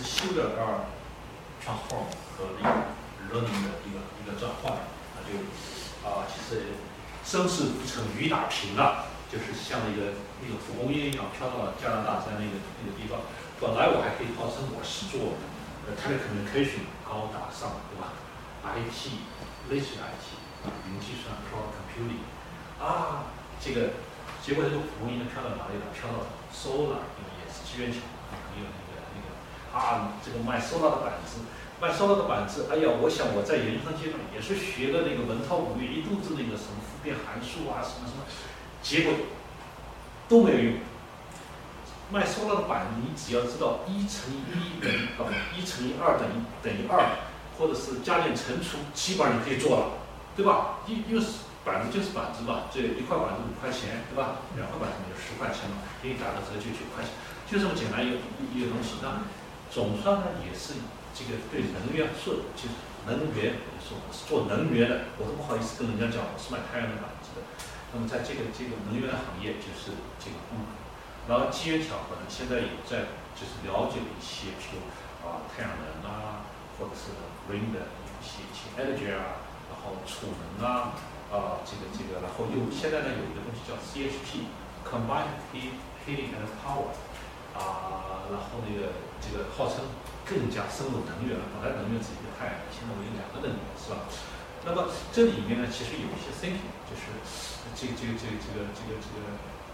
是修了点 transform 和那个 learning 的一个一个转换，那就啊，其实身势不成雨打平了，就是像那个那个蒲公英一样飘到了加拿大在那个那个地方。本来我还可以号称我是做呃 telecommunication 高大上，对吧？IT 类似于 IT，云计算 cloud computing 啊，这个结果这个蒲公英飘到哪里了？飘到 solar，也是机缘巧合，朋友那个那个啊，这个卖塑料的板子。卖塑料的板子，哎呀，我想我在研究生阶段也是学的那个文韬武略，一肚子那个什么复变函数啊，什么什么，结果都没有用。卖塑料的板，你只要知道一乘以一等于啊，一乘以二等于等于二，或者是加减乘除，基本上你可以做了，对吧？因因为板子就是板子嘛，这一块板子五块钱，对吧？两块板子就十块钱嘛，给你打个折就九块钱，就这么简单一个一个东西。那总算呢也是。这个对能源是就是能源，我是做能源的，我都不好意思跟人家讲我是卖太阳能板子的。那么在这个这个能源的行业，就是这个嗯，然后机缘巧合呢，现在也在就是了解了一些，比如啊太阳能啊，或者是 wind 的一些一些 energy 啊，然后储能啊啊这个这个，然后又现在呢有一个东西叫 CHP，combined heating and power 啊，然后那个这个号称。更加深入能源了，本来能源只一个太阳，现在我有两个能源，是吧？那么这里面呢，其实有一些 thinking，就是这这这这个这个这个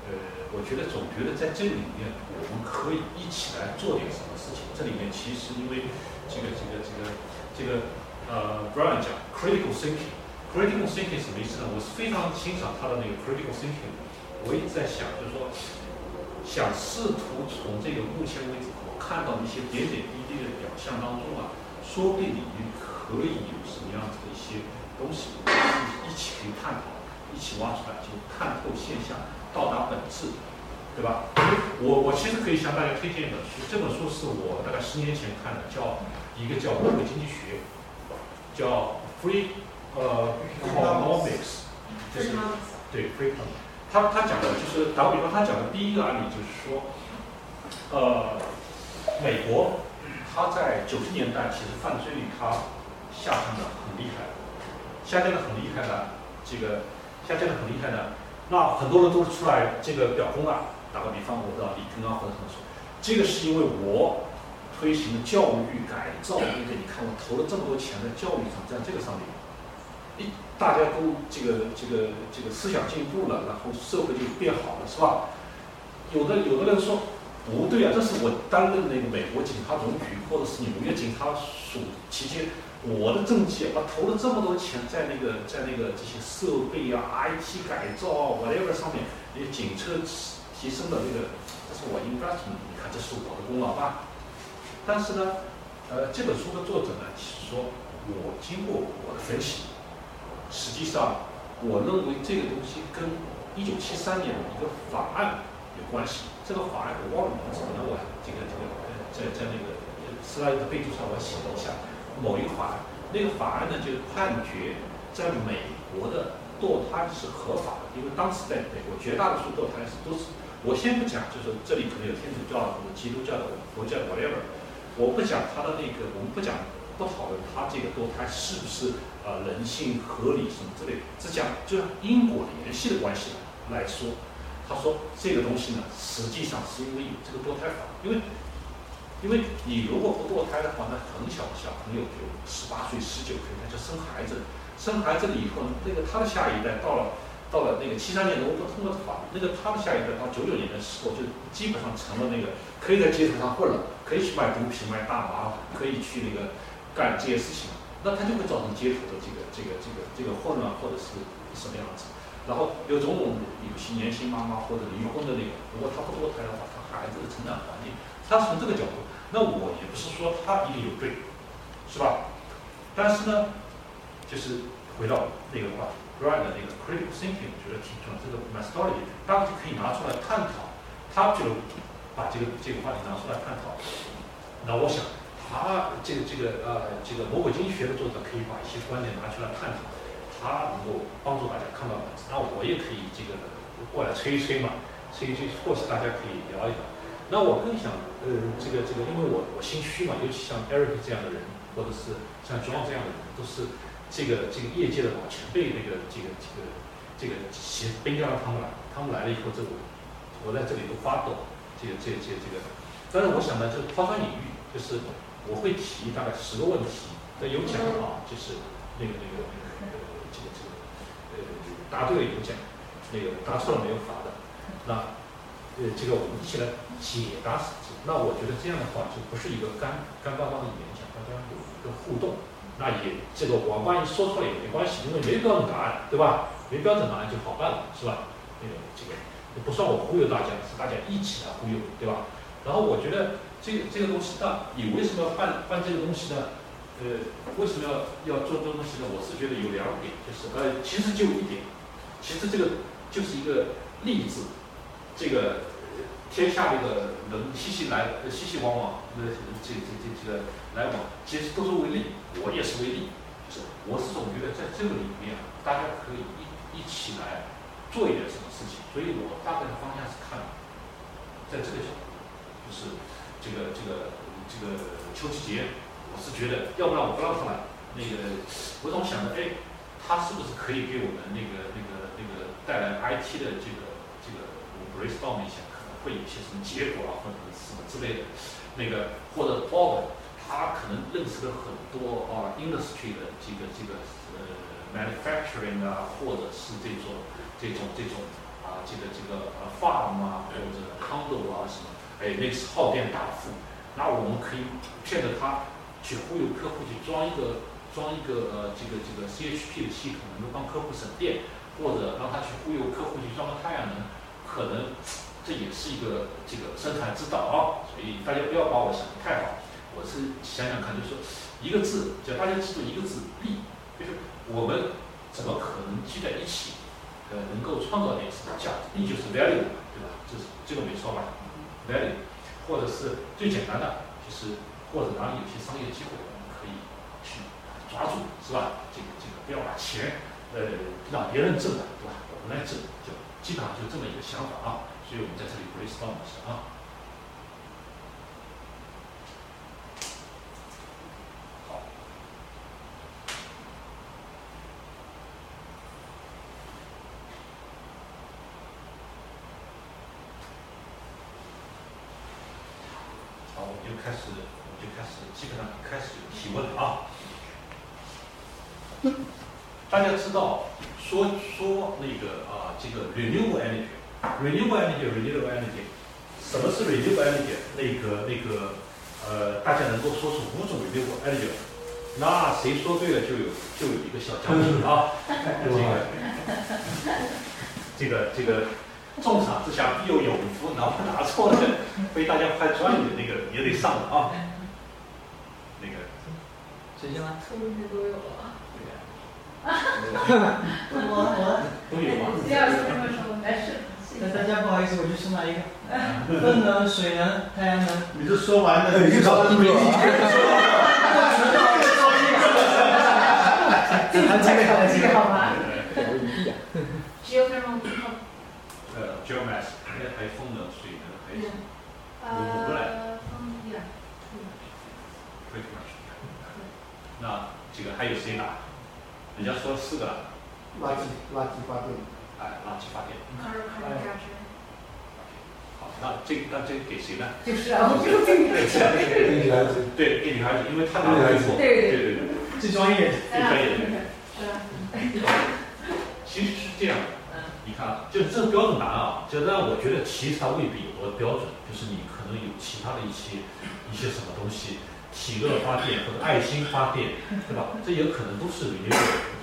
呃，我觉得总觉得在这里面我们可以一起来做点什么事情。这里面其实因为这个这个这个这个呃，Brian 讲 critical thinking，critical thinking 什么意思呢？我是非常欣赏他的那个 critical thinking，我一直在想，就是说想试图从这个目前为止看到一些点点滴滴。的表象当中啊，说不定里面可以有什么样子的一些东西，一一起可以探讨，一起挖出来，就看透现象，到达本质，对吧？我我其实可以向大家推荐一本书，这本书是我大概十年前看的，叫一个叫《社会经济学》，叫 Free 呃 Economics，就是对 Free Economics，他他讲的就是打个比方，他讲的第一个案例就是说，呃，美国。它在九十年代其实犯罪率它下降的很厉害，下降的很厉害的，这个下降的很厉害的，那很多人都出来这个表功啊。打个比方，我知道李军啊或者什么说，这个是因为我推行教育改造，对不对？你看我投了这么多钱在教育上，在这个上面，一大家都这个这个这个思想进步了，然后社会就变好了，是吧？有的有的人说。不对啊，这是我担任那个美国警察总局或者是纽约警察署期间，我的政绩啊，投了这么多钱在那个在那个这些设备啊、IT 改造啊 whatever 上面，些警车提升的那个，这是我 investment，你看这是我的功劳吧？但是呢，呃，这本书的作者呢，说我经过我的分析，实际上我认为这个东西跟一九七三年的一个法案有关系。这个法案我忘了名字，可能我这个这个在在那个斯拉的备注上我写了一下，某一个法案，那个法案呢就判决在美国的堕胎是合法的，因为当时在美国绝大多数堕胎是都是，我先不讲，就是这里可能有天主教或者基督教的、佛教的 whatever，我不讲他的那个，我们不讲不讨论他这个堕胎是不是呃人性合理什么之类，只讲就因果联系的关系来说。他说：“这个东西呢，实际上是因为有这个堕胎法，因为，因为你如果不堕胎的话，那很小的小朋友就十八岁、十九岁他就生孩子，生孩子了以后，那个他的下一代到了，到了那个七三年的欧洲通过的法，那个他的下一代到九九年的时候，就基本上成了那个可以在街头上混了，可以去卖毒品、卖大麻，可以去那个干这些事情，那他就会造成街头的这个这个这个这个混乱或者是什么样子。”然后有种种有些年轻妈妈或者离婚的那个，如果她不堕胎的话，她孩子的成长环境，她从这个角度，那我也不是说她一定有对，是吧？但是呢，就是回到那个话，Brian 的那个 critical thinking，我觉得挺重要，这个 methodology，当然就可以拿出来探讨，他就把这个这个话题拿出来探讨。那我想，他这个这个呃，这个魔鬼经济学的作者可以把一些观点拿出来探讨。他能够帮助大家看到本质，那我也可以这个过来吹一吹嘛，吹一吹，或许大家可以聊一聊。那我更想，呃，这个这个，因为我我心虚嘛，尤其像 Eric 这样的人，或者是像 John 这样的人，都是这个这个业界的老前辈，那个这个这个这个先不应该让他们来，他们来了以后，这我我在这里都发抖，这个这这这个。但是我想呢，就是抛砖引玉，就是我会提大概十个问题，那有奖啊，就是那个那个那个答对了有奖，那个答错了没有罚的，那。呃，这个我们一起来解答。那我觉得这样的话，就不是一个干干巴巴的演讲，大家有一个互动。那也这个我万一说错了也没关系，因为没标准答案，对吧？没标准答案就好办了，是吧？那个这个不算我忽悠大家，是大家一起来忽悠，对吧？然后我觉得这个这个东西，那你为什么要办办这个东西呢？呃，为什么要要做这个东西呢？我是觉得有两点，就是呃，其实就一点，其实这个就是一个例子。这个天下这个人熙熙来熙熙往往，那这这这这个来往，其实都是为利，我也是为利。就是我是总觉得在这个里面，大家可以一一起来做一点什么事情。所以我大概的方向是看，在这个角度，就是这个这个这个邱启杰，我是觉得，要不然我不让他来。那个我总想着，哎，他是不是可以给我们那个那个带来 IT 的这个这个。brainstorm 一下，可能会有些什么结果啊，或者什么之类的。那个或者 Bob，他可能认识了很多啊，industry 的这个这个呃 manufacturing 啊，或者是这种这种这种啊，这个这个呃 farm 啊，或者 condo 啊什么，哎，那是耗电大户。那我们可以骗着他去忽悠客户去装一个装一个呃这个这个 CHP 的系统，能够帮客户省电，或者让他去忽悠客户去装个太阳能。可能这也是一个这个生产之道啊，所以大家不要把我想的太好。我是想想看，就是说一个字，只要大家记住一个字“利”，就是我们怎么可能聚在一起，呃，能够创造点什么价值？利就是 value，对吧？这是这个没错吧？value，或者是最简单的，就是或者哪里有些商业机会，我们可以去抓住，是吧？这个这个不要把钱呃让别人挣了，对吧？我们来挣就。基本上就这么一个想法啊，所以我们在这里 brainstorm 一下啊。好，好，我们就开始，我们就开始，基本上开始提问了啊。大家知道，说说那个啊，这个 renewable energy，renewable energy，renewable energy，什么是 renewable energy？那个那个呃，大家能够说出五种 renewable energy，那谁说对了就有就有一个小奖品啊。这个这个这个重赏之下必有勇夫，哪怕答错了，被大家拍砖的那个也得上了啊。那个，谁先来？聪明的都有了。我我都有吗？第二次这么说，没事。那大家不好意思，我就送来一个。风能、水能、太阳能。你是说完了，你搞一个。这个这个这个好吗？Geothermal。呃，geomass，还有还有风能、水能，还有。呃，风电。那这个还有谁拿？人家说四个，垃圾垃圾发电，哎，垃圾发电。好，那这那这给谁呢？就是啊，我就给女孩子。对，给女孩子，因为她拿最多。对对对对。最专业。最专业的。是其实是这样的，你看，就是这个标准答案啊，就让我觉得其实它未必有多标准，就是你可能有其他的一些一些什么东西。喜乐发电或者爱心发电，对吧？这有可能都是伪我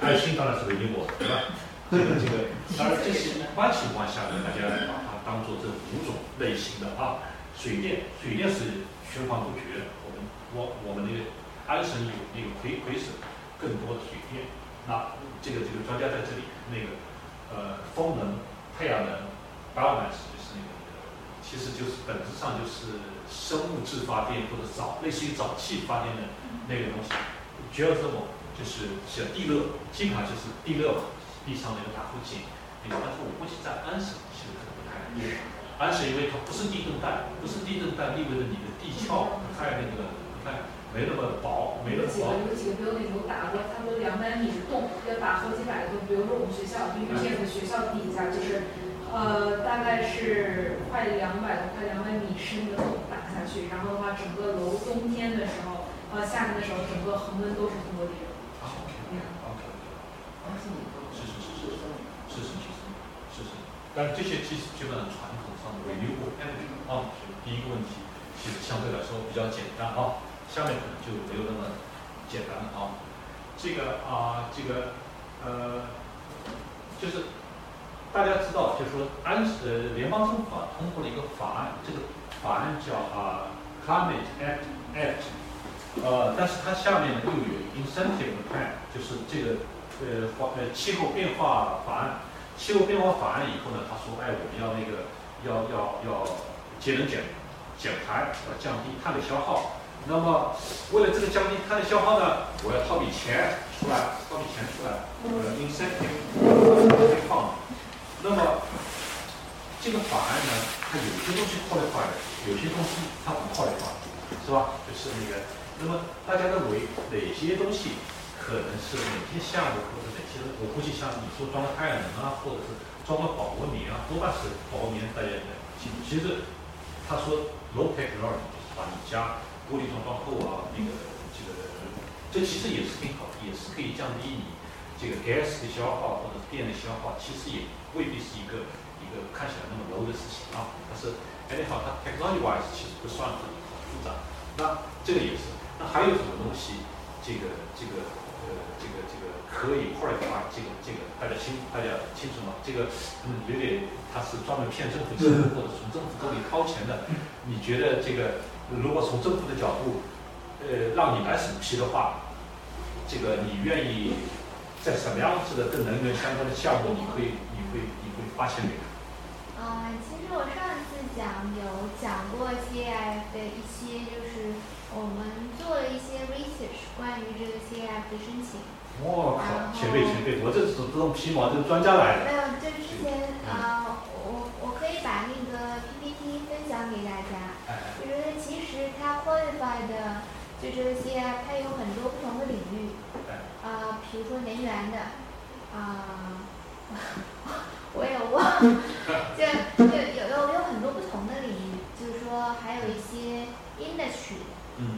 爱心当然是伪我对吧？这个这个，当然这是一般情况下呢，大家把它当做这五种类型的啊。水电，水电是循环不绝。我们我我们那个安省有那个亏亏损更多的水电。那这个这个专家在这里，那个呃，风能、太阳能、biomass 就是那个，其实就是本质上就是。生物质发电或者沼类似于沼气发电的那个东西，geothermal 就是像地热，基本上就是地热嘛，地上的那个大口井。那个但是我估计在安省其实可能不太一样，安省因为它不是地震带，不是地震带意味着你的地壳不太那个，不太没那么薄，没那么薄。有几个有几个 building 有打过差不多两百米的洞，要打好几百个洞。比如说我们学校 u t 的学校底下就是，呃，大概是快两百多、快两百米深的洞打下去，然后的话，整个楼冬天的时候，呃，夏天的时候，整个恒温都是通过地热。啊，OK OK OK，是是是是是是是是是是，但是这些其实基本上传统上的 renewable energy 啊，是第一个问题，其实相对来说比较简单啊，下面可能就没有那么简单了啊。这个啊，这个呃，就是大家知道，就是说安呃联邦政府啊通过了一个法案，这个法案叫啊 Climate Act Act，呃，但是它下面呢又有 incentive plan，就是这个呃化呃气候变化法案。气候变化法案以后呢，他说，哎，我们要那个要要要节能减减排，要降低碳的消耗。那么为了这个降低碳的消耗呢，我要掏笔钱出来，掏笔钱出来，呃，incentive 放。那么这个法案呢，它有些东西扩大化的，有些东西它不扩大化，是吧？就是那个，那么大家认为哪些东西可能是哪些项目，或者哪些？我估计像你说装了太阳能啊，或者是装了保温棉啊，多半是保温棉，大家也其其实他说 low technology 就是把你家玻璃窗窗后啊，那个这个这其实也是挺好，也是可以降低你这个 gas 的消耗或者是电的消耗，其实也未必是一个一个看起来那么 low 的事情啊。但是 anyhow 它 technology wise 其实不算很复杂。那这个也是，那还有什么东西？这个这个呃这个这个可以 q u a l i f y 这个这个大家清大家清楚吗？这个嗯有点它是专门骗政府钱或者从政府兜里掏钱的。你觉得这个如果从政府的角度，呃让你来审批的话，这个你愿意在什么样子的跟能源相关的项目，你可以会你会发现哪个？啊、其实我上次讲有讲过 CIF 的一些，就是我们做了一些 research 关于这个 CIF 的申请。我靠，前辈前辈，我这是这种皮毛，这是专家来的。没有，就之前啊、我我可以把那个 PPT 分享给大家。哎我觉得其实它 qualify 的，就这个 CIF 它有很多不同的领域。哎啊、比如说能源的，啊、我也忘了，就有有有有很多不同的领域，就是说还有一些 industry 嗯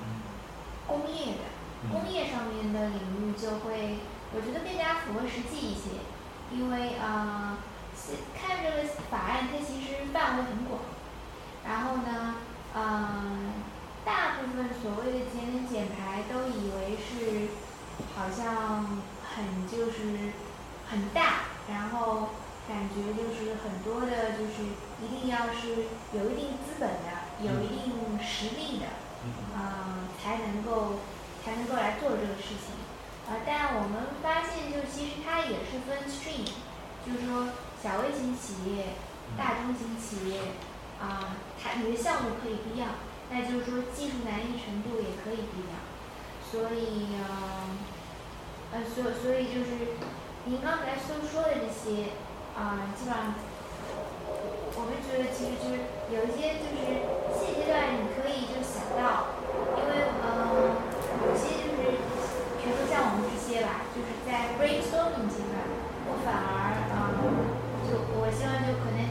工业的，嗯。工业上面的领域就会，我觉得更加符合实际一些，因为啊、是看这个法案它其实范围很广，然后呢，嗯、大部分所谓的节能减排都以为是好像很就是很大，然后感觉就是很多的就是一定要是有一定资本的，有一定实力的。嗯啊、才能够才能够来做这个事情。啊、但我们发现，就其实它也是分 stream，就是说小微型企业、大中型企业，啊、它你的项目可以不一样，那就是说技术难易程度也可以不一样。所以，呃，呃，所所以就是您刚才所说的这些，啊、基本上我们觉得其实就是有一些就是现阶段你可以就想到，因为呃有些就是比如说像我们这些吧，就是在 brainstorming 阶段，我反而呃就我希望就可能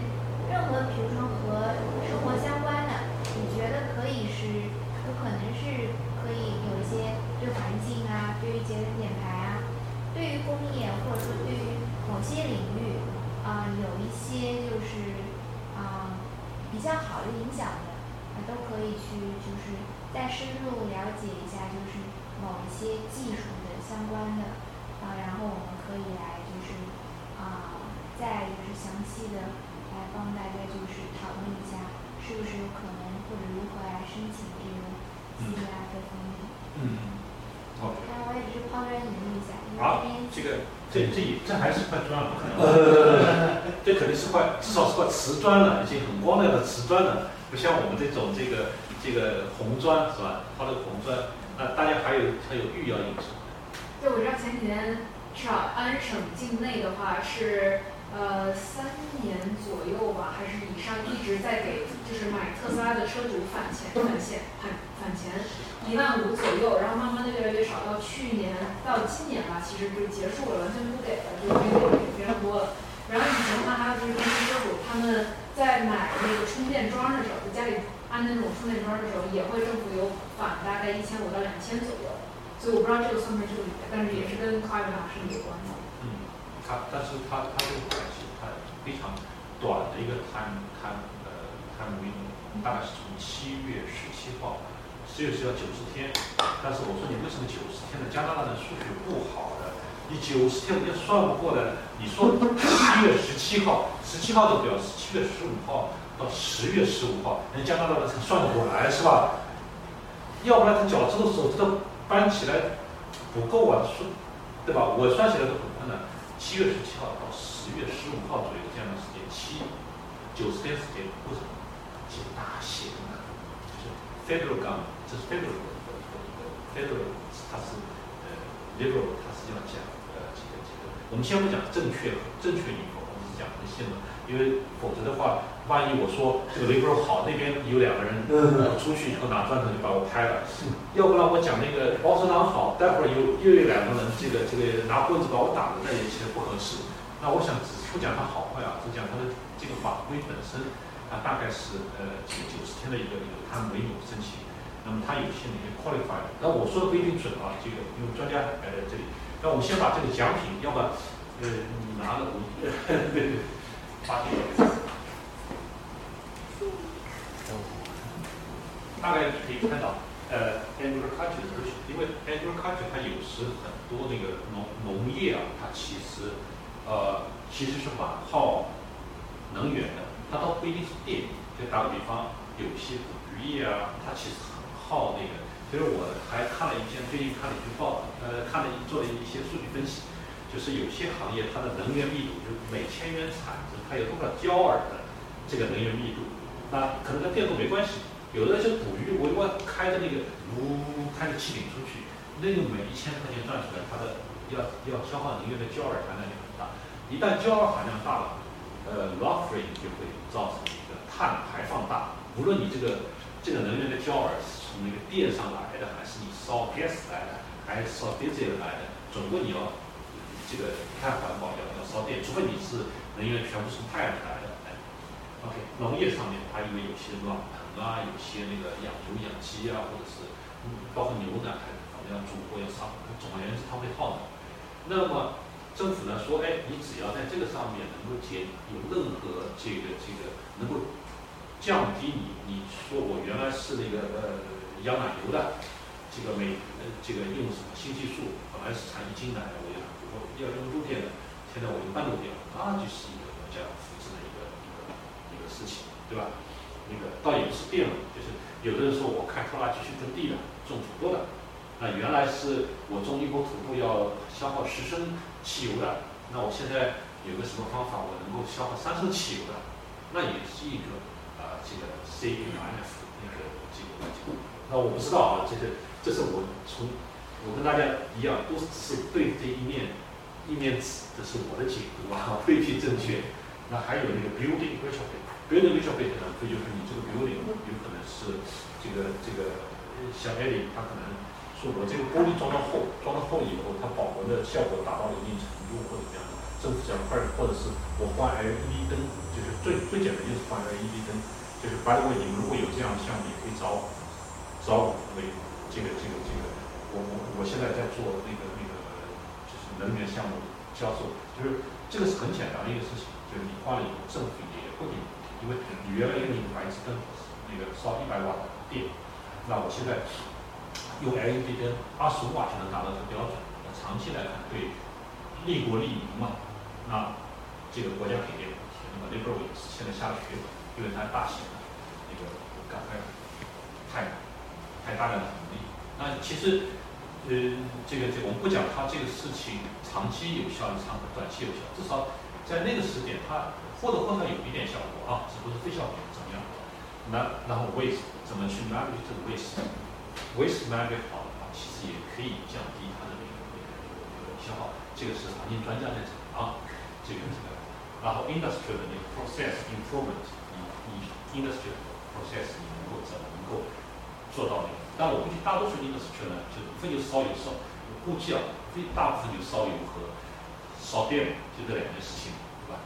任何比如说和生活相关的，你觉得可以是有可能是可以有一些对环境啊，对于节能减排啊，对于工业或者说对于某些领域啊、有一些就是啊、比较好的影响的，啊都可以去就是再深入了解一下，就是某一些技术的相关的啊，然后我们可以来就是啊再就是详细的来帮大家就是讨论一下，是不是有可能或者如何来申请这个 CIF 的方面。嗯然我也只是抛砖引玉一下，因为好这个，这这也这还是块砖，不可能。这肯定是块，至少是块瓷砖了，已经很光亮的瓷砖了，不像我们这种这个这个红砖是吧？抛了个红砖，那大家还有还有玉要印什么？对，我知道前几年至少安省境内的话是，呃三年左右吧，还是以上，一直在给就是买特斯拉的车主返钱返现返返钱一万五左右，然后慢慢的越来越少，到去年到今年吧，其实就结束了，完全不给了，就没给非常多了。然后以前的话，还有就是跟车主他们在买那个充电桩的时候，在家里安那种充电桩的时候，也会政府有返大概一千五到两千左右。所以我不知道这个算不算这个里面，但是也是跟卡尔纳是有关的。嗯，它但是它它这个款其实它非常短的一个 time time 呃 time window，大概是从七月十七号，七月十要九十天。但是我说你为什么九十天呢？加拿大的数学不好的，你九十天人家算不过的。你说七月十七号，十七号的表是七月十五号到十月十五号，人加拿大的才算得过来是吧？要不然他脚趾头手指头。搬起来不够啊，数对吧？我算起来都很困难。七月十七号到十月十五号左右这样的时间，七九十天时间，为什么？写大写的，就是 federal government，这是 federal 的一个一个 federal，它是呃 liberal，它是要讲呃几个几个，我们先不讲正确正确与否，我们是讲人性嘛，因为否则的话。万一我说这个 liberal 好，那边有两个人出去以后拿砖头就把我拍了，要不然我讲那个保守党好，待会儿又又有两个人这个这个拿棍子把我打了，那也其实不合适。那我想只不讲它好坏啊，只讲它的这个法规本身，它大概是呃这个九十天的一个一个它没有申请，那么它有些那些 qualified，那我说的不一定准啊，这个因为专家摆在这里。那我们先把这个奖品，要么呃你拿了我发给你。大概可以看到，呃，agriculture 的因为 agriculture 它有时很多那个农农业啊，它其实，呃，其实是蛮耗能源的，它倒不一定是电。就打个比方，有些捕鱼业啊，它其实耗那个。所以我还看了一篇，最近看了一篇报道，呃，看了一做了一些数据分析，就是有些行业它的能源密度，就是每千元产值它有多少焦耳的这个能源密度，那可能跟电动没关系。有的就捕鱼，我我开着那个呜开着气艇出去，那个每一千块钱赚出来，它的要要消耗能源的焦耳含量就很大。一旦焦耳含量大了，呃，rough-free 就会造成一个碳排放大。无论你这个这个能源的焦耳从那个电上来的，还是你烧 gas 来的，还是烧 diesel 来的，总归你要这个碳环保要要烧电，除非你是能源全部从太阳来的。OK，农业上面它因为有些暖棚。啊，有些那个养牛养鸡啊，或者是包括牛奶，反正要煮或要烧，总而言之它会耗能。那么政府呢说，哎，你只要在这个上面能够减有任何这个这个能够降低你，你说我原来是那个呃养奶牛的，这个每呃这个用什么新技术，本来是产一斤奶，我要我要用路电的，现在我用半路电，那就是一个国家扶持的一个一个一个事情，对吧？那个倒也不是变了，就是有的人说我开拖拉机去耕地的，种土豆的，那原来是我种一亩土豆要消耗十升汽油的，那我现在有个什么方法，我能够消耗三升汽油的，那也是一个啊这个 C P M F 那个这个这个，那我不知道啊，这个这是我从我跟大家一样，都是只是对这一面一面纸，这是我的解读啊，未必正确。那还有那个 building retrofit。building retrofit 呢，这就是你这个 building 有可能是这个这个像 Eddie 他可能说我这个玻璃装到厚，装到厚以后，它保温的效果达到了一定程度或者怎样，政府这样块或者是我换 LED 灯，就是最最简单就是换 LED 灯，就是白的问你们如果有这样的项目，也可以找我，找我为这个这个这个，我我我现在在做那个那个就是能源项目销售，就是这个是很简单的一个事情，就是你换了以后，政府也会给你。因为你原来用一个白炽灯，那个烧一百瓦的电，那我现在用 LED 灯二十五瓦就能达到这个标准。那长期来看，对利国利民嘛，那这个国家肯定，那么 Liberal 现在下了血本，因为它大型那个赶快太太大量的能力。那其实呃，这个这个我们不讲它这个事情长期有效，长短期有效，至少在那个时点它。或多或少有一点效果啊，只不过是非效果怎么样？那然后 waste 怎么去 manage 这个 waste？waste manage 好的话，其实也可以降低它的那个那个那个消耗。这个是行业专家在讲啊，这个这个。然后 industrial 的那个 process improvement，你你 industrial process 做到的？但我估计大多数 industrial 呢，就无非就烧油烧，我估计啊，非大部分就烧油和烧电，就这两件事情，对吧？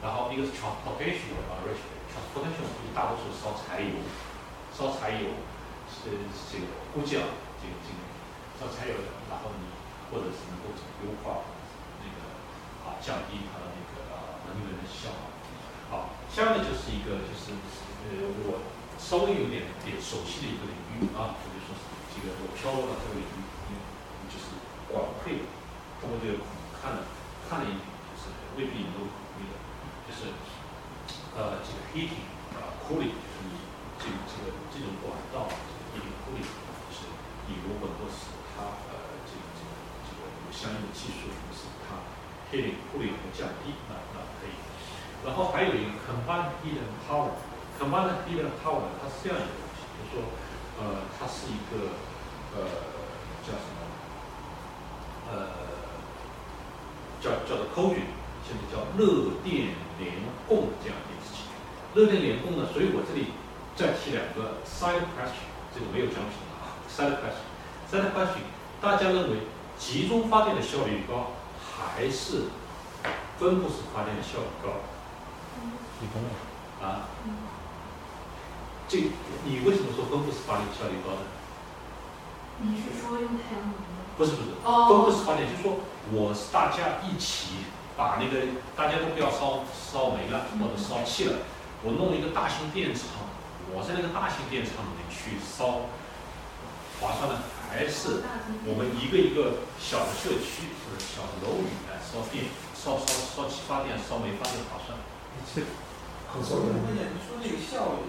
然后一个是 transportation 啊 r a t i o transportation 我估计大多数烧柴油，烧柴油是这个估计啊，这个这个烧柴油，然后你或者是能够优化那个啊降低它的那个啊能源的消耗。好，下面就是一个就是呃我稍微有点点熟悉的一个领域啊，比如说这个我飘落到这个领域，就是管配，通过这个孔看了看了一点，就是未必能够那个，就是呃这个 heating 啊 cooling，就是你这个这个这种管道这个 heating cooling，就是你如果能够使它呃这个这个这个有相应的技术使它 heating cooling 能降低，那那可以。然后还有一个 combined heat and power power，combined heat and power 呢，它是这样一个东西，就是说，呃，它是一个呃叫什么？呃，叫叫做 cogen，现在叫热电联供这样一件事情。热电联供呢，所以我这里再提两个 side question，这个没有奖品啊，side question，side question，大家认为集中发电的效率高，还是分布式发电的效率高？集中了。啊？这你为什么说分布式发电效率高呢？你是说用太阳能吗？不是不是，哦分布式发电就是说我是大家一起把那个大家都不要烧烧煤了或者烧气了，我弄一个大型电厂，我在那个大型电厂里面去烧，划算呢？还是我们一个一个小的社区或者小的楼宇来烧电、烧烧烧气发电、烧煤发电划算？这很受人关键你说这个效率，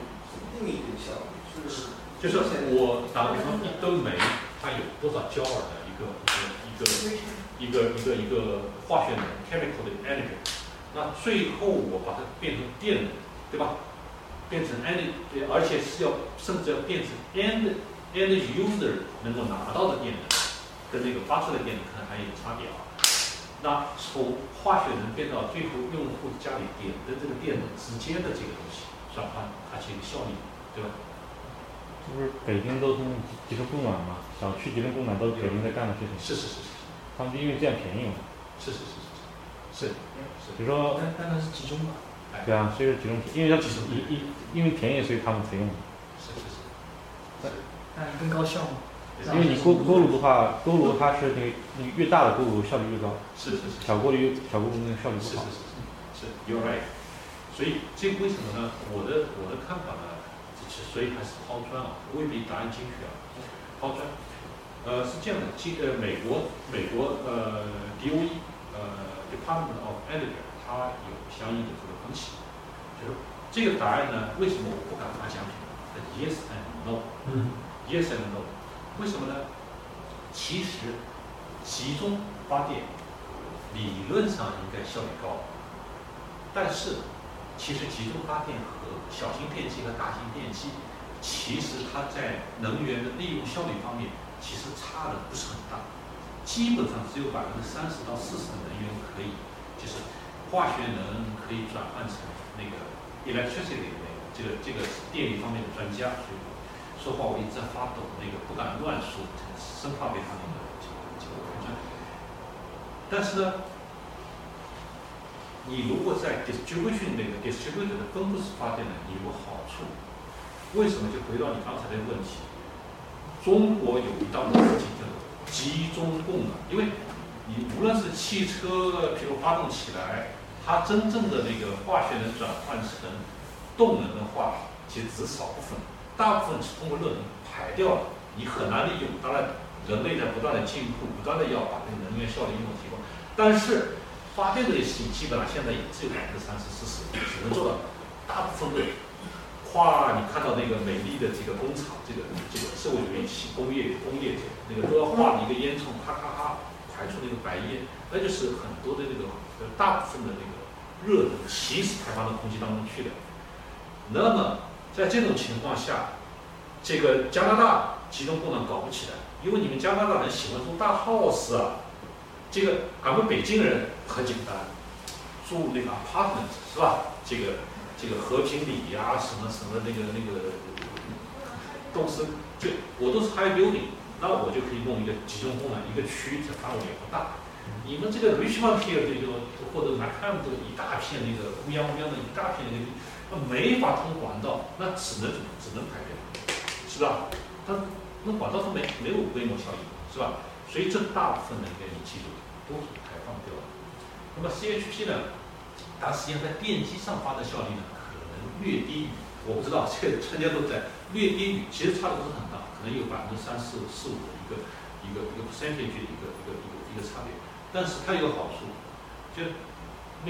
定义这个效率？是就是我打个比方，一吨煤它有多少焦耳的一个一个一个一个一个一个化学能 chemical 的 energy，那最后我把它变成电能，对吧？变成 energy，对而且是要甚至要变成 end end user 能够拿到的电能，跟那个发出的电能可能还有差别啊。那从化学能变到最后用户家里点的这个电能直接的这个东西转换，它其实效率，对吧？这不是北京都是集集中供暖嘛？小区集中供暖都是北京在干的事情。是是是是他们就因为这样便宜嘛。是是是是是是是比如说，但但它是集中嘛，对啊，所以是集中，因为它集中一一因为便宜，所以他们才用。是是是。但更高效嘛。因为你锅锅炉的话，锅炉它是那个那个越大的锅炉效率越高，是是是，小锅炉小锅炉那个效率不好。是是是是，You're right。所以这个为什么呢？我的我的看法呢，其实所以还是抛砖啊，未必答案精确啊，抛砖。呃，是这样的，今呃美国美国呃 DOE 呃 Department of Energy 它有相应的这个分析，就是这个答案呢，为什么我不敢发奖品？Yes and no。嗯。Yes and no，为什么呢？其实集中发电理论上应该效率高，但是其实集中发电和小型电机和大型电机，其实它在能源的利用效率方面其实差的不是很大，基本上只有百分之三十到四十的能源可以，就是化学能可以转换成那个 electricity 的那个这个这个电力方面的专家，所以说话我一直在发抖，那个不敢乱说，生怕被他那个这个这个。但是呢，你如果在 distribution 那个 distributed 的分布式发电呢，你有好处。为什么？就回到你刚才的问题，中国有一档子事情叫做集中供暖，因为你无论是汽车，譬如发动起来，它真正的那个化学能转换成动能的话，其实只少部分，大部分是通过热能排掉了，你很难利用。当然，人类在不断的进步，不断的要把这个能源效率用提高，但是发电这件事情基本上现在也只有百分之三十、四十，只能做到大部分的。跨你看到那个美丽的这个工厂，这个这个社会主义起工业工业那个都要画一个烟囱，咔咔咔排出那个白烟，那就是很多的那个大部分的那个热能其实排放到空气当中去的。那么在这种情况下，这个加拿大集中供暖搞不起来，因为你们加拿大人喜欢住大 house 啊，这个俺们北京人很简单，住那个 apartment 是吧？这个这个和平里呀、什么什么那个那个都是就我都是 high building，那我就可以弄一个集中供暖，一个区的范围也不大。你们这个 Richmond Hill 这个或者 Macam 这一大片那个乌泱乌泱的一大片那个地，那没法通管道，那只能只能排电，是吧？它那管道它没没有规模效应，是吧？所以这大部分能源你记住都是排放掉的。那么 CHP 呢，它实际上在电机上发的效率呢，可能略低于，我不知道，这个专家都在略低于，其实差的不是很大，可能有百分之三四四五的一个一个一个 percentage 的一个一个一个一个差别。但是它有个好处，就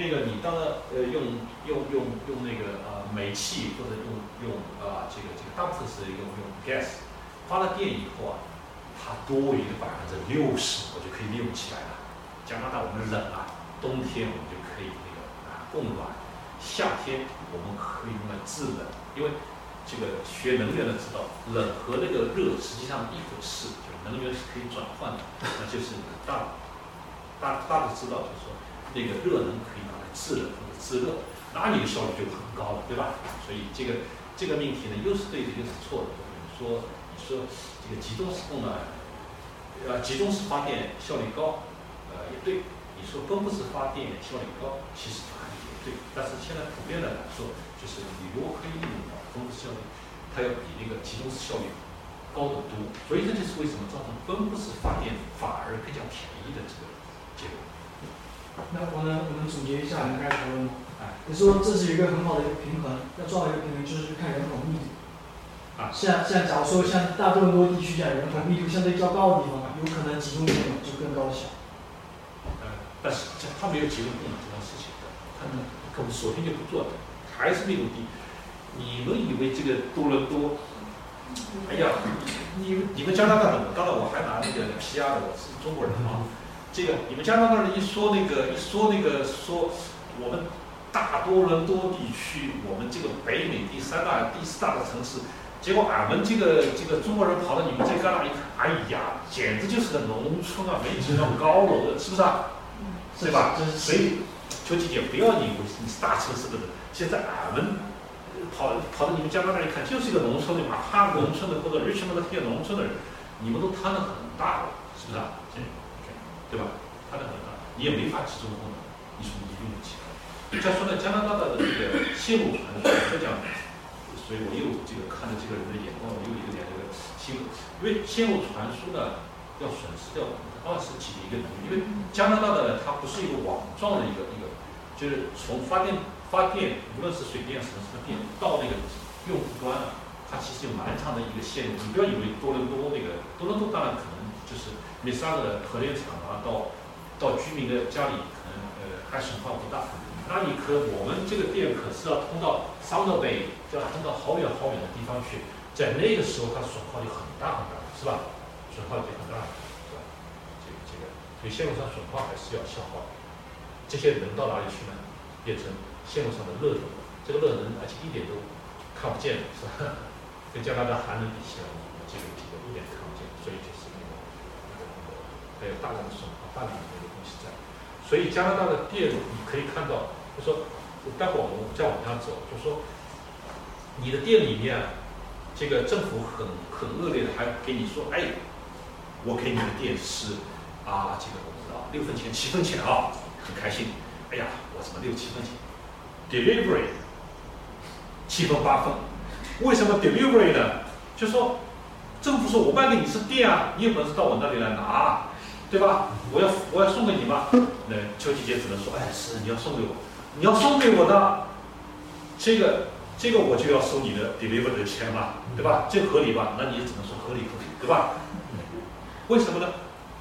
那个你当然呃用用用用那个呃煤气或者用用啊、这个这个大部分是用用 gas 发了电以后啊，它多余的百分之六十我就可以利用起来了。加拿大我们冷啊，冬天我们就可以那个啊供暖，夏天我们可以用来制冷，因为这个学能源的知道，冷和那个热实际上一回事，就能源是可以转换的，那就是大大大的知道，就是说那个热能可以拿来制冷或者制热，那你的效率就很高了，对吧？所以这个这个命题呢，又是对的，又是错的。你说你说这个集中式供暖，呃，集中式发电效率高，呃，也对。你说分布式发电效率高，其实它也对。但是现在普遍的来说，就是你如果可以利用到分布式效率，它要比那个集中式效率高得多。所以这就是为什么造成分布式发电反而更加便宜的这个结果。那我们我们总结一下你们刚才讨论的，哎，你说这是一个很好的一个平衡，要做好一个平衡就是看人口密度。啊像像假如说像大多伦多地区这样人口密度相对较高的地方，有可能集中供暖就更高效。呃，但是像他没有集中供暖这件事情，他们可能索性就不做的，还是密度低。你们以为这个多伦多？哎呀，你你们加拿大的，我当然我还拿那个 PR 的，我是中国人啊。这个你们加拿大人一说那个一说那个说我们大多伦多地区，我们这个北美第三大、第四大的城市，结果俺们这个这个中国人跑到你们这旮旯一看，哎呀，简直就是个农村啊，没几栋高楼的，是不是啊？对吧？所以，秋姐姐，不要以为你是大城市的人，现在俺们呃跑跑到你们加拿大一看，就是一个农村的嘛，哈农村的或者 Richmond 的这些农村的人，你们都摊的很大了，是不是啊？这对吧？摊的很大，你也没法集中供暖，你说你用不起来。再说呢，加拿大的这个线路传输，再讲，所以我又这个看着这个人的眼光，我又有点这个新闻，因为线路传输呢要损失掉百分之二十几的一个能力，因为加拿大的呢它不是一个网状的一个一个，就是从发电发电，无论是水电什么什么电到那个用户端啊，它其实有蛮长的一个线路。你不要以为多伦多那个多伦多当然可能就是米沙的核电厂啊，到到居民的家里可能呃还损耗不大。那你可我们这个电可是要通到桑德北，就要通到好远好远的地方去，在那个时候它损耗就很大很大，是吧？损耗就很大，是吧？这个这个，所以线路上损耗还是要消耗。这些能到哪里去呢？变成线路上的热能，这个热能而且一点都看不见，是吧？跟加拿大寒冷比起来，我这个这个一点看不见，所以就是那个那个那个还有大量的损耗，大量的那个东西在。所以加拿大的店你可以看到，就说待会儿我们再往下走，就说你的店里面，这个政府很很恶劣的，还给你说，哎，我给你的店是啊，这个我知道六分钱七分钱啊，很开心。哎呀，我怎么六七分钱？delivery 七分八分，为什么 delivery 呢？就说政府说我卖给你是店啊，你有本事到我那里来拿，啊对吧？我要我要送给你嘛。那邱吉杰只能说，哎，是你要送给我，你要送给我的，这个这个我就要收你的 deliver 的钱嘛，对吧？这合理吧？那你也只能说合理合理，对吧？为什么呢？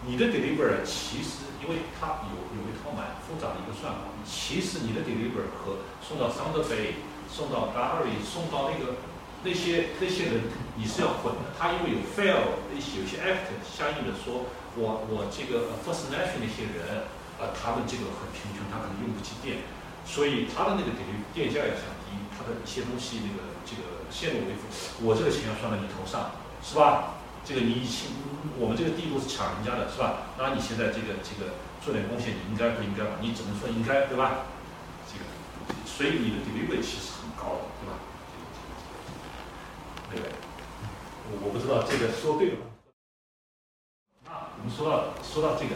你的 deliver 其实因为它有有一套蛮复杂的一个算法，其实你的 deliver 和送到 Sound Bay，、送到 Gary、送到那个那些那些人你是要混的，他因为有 fail 有些有些 act 相应的说，我我这个 First Nation 那些人。啊，他们这个很贫穷，他可能用不起电，所以他的那个电电价要降低，他的一些东西那个这个线路维护，我这个钱要算到你头上，是吧？这个你以前我们这个地步是抢人家的，是吧？那你现在这个这个做点贡献，你应该不应该吧？你只能说应该，对吧？这个所以你的 delivery 其实很高的，对吧？对不对？我不知道这个说对了啊？我们说到说到这个，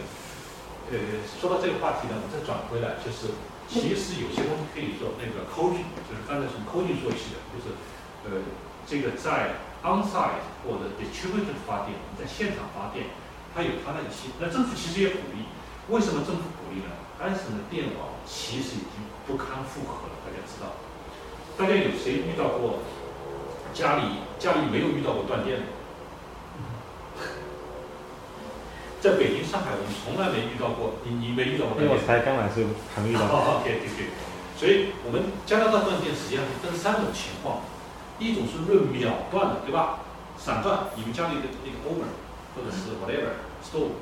呃，说到这个话题呢，我们再转回来，就是其实有些东西可以做那个 coing 就是刚才从 coing 说起的，就是呃，这个在 on-site 或者 distributed 发电，在现场发电，它有它的一些，那政府其实也鼓励。为什么政府鼓励呢？安省的电网其实已经不堪负荷了，大家知道。大家有谁遇到过家里家里没有遇到过断电的？在北京、上海，我们从来没遇到过，你你没遇到过因为我断电？才刚来是还没遇到。哦，OK OK，所以我们加拿大断电实际上是分三种情况，一种是论秒断的，对吧？闪断，你们家里的那个 over 或者是 whatever stove，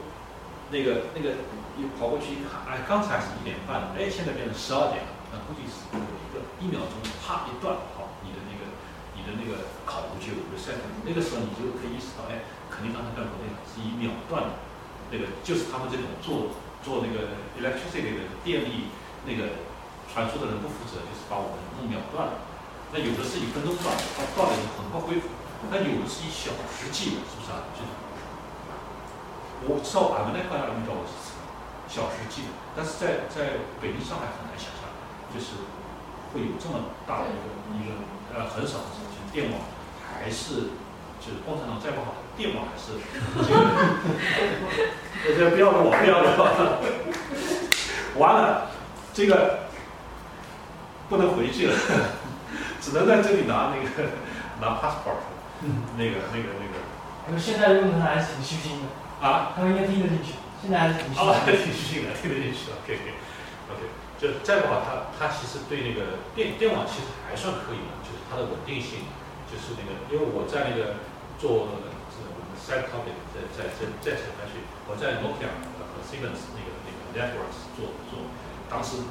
那个那个你跑过去一看，哎，刚才是一点半，哎，现在变成十二点了，那估计是有一个一秒钟啪一断，好，你的那个你的那个烤炉就 reset，那个时候你就可以意识到，哎，肯定刚才干活那个是以秒断的。那个就是他们这种做做那个 electricity 的电力那个传输的人不负责，就是把我们弄秒断了。那有的是一分钟断，它断了以后很快恢复；那有的是一小时计的，是不是啊？就是我知道俺们那块遇到过几次小时计的，但是在在北京、上海很难想象，就是会有这么大的一个一个呃很少很少，就是电网还是就是共产党再不好，电网还是这个。这这不要了，我不要了，完了，这个不能回去了，只能在这里拿那个拿 passport，那个那个那个那个现在用的还是挺虚心的，啊，他们应该听得进去，现在还是挺虚啊，心的。挺虚心的，听得进去了，OK OK OK，就再不好，它它其实对那个电电网其实还算可以的，就是它的稳定性，就是那个，因为我在那个做这个 side topic 在在在在城南区，我在 Nokia 和 Siemens 那个那个 networks 做做，当时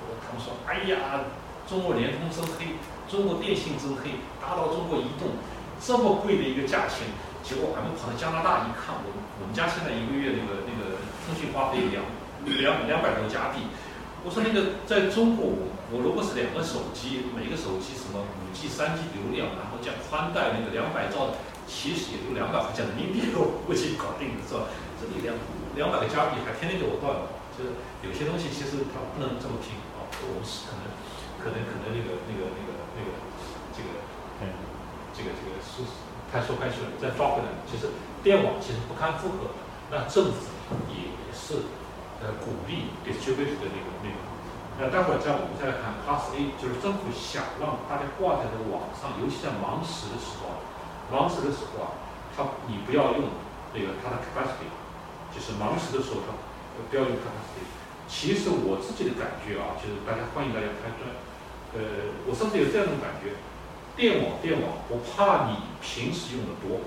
我他们说，哎呀，中国联通真黑，中国电信真黑，打到中国移动，这么贵的一个价钱，结果俺们跑到加拿大一看，我我们家现在一个月那个那个通讯花费两两两百多加币。我说那个在中国，我我如果是两个手机，每个手机什么五 G、三 G 流量，然后加宽带那个两百兆的，其实也就两百块钱人民币，我估计搞定了，是吧？这里两两百个加币还天天给我断，就是有些东西其实它不能这么拼啊，我们是可能可能可能那个那个那个那个这个嗯，这个这个是太说快去了，再抓回来，其实电网其实不堪负荷，那政府也是呃鼓励 distributed 的那个那个。那待会儿再我们再来看 Class A，就是政府想让大家挂在这个网上，尤其在忙时的时候啊，忙时的时候啊，它你不要用那个它的 capacity，就是忙时的时候它不要用 capacity。其实我自己的感觉啊，就是大家欢迎大家开专，呃，我甚至有这样一种感觉，电网电网不怕你平时用的多，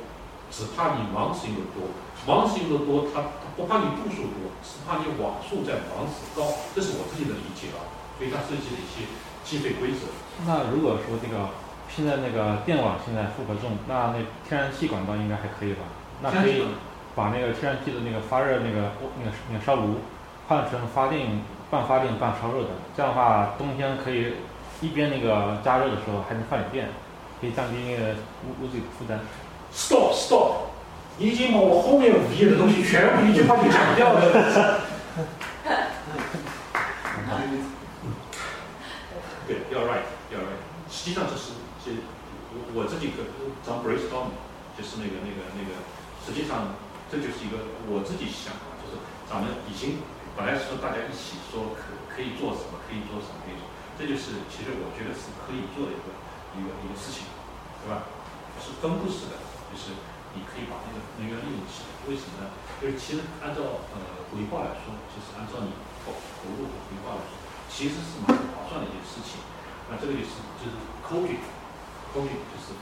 只怕你忙时用的多。忙时用的多，它它不怕你步数多，是怕你瓦数在房子高，这是我自己的理解啊。所以它设计了一些计费规则。那如果说这个现在那个电网现在负荷重，那那天然气管道应该还可以吧？那可以把那个天然气的那个发热那个那个那个烧炉换成发电半发电半烧热的，这样的话冬天可以一边那个加热的时候还能放点电，可以降低那个屋屋子里的负担。Stop stop，你已经把我后面五页的东西全部一句话就讲掉了。对，you're right，you're right。实际上这是这我我自己可咱 brainstorm，就是那个那个那个，实际上这就是一个我自己想法，就是咱们已经本来是说大家一起说可可以做什么，可以做什么，可以做，这就是其实我觉得是可以做的一个一个一个事情，对吧？是分布式的，就是你可以把那个能源利用起来。为什么呢？就是其实按照呃回报来说，就是按照你投投入的回报来说，其实是蛮划算的一件事情。那这个也是就是 coaching，coaching 就是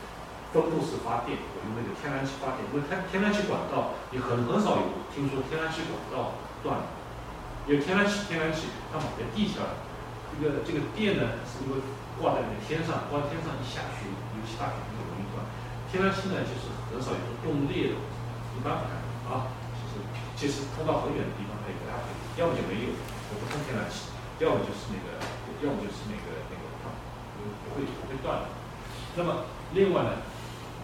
分布式发电，我用那个天然气发电，因为它天然气管道你很很少有听说天然气管道断了，因为天然气天然气它往下地下，这个这个电呢是因为挂在那个天上，挂在天上一下雪，尤其大雪那个容易断。天然气呢就是很少有冻裂的，一般不太有啊，就是其实通到很远的地方它也不太会，要么就没有，我不通天然气。要么就是那个，要么就是那个那个不会不会断的。那么另外呢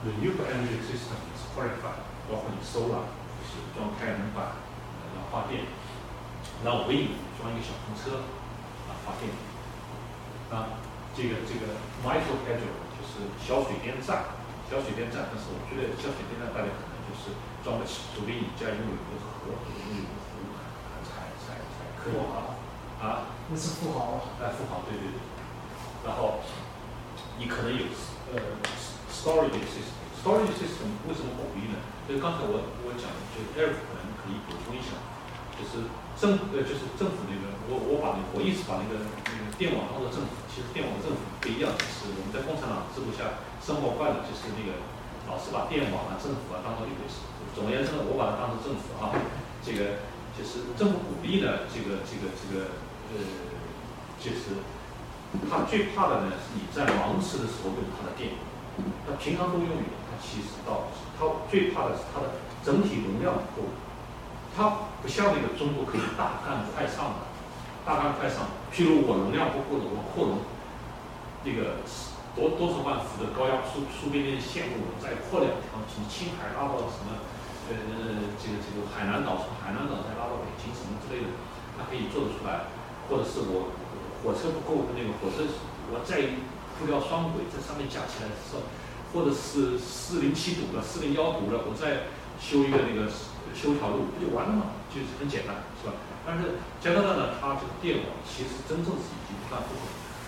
，renewable energy system is qualified，包括你 solar 就是装太阳能板，然后发电，然后 wind 装一个小风车啊发电，啊这个这个 micro hydro 就是小水电站，小水电站，但是我觉得小水电站大家可能就是装不起，除非你家拥有一个河，有一个湖，才才才可以啊啊。那是富豪啊。哎，富豪，对对对。然后你可能有呃 storage system，storage system 为什么不鼓励呢？就是刚才我我讲的，就是 Eric 可能可以补充一下，就是政呃就是政府那个，我我把那个我一直把那个那个电网当做政府，其实电网政府不一样，就是我们在共产党制度下生活惯了，就是那个老是把电网啊、政府啊当做一回事。总而言之呢，我把它当做政府啊，这个就是政府鼓励呢，这个这个这个呃，就是他最怕的呢是你在忙时的时候用他的电，他平常都用于他其实到他最怕的是它的整体容量不够，它不像那个中国可以大干快上的，大干快上，譬如我容量不够的，我扩容，那个多多少万伏的高压输输变电线路，再扩两条，从青海拉到什么，呃，这个这个海南岛，从海南岛再拉到北京什么之类的，它可以做得出来。或者是我火车不够的，那个火车我再铺条双轨在上面架起来是，或者是四零七堵了，四零幺堵了，我再修一个那个修条路不就完了吗？就是很简单，是吧？但是加拿大呢，它这个电网其实真正是已经不断不够，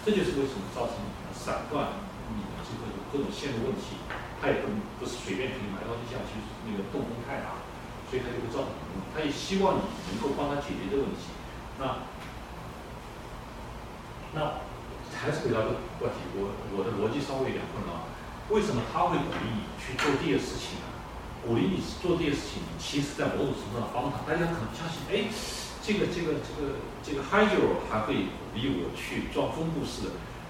这就是为什么造成散断，你这个有各种线路问题，它也不不是随便可以埋到地下去，那个动工太大，所以它就会造成，它也希望你能够帮他解决这个问题，那。那还是回到这个问题，我我的逻辑稍微有点混乱。为什么他会鼓励你去做这些事情呢？鼓励你做这些事情，其实在某种程度上帮他。大家可能相信，哎，这个这个这个这个 Hydro 还会鼓励我去装分布式的，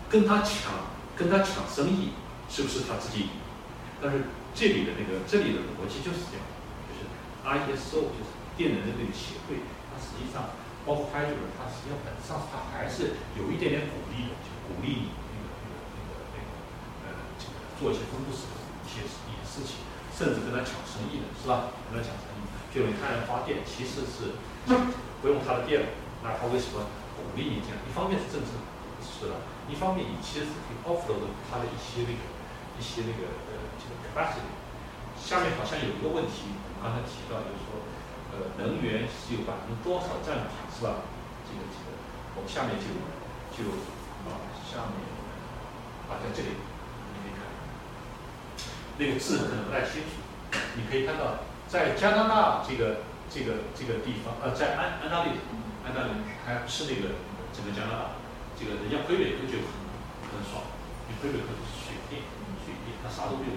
跟他抢跟他抢生意，是不是他自己？但是这里的那个这里的逻辑就是这样，就是 ISO 就是电能的那个协会，它实际上。包括 Hydro，，它实际上本质上它还是有一点点鼓励的，就鼓励你那个那个那个那个呃这个做一些分布式的一些一些事情，甚至跟他抢生意的是吧？跟他抢生意，就你太阳发电其实是不用他的电了，那他为什么鼓励你这样？一方面是政策是的，一方面你其实是可以 offer 他的一些那个一些那个呃这个 capacity。下面好像有一个问题，我们刚才提到就是说。呃，能源是有百分之多少占比，是吧？这个这个，我们下面就就啊，下面啊，在这里你可以看，那个字可能不太清楚。你可以看到，在加拿大这个这个这个地方，呃，在安安大略，安大略还不是那个整个加拿大，这个人家魁北克就很很爽，你魁北克是水电，水电，它啥都不用，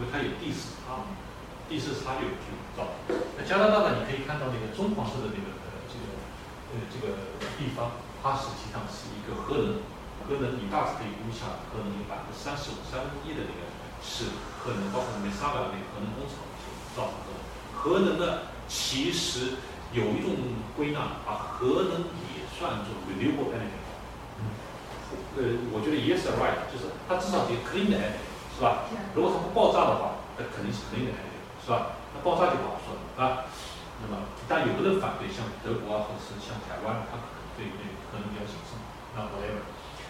因为它有地势差。地势差就就造那加拿大呢？你可以看到那个棕黄色的那个呃这个呃这个地方，它实际上是一个核能，核能你大致可以估一下，核能有百分之三十五、三分之一的那个是核能，包括里面三百万那个核能工厂造成的。核能呢，其实有一种归纳，把核能也算作 renewable energy。嗯，呃，我觉得 yes right，就是它至少得 clean energy，是吧？如果它不爆炸的话，那肯定是 clean energy。是吧？那爆炸就不好说了啊。那么，但有的人反对，像德国啊，或者是像台湾，他可能对对可能比较谨慎。那 whatever。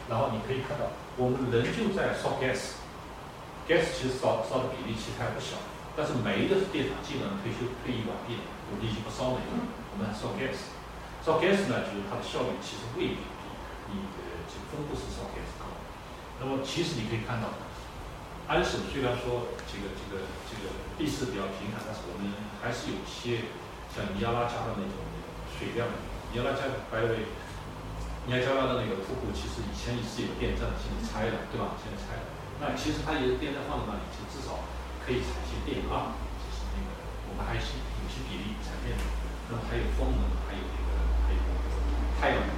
然后你可以看到，我们仍旧在烧 gas，gas 其实烧烧的比例其实还不小。但是煤的电厂基本上退休退役完毕了，我们已经不烧煤了，我们还烧 gas。烧 gas 呢，就是它的效率其实未必比你的这个分布式烧 gas 高。那么，其实你可以看到。安省虽然说这个这个这个地势比较平坦，但是我们还是有些像尼亚拉加的那种水量。尼亚拉加白为尼亚加拉的那个瀑布，其实以前也是有电站，现在拆了，对吧？现在拆了。那其实它有电站放在那里，就至少可以产些电啊。就是那个我们还是有些比例产电的。那么还有风能，还有那个还有太阳能。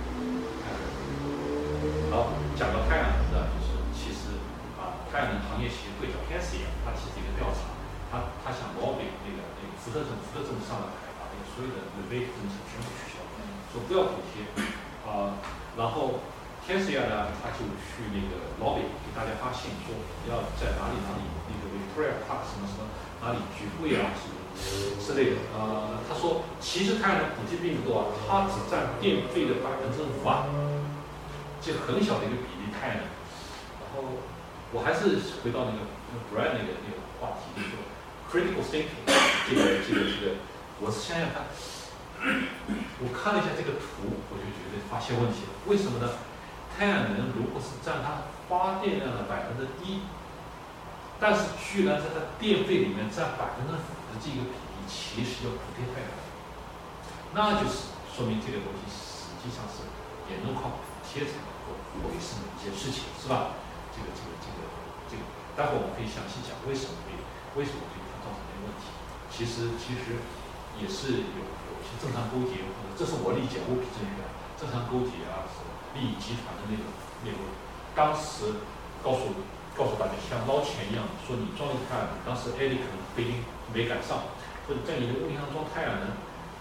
好，讲到太阳能的。就是其实啊太阳能行业协会叫 c a s i 它其实一个调查，它它想模拟那个那个福特镇福特镇上的开发，那个所有的 rebate 政策全部取消，说不要补贴啊、然后 Tesla 呢，他就去那个 lobby 给大家发信说要在哪里哪里那个 Victoria Park 什么什么哪里聚会啊什么之类的。呃，他说其实太阳能补贴并不多啊，它只占电费的百分之五啊，就很小的一个比例太阳能。然后我还是回到那个那个 brand 那个那个话题，就是说 critical thinking 这个这个这个，我是想想看，我看了一下这个图，我就觉得发现问题了。为什么呢？太阳能如果是占它发电量的百分之一，但是居然在它电费里面占百分之五的这个比例，其实要补贴太阳能，那就是说明这个东西实际上是严重靠补贴才能够维生的一件事情，是吧？这个这个这个这个，待会我们可以详细讲为什么会为什么会它造成这个问题。其实其实也是有有些正常勾结，或者这是我理解我比正确正常勾结啊，是利益集团的那种那种。当时告诉告诉大家像捞钱一样，说你装一个太阳能，当时艾利可能不一定没赶上，或者在你的屋顶上装太阳能，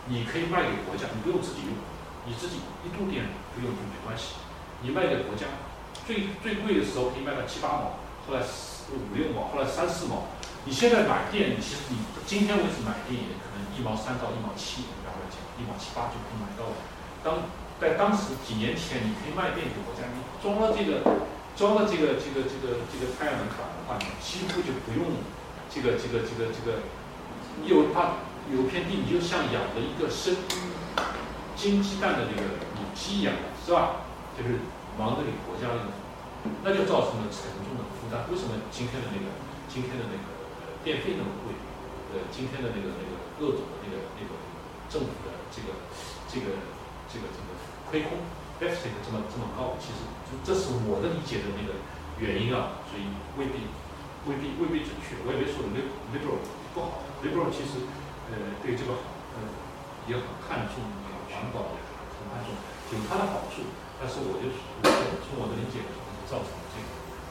你可以卖给国家，你不用自己用，你自己一度电不用用没关系，你卖给国家，最最贵的时候可以卖到七八毛，后来四五六毛，后来三四毛。你现在买电，其实你今天为止买电也可能一毛三到一毛七，然后讲一毛七八就可以买到了。当在当时几年前，你可以卖电给国家，你装了这个装了这个这个这个这个太阳能卡的话，你几乎就不用这个这个这个这个，你有它有片地，你就像养了一个生金鸡蛋的那个母鸡一样，是吧？就是忙着给国家用，那就造成了沉重的负担。为什么今天的那个今天的那个呃电费那么贵？呃，今天的那个那个各种的那个那个政府的这个这个这个这个亏空 deficit 这么这么高，其实就这是我的理解的那个原因啊，所以未必未必未必准确。我也没说 lib- liberal 不好，liberal 其实呃对这个好，呃也很看重环保，也很看重，有它的好处。但是我就从我的理解来说，造成了这个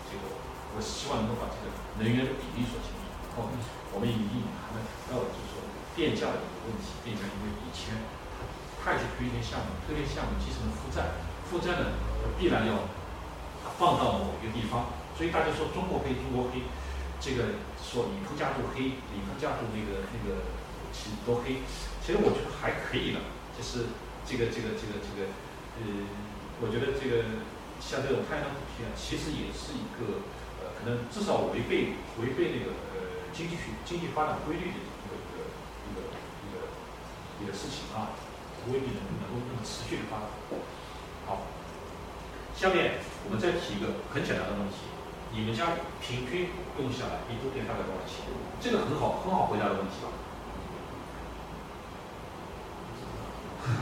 这个，我希望能够把这个能源的比例说清楚。哦，我们以以还没到就是说电价的一个问题，电价因为以前它也去推荐项目，推荐项目继承了负债，负债呢必然要放到某一个地方，所以大家说中国黑，中国黑，这个说李克家族黑，李克家族那个那个其实都黑，其实我觉得还可以了，就是这个这个这个这个，呃，我觉得这个像这种太阳能补贴啊，其实也是一个呃，可能至少违背违背那个呃经济学经济发展规律的一个一个一个一个一个事情啊，未必能能够那么持续的发展。好，下面我们再提一个很简单的问题，你们家平均用下来一度电大概多少钱？这个很好很好回答的问题吧？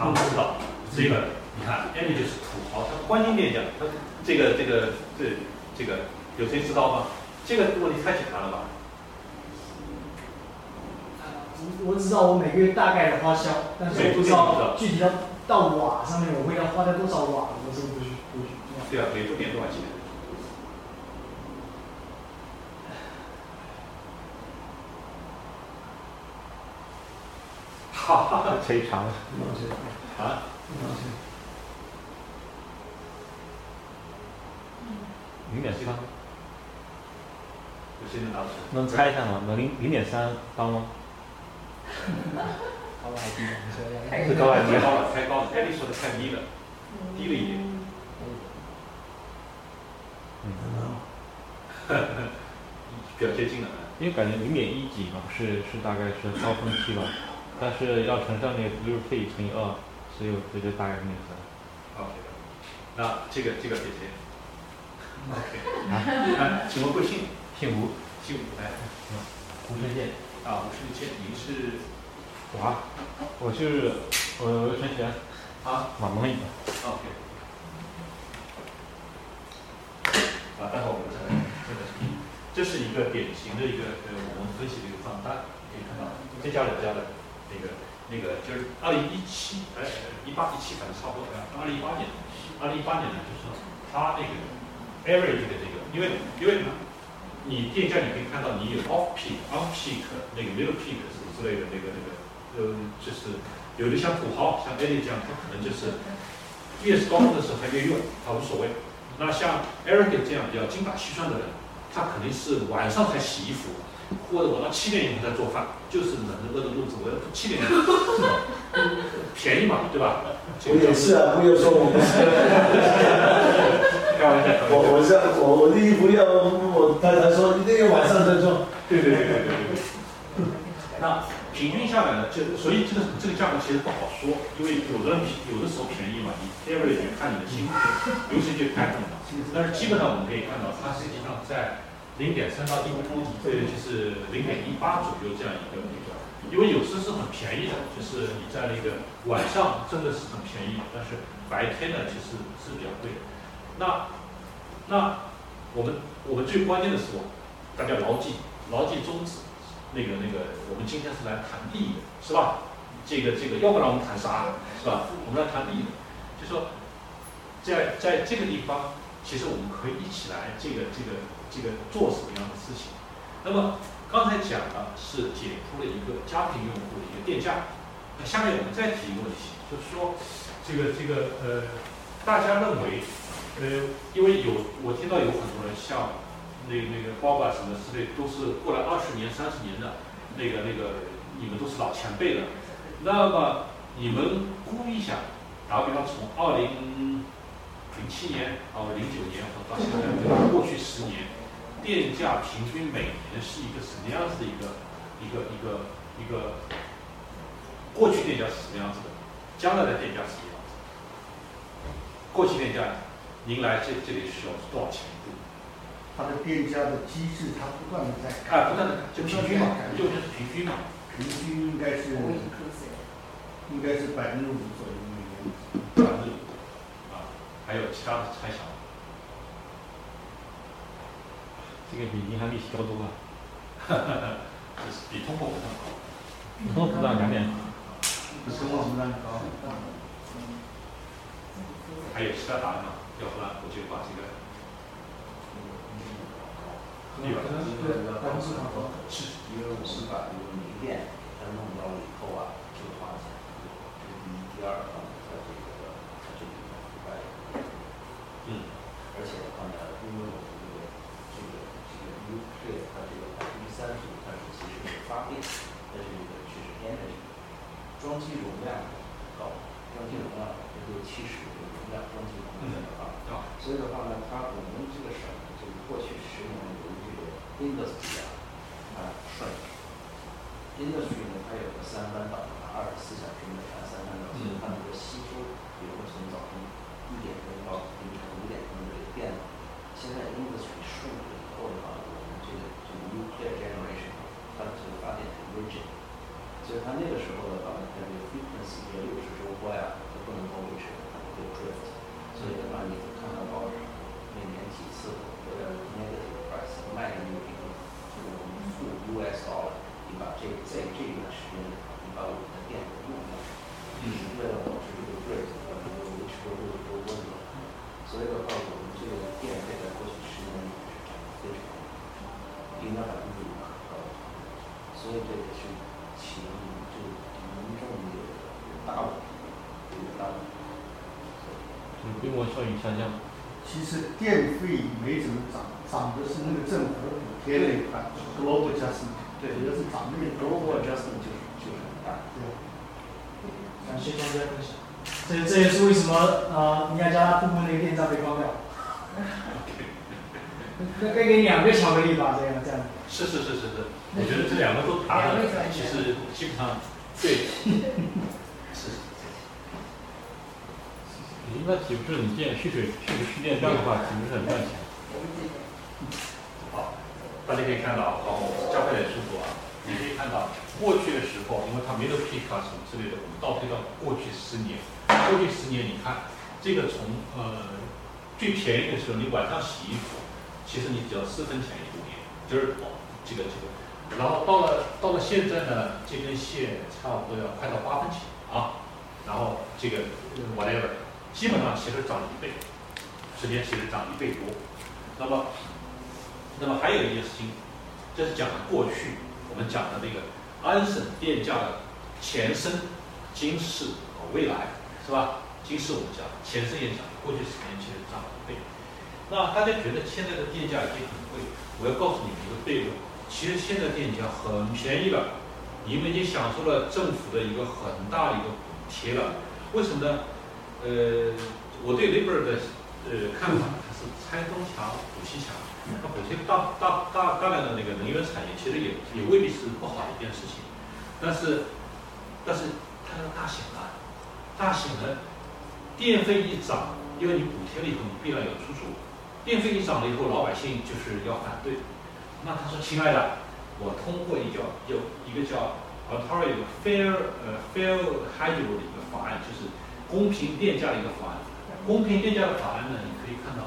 啊，不知道，这个你看，Andy 就是土豪，他关心电价，他这个这个这这个有谁知道吗？这个问题太简单了吧？我知道我每个月大概的花销，但是我不知道具体到到瓦上面我会要花掉多少瓦，我这不。对啊，每度电多少钱？哈哈哈，忒长了。啊，零点三，我现在拿出。能猜一下吗？能零零点三高吗？好吧，还低你说要是高还是低太？高了，太高了，艾丽说的太低了，低了一点。比较接近了。因为感觉零点一几嘛，是是大概是高峰期吧，但是要乘上那个流入费乘以二，所以我觉得大概零点三。OK，那这个这个给谁？OK，啊，请问贵姓？姓吴，姓吴来。吴春建。啊，吴世谦，您是我啊，我是我陈璇，啊马蒙语的。？OK。啊，待会我们再来这个，这是一个典型的一个呃，我们分析的一个账单，可以看到这家两家的那个那个就是二零一七哎一八一七反正差不多，二零一八年，二零一八年呢就是他那个 average 的这个，因为因为你电价你可以看到你有 off peak、on peak 那个 middle peak 什么之类的那个那个呃，就是有的像土豪，像阿里这样，他可能就是越是高峰的时候他越用，他无所谓。那像 Eric 这样比较精打细算的人，他肯定是晚上才洗衣服，或者晚上七点以后再做饭，就是冷着饿着肚子，我要七点以后，便宜嘛，对吧？我也是啊，不要说我不是。开玩笑，我我是我我的衣服要我太太说一定要晚上再做。对对对对对对对。那平均下来呢，就所以这个这个价格其实不好说，因为有的有的时候便宜嘛，你 average 看你的心情，流行就看嘛。但是基本上我们可以看到，它实际上在零点三到一呃，就是零点一八左右这样一个一个，因为有时是很便宜的，就是你在那个晚上真的是很便宜，但是白天呢其实是比较贵。那那我们我们最关键的时候，大家牢记牢记宗旨。那个那个，我们今天是来谈利益的，是吧？这个这个，要不然我们谈啥，是吧？我们来谈利益的，就说在在这个地方，其实我们可以一起来这个这个这个做什么样的事情。那么刚才讲的是解出了一个家庭用户的一个电价，那下面我们再提一个问题，就是说这个这个呃，大家认为呃，因为有我听到有很多人像。那那个包吧什么之类，都是过来二十年、三十年的，那个那个，你们都是老前辈了。那么你们估一下，打个比方，从二零零七年到零九年到现在，过去十年，电价平均每年是一个什么样子的一个一个一个一个？过去电价是什么样子的？将来的电价是什么样子？过去电价，您来这这里需要多少钱？它的店家的机制，它不断的在改，不断的就平均嘛，就是平均嘛，平均应该是应该是百分之五左右每年。百分之五啊，还有其他的猜想？这个比银行利息高多了，哈哈哈，这是比通货膨胀高，通货膨胀两点，比通货膨胀高。还有其他答案吗？要不然我就把这个。可能是这个公司它是，因为我们把这个煤电它弄到了以后啊，就花钱。这是第一，第二呢，它这个它这里面覆盖嗯，而且的话呢，因为我们这个这个这个 nuclear 它这个百分之三十它是其实是发电，它是一个确实 energy，装机容量高，装机容量百分之七十的容量，装机容量的话，所以的话呢，它我们这个省就是过去十年。industry 啊，啊顺，industry 呢，它有个三班倒，二十四小时每班三班倒，所以它能够吸收，比如说从早晨一点钟到凌晨五点钟的这个电脑，现在 industry 顺了以后的话，我们这个这个 nuclear generation 它这个发电很 rigid，所以它那个时候的话呢，它这个 frequency 这六十周波呀，它不能够维持，它会 drift，所以的话你看到报纸上每年几次有点 negative price 卖的那个。US dollar，你把这在这一段时间里，你把我们的电给用掉，是为了保持这个 rate 能够维持住这个温度。所以的话，我们这个电费在过去十年里是涨得非常快，应该百分之五可高。所以这也是起了这个严重的大问题，一个大问题。其实电费没怎么涨，涨的是那个政府补贴那一块，global adjustment，对，主要是涨那个 global adjustment 就是就是很大。对。感谢庄家分享，这这也是为什么呃，尼亚加拉瀑布那个电站被关掉。那该给两个巧克力吧，这样这样。是是是是是，我觉得这两个都谈了，其实基本上对。那岂不是你建蓄水蓄蓄电站的话，岂不是很赚钱？好，大家可以看到，好，我加快点速度啊。你可以看到，过去的时候，因为它没有 peak 啊什么之类的，我们倒推到过去十年。过去十年，你看这个从呃最便宜的时候，你晚上洗衣服，其实你只要四分钱一度电，就是这个这个。然后到了到了现在呢，这根线差不多要快到八分钱啊。然后这个 whatever。基本上其实涨一倍，时间其实涨一倍多。那么，那么还有一件事情，这是讲的过去，我们讲的那个安省电价的前身、今世和未来，是吧？今世我们讲，前身也讲，过去十年其实涨了一倍。那大家觉得现在的电价已经很贵，我要告诉你们一个悖论，其实现在电价很便宜了，你们已经享受了政府的一个很大的一个补贴了。为什么呢？呃，我对 Labour 的呃看法，它是拆东墙补西墙。它补贴大大大大量的那个能源产业，其实也也未必是不好的一件事情。但是，但是它要大醒了，大醒了，电费一涨，因为你补贴了以后，你必然有出处。电费一涨了以后，老百姓就是要反对。那他说：“亲爱的，我通过一叫有一个叫 Ontario Fair 呃 Fair Hydro 的一个法案，就是公平电价的一个法案。公平电价的法案呢，你可以看到，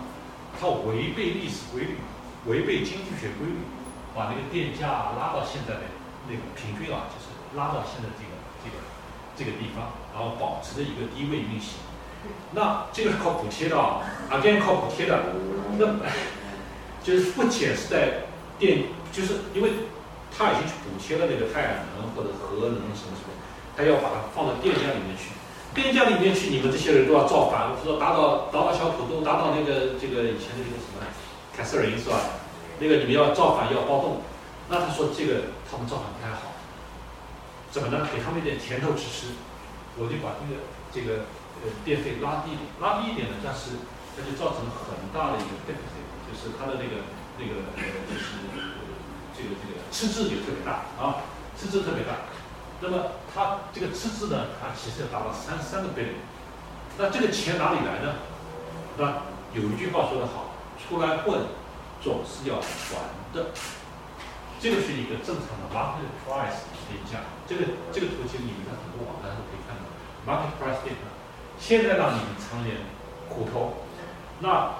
它违背历史规律，违背经济学规律，把那个电价拉到现在的那个平均啊，就是拉到现在这个这个这个地方，然后保持着一个低位运行。那这个是靠补贴的啊，啊，这样靠补贴的。那就是不仅是在电，就是因为他已经去补贴了那个太阳能或者核能什么什么，他要把它放到电价里面去。边疆里面去，你们这些人都要造反，说打倒打倒小浦东，打倒那个这个以前那个什么凯瑟琳是吧？那个你们要造反要暴动，那他说这个他们造反不太好，怎么呢？给他们一点甜头吃吃，我就把这个这个呃电费拉低点，拉低一点呢，但是它就造成了很大的一个 deficit，就是它的那个那个呃就是这个这个赤字就特别大啊，赤字特别大。那么它这个赤字呢，它其实要达到三十三个倍。那这个钱哪里来呢？那有一句话说得好，出来混总是要还的。这个是一个正常的 market price 电价。这个这个图其实你们在很多网站都可以看到 market price 电价。现在让你们尝点苦头。那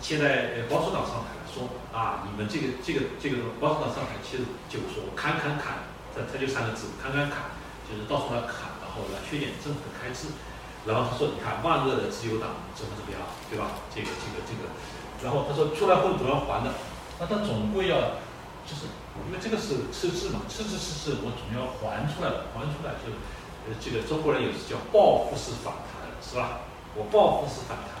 现在保守党上台，说啊，你们这个这个这个保守党上台，其实就说砍砍砍，他他就三个字，砍砍砍，就是到处来砍，然后来削减政府的开支。然后他说，你看万恶的自由党怎么怎么样，对吧？这个这个这个，然后他说出来混总要还的，那他总归要，就是因为这个是赤字嘛，赤字赤字我总要还出来的，还出来就，呃，这个中国人有时叫报复式反弹，是吧？我报复式反弹。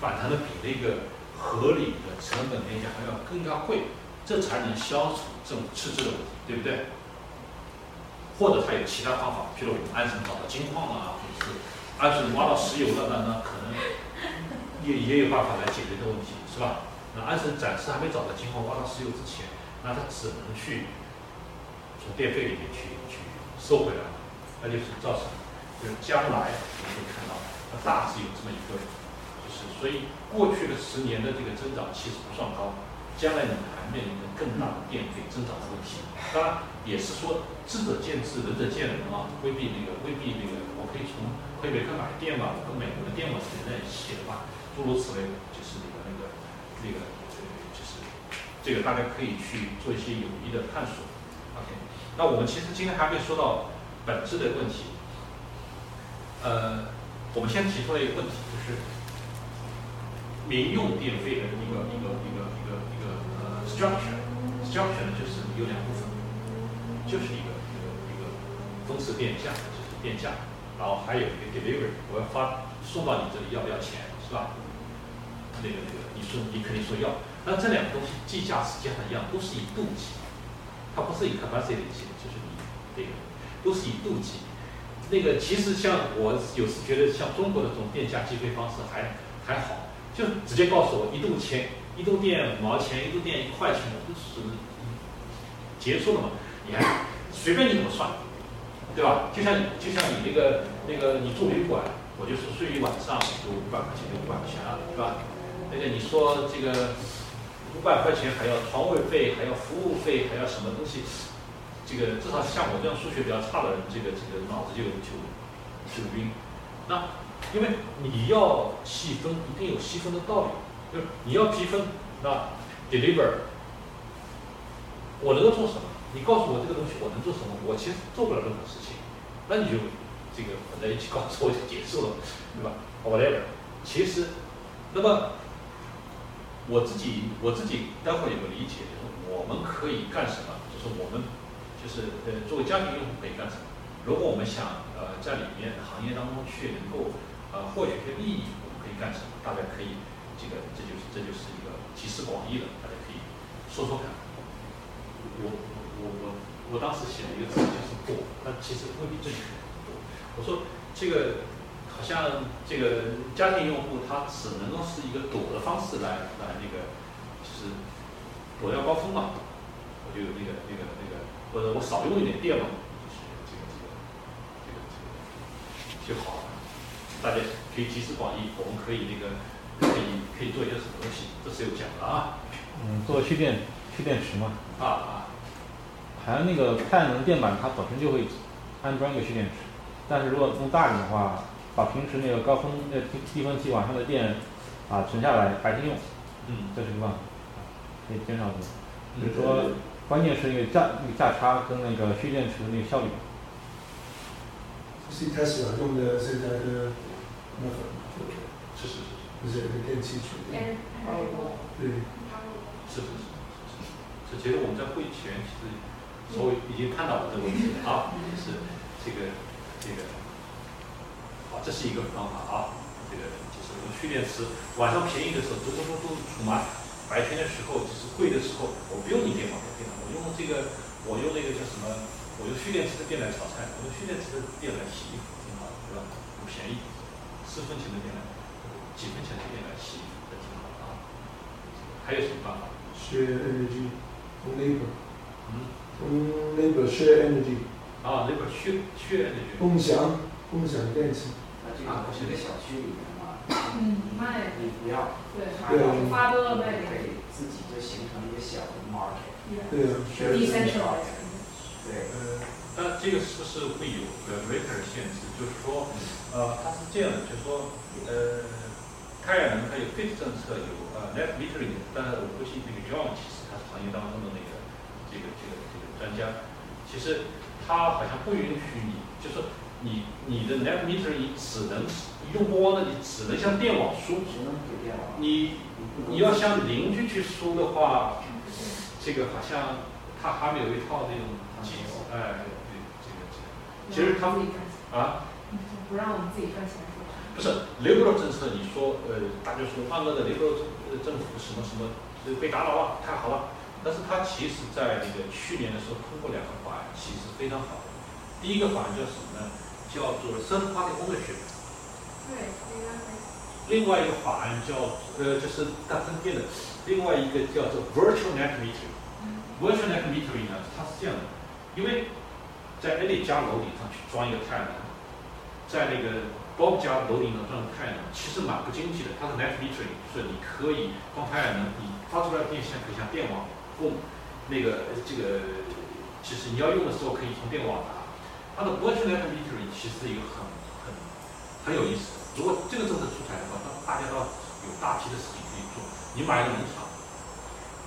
反弹的比那个合理的成本电价还要更加贵，这才能消除这种赤字的问题，对不对？或者他有其他方法，比如我们安省找到金矿啊，或者是安省挖到石油了，那那可能也 也有办法来解决这个问题，是吧？那安省暂时还没找到金矿挖到石油之前，那他只能去从电费里面去去收回来，那就是造成就是将来我们会看到它大致有这么一个。就是所以过去的十年的这个增长其实不算高，将来你还面临着更大的电费增长的问题。当然也是说智者见智，仁者见仁啊，未必那个未必那个，我可以从魁北克买电嘛，跟美国的电网连在一起的话，诸如此类，就是那个那个那个，就是这个大家可以去做一些有益的探索。OK，那我们其实今天还没说到本质的问题。呃，我们先提出来一个问题，就是。民用电费的一个一个一个 structure，structure 呢就是有两部分，就是一个一个一个分时电价，就是电价，然后还有一个 delivery，我要发送到你这里要不要钱，是吧？那个那个，你说你肯定说要，那这两个东西计价实际上一样，都是以度计，它不是以 capacity 计，就是以这个都是以度计。那个其实像我有时觉得像中国的这种电价计费方式还还好。就直接告诉我一度钱，一度电五毛钱，一度电一块钱，就是结束了嘛？你还随便你怎么算，对吧？就像你就像你那个那个你住旅馆，我就是睡一晚上就五百块钱就五百块钱了，对吧？那个你说这个五百块钱还要床位费，还要服务费，还要什么东西？这个至少像我这样数学比较差的人，这个这个脑子就就就晕。那。因为你要细分，一定有细分的道理。就你要批分，那 deliver，我能够做什么？你告诉我这个东西我能做什么？我其实做不了任何事情。那你就这个混在一起告诉我就结束了，对吧？whatever。其实，那么我自己我自己待会儿有个理解，就是我们可以干什么？就是我们就是呃作为家庭用户可以干什么？如果我们想呃在里面行业当中去能够呃获取一些利益，我们可以干什么？大家可以这就是这就是一个集思广益的，大家可以说说看。我我我我当时写了一个词就是“躲”，但其实未必正确。我说这个好像这个家庭用户他只能够是一个躲的方式来来那个就是躲掉高峰嘛，我就那个那个那个或者我少用一点电嘛，就是这个这个这个这个就好了。大家可以集思广益，我们可以那个可以可以做一些什么东西，这是有讲的啊。嗯，做蓄电蓄电池嘛。啊啊。好像那个太阳能电板它本身就会安装一个蓄电池，但是如果弄大一点的话，把平时那个高峰那低低峰期晚上的电啊存下来白天用，嗯，这是个办法，可以减少的。就是说，关键是那个价那个价差跟那个蓄电池的那个效率。是一开始用的现在的那个，是是是，就是电器储电，对，是是是。是，是其实我们在会前其实。稍微已经看到了这个问题了。啊，是这个这个，好，这是一个方法啊，这个就是我们蓄电池晚上便宜的时候嘟嘟嘟嘟充满，白天的时候就是贵的时候，我不用你电网的电脑，我用这个我用那个叫什么，我用蓄电池的电来炒菜，我用蓄电池的电来洗衣服，挺好的，对吧？不便宜，四分钱的电来，几分钱的电来洗衣服，这挺好的啊。还有什么办法？Share energy, labor. 嗯。从，labor share energy。啊，labor share share energy。共享共享电器。那这个不是个小区里面吗？嗯，卖。你不要。对。对。发多了卖。可以自己就形成一个小的 market。对啊。Decentralized。对。那这个是不是会有个 breaker 限制？就是说，呃，它是这样的，就是说，呃，太阳能它有 FIT 政策，有呃 net metering，但是我不信那个 John 其实他是行业当中的那个这个这个这个。专家，其实他好像不允许你，就是你你的 net metering 只能用不光的，你只能向电网输，只能给电网。你你要向邻居去输的话，这个好像他还没有一套那种机制，哎，对，这个这个，其实他们啊，不让我们自己赚钱不是 liberal 政策，你说呃，大家说万恶的 liberal 政府什么什么被打倒了，太好了。但是它其实，在那个去年的时候通过两个法案，其实非常好的。第一个法案叫什么呢？叫做 third party ownership。对，另外一个法案叫呃，就是大分店的。另外一个叫做 virtual net metering。virtual net metering 呢，它是这样的，因为在 any 家楼顶上去装一个太阳能，在那个 Bob 家楼顶上装太阳能，其实蛮不经济的。它是 net metering，就是你可以装太阳能，你发出来的电线可以向电网。供那个这个，其实你要用的时候可以从电网拿。它的 virtual net metering 其实一个很很很有意思的。如果这个政策出台的话，那大家都有大批的事情可以做。你买一个农场，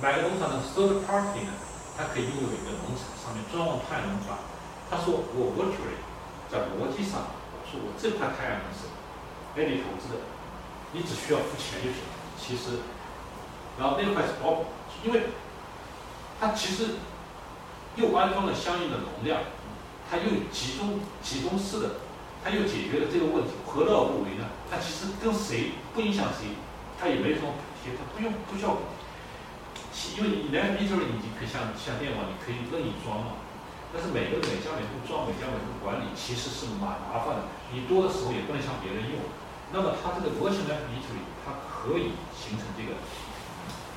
买个农场的 third party 呢，它可以拥有一个农场，上面专往太阳能板。他说我 virtually 在逻辑上，我这块太阳能是 A 你投资的，你只需要付钱就行。其实，然后那块是包，因为。它其实又安装了相应的容量，它又集中集中式的，它又解决了这个问题，何乐而不为呢？它其实跟谁不影响谁，它也没什么补贴，它不用不需要补，因为你来 meter 你可以像像电网，你可以任意装嘛。但是每个每家每户装，每家每户管理，其实是蛮麻烦的。你多的时候也不能向别人用。那么它这个模型来 meter 它可以形成这个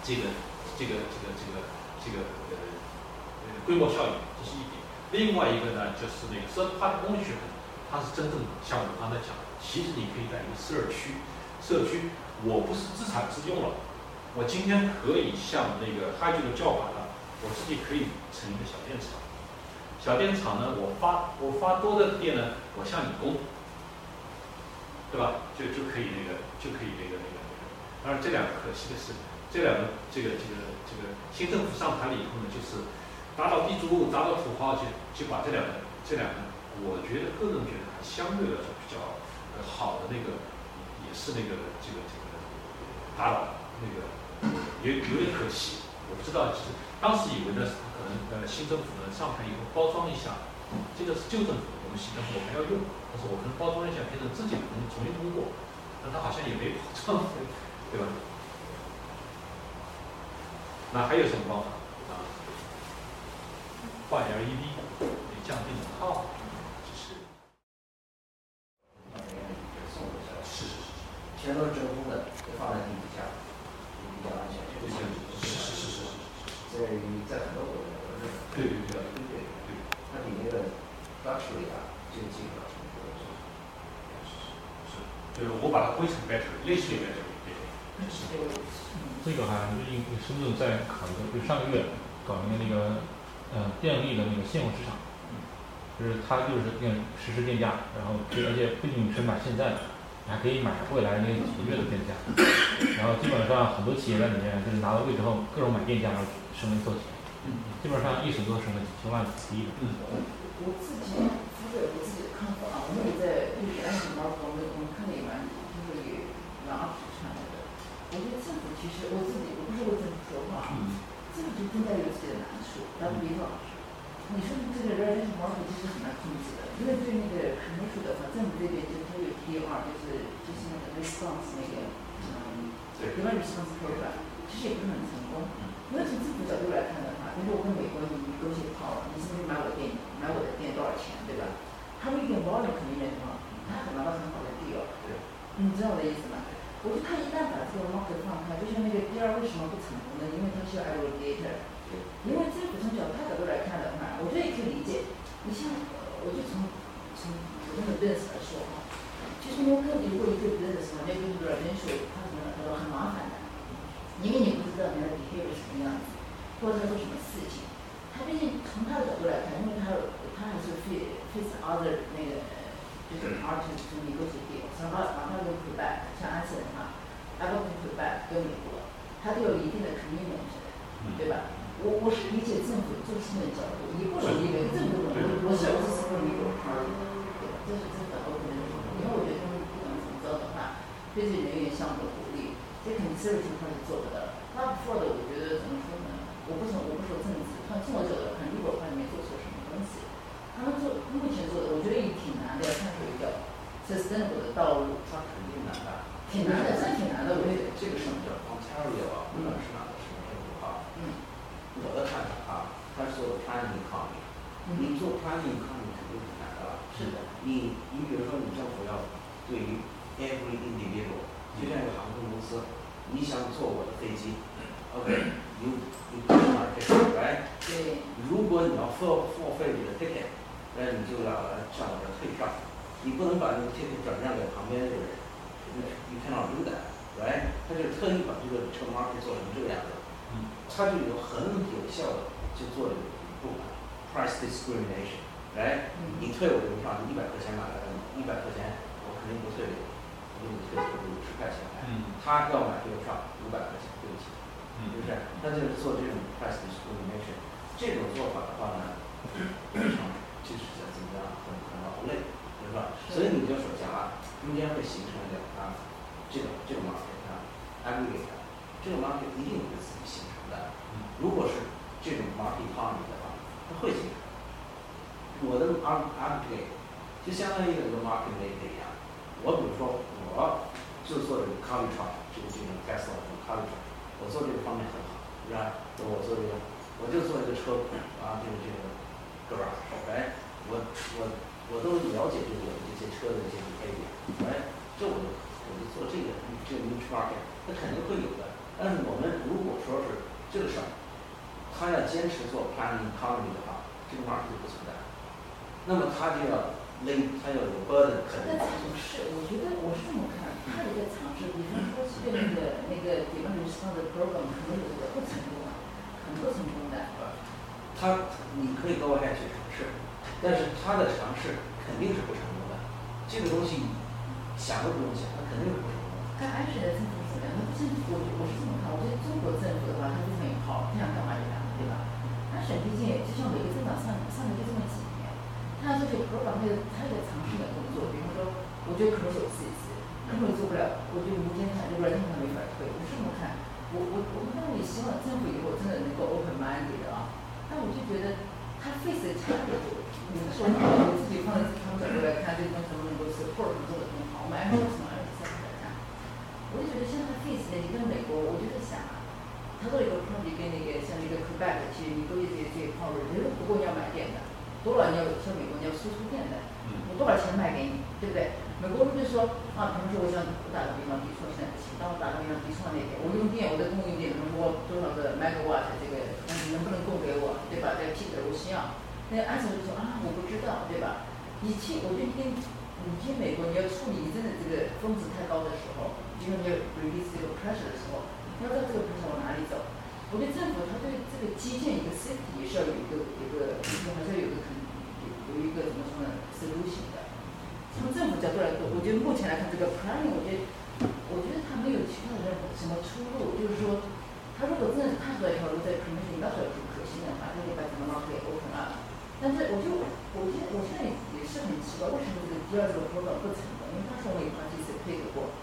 这个这个这个这个。这个呃呃规模效应，这是一点。另外一个呢，就是那个生它的工学，它是真正像我刚才讲，其实你可以在一个社区，社区我不是自产自用了，我今天可以像那个哈吉的叫板了，我自己可以成一个小电厂。小电厂呢，我发我发多的电呢，我向你供，对吧？就就可以那个就可以那个那个那个。当然这两个可惜的是，这两个这个这个。这个新政府上台了以后呢，就是打倒地主，打倒土豪，就就把这两个这两个，我觉得个人觉得还相对来说比较好的那个，也是那个这个这个打倒那个有有点可惜。我不知道，就是当时以为呢，呃新政府呢上台以后包装一下，这个是旧政府，我们西，但是我还要用，但是我可能包装一下，变成自己可能重新通过，但他好像也没包装，对吧？那还有什么方法啊？换 LED，你降低能耗，是送是是是全都是真空的，就放在地底下，也比较安全，这个是是是是是是，在于在很多国对对对对对对，它里面的 battery 啊，这个技术啊，什么都是。是，就是我把它归成 battery，类似于 battery，这个好像就是应深圳在考虑的，就上个月搞一个那个呃电力的那个现货市场，就是它就是电实时电价，然后而且不仅是买现在的，你还可以买未来那几个月的电价，然后基本上很多企业在里面就是拿到位之后各种买电价，然后省了一撮钱，基本上一审都审了几千万几亿的。我自己发表我自己的看法啊，我们也在就是安什么，我们我们看了一版，就是有两指传来的。我觉得政府其实我自己我不是为政府说话，政府就应该有自己的难处。打个比方，你说这个 residential market 其实很难控制的，因为对。那个 commercial 的话，政府这边就是它有 DR，就是就是那个 response 那个嗯对。demand response program，其实也不是很成功。因为从政府角度来看的话，比如果我跟美国你勾结 power，你是不是买我的店买我的店多少钱，对吧？他们一点 volume 肯定没什么，他很拿到很好的 deal。对。你知道我的意思吗？我觉得他一旦把这个 market 放开，就像那个第二为什么不成功呢？因为他需要 aggregator。因为政府从角他角度来看的话，我觉得也可以理解。你像，呃我就从从普通的 business 来说哈，其实我个人如果一个 business 嘛，那个 residential 它可能很多很麻烦的，因为你不知道你的 behavior 是什么样子，或者做什么事情。他毕竟从他的角度来看，因为他他还是 face face other 那个就是 artist to negotiate，像他马上就 Quebec，像安森的话，阿伯跟 Quebec 跟美国，他都有一定的 commitment，对吧？我我是理解政府做事的角度，你不容易，每个政府都容易，我是我是 support legal party，对吧？这是这是 OK 的，因为我觉得他们不管怎么着的话，对这人员项目的鼓励，这肯定 service 他是做不到的。那 for 的，我觉得怎么说呢？我不从我不说政治，从从我角度来看，legal 方面做错什么东西，他们做目前做的，我觉得也挺难的，探索一个 sustainable 的道路，它肯定难的。挺难的，真挺难的，我觉得。这个什么叫 Ontario 啊？不管是哪个省政府啊，嗯。我的看法啊，他是做 planning economy，你做 planning economy 肯定很难的了。是的。你你比如说你政府要对于 every individual，就像一个航空公司，你想坐我的飞机，OK，you you pay my ticket，right？对。如果你要付付费你的 ticket，那你就要向我这退票，你不能把那个 ticket 转让给旁边那个人，you cannot do that，right？他就特意把这个这个 market 做成这个样子。他就有很有效的就做这个不管 price discrimination，来，你退我这个票，你一百块钱买来的，一百块钱我肯定不退给你，我给你退五十块钱来。他要买这个票五百块钱，对不起，是不是？他就是做这种 price discrimination，这种做法的话呢，就是怎么样，很很劳累，是吧？所以你就说讲啊，中间会形成两个这个这个 market 啊，aggregate，这个 market 一定会自己形成的。如果是这种 market economy 的话，它会形成。我的 arm arbitrate 就相当于一个 market maker 一样。我比如说，我就做这个 coffee truck，这个这种 Tesla 这种 coffee truck，我做这个方面很好，是吧？那我做这个，我就做一个车库啊，这个这个哥们儿哎，我我我都了解这个这些车的这些特点哎，这我就我就做这个这个 niche market，那肯定会有的。但是我们如果说是这个事儿，他要坚持做 planning economy 的话，这个 market 就不存在。那么他就要勒，他要有 burden 肯定。但尝试，我觉得我是这么看，他也在尝试，比方说去那个那个 demand response program 可能有的不成功啊，很不成功的。他你可以 go ahead 去尝试，但是他的尝试肯定是不成功的。这个东西想都不用想，他肯定是不成功的。看安省的政府怎么样？那政府，我我是这么看，我觉得中国政府的话，它非常有号，他想干嘛就干嘛，对吧？安省毕竟就像每个政党上上来就这么几年，他这个 program 他有他有尝试的工作，比方说，我觉得可能有试一根本做不了，我觉得民间看，如果今天没法推，我是这么看。我我我们当然也希望政府以后真的能够 open minded 啊，但我就觉得他 face 的差别，你说我自己放在他们角度来看，这个东西能不能够 support 做的，们 Apple 为什么 Apple 三来看？我就觉得像它 Face 呢，你跟美国，我就在想啊，他做了一个 project 跟那个像那个 Quebec，其实你估计这这 power，如不过你要买电的，多了你要像美国你要输出电的，我多少钱卖给你，对不对？美国人就说啊，比如说我想我打个比方，比如说现在不行，当我打个比方，比如说那边我用电，我的供应电能够多少个 megawatt，这个能能不能供给我，对吧？在 peak 我需要。那个安总就说啊，我不知道，对吧？你去，我就听，你去美国，你要处理真的这个峰值太高的时候，因为你要 release 这个 pressure 的时候，你要知道这个 pressure 往哪里走。我觉得政府它对这个基建一个 safety 也是要有一个一个，还是要有个肯有有一个怎么说呢，solution 的。从政府角度来说，我觉得目前来看这个 planning，我觉得我觉得它没有其他的任何什么出路，就是说，他如果真的是探索一条路在 permission 到时候是可行的话，他就把整个 market open up。但是我就，我现我现在也是很奇怪，为什么这个第二个报道不成功？因为当时我们也发几次配合过，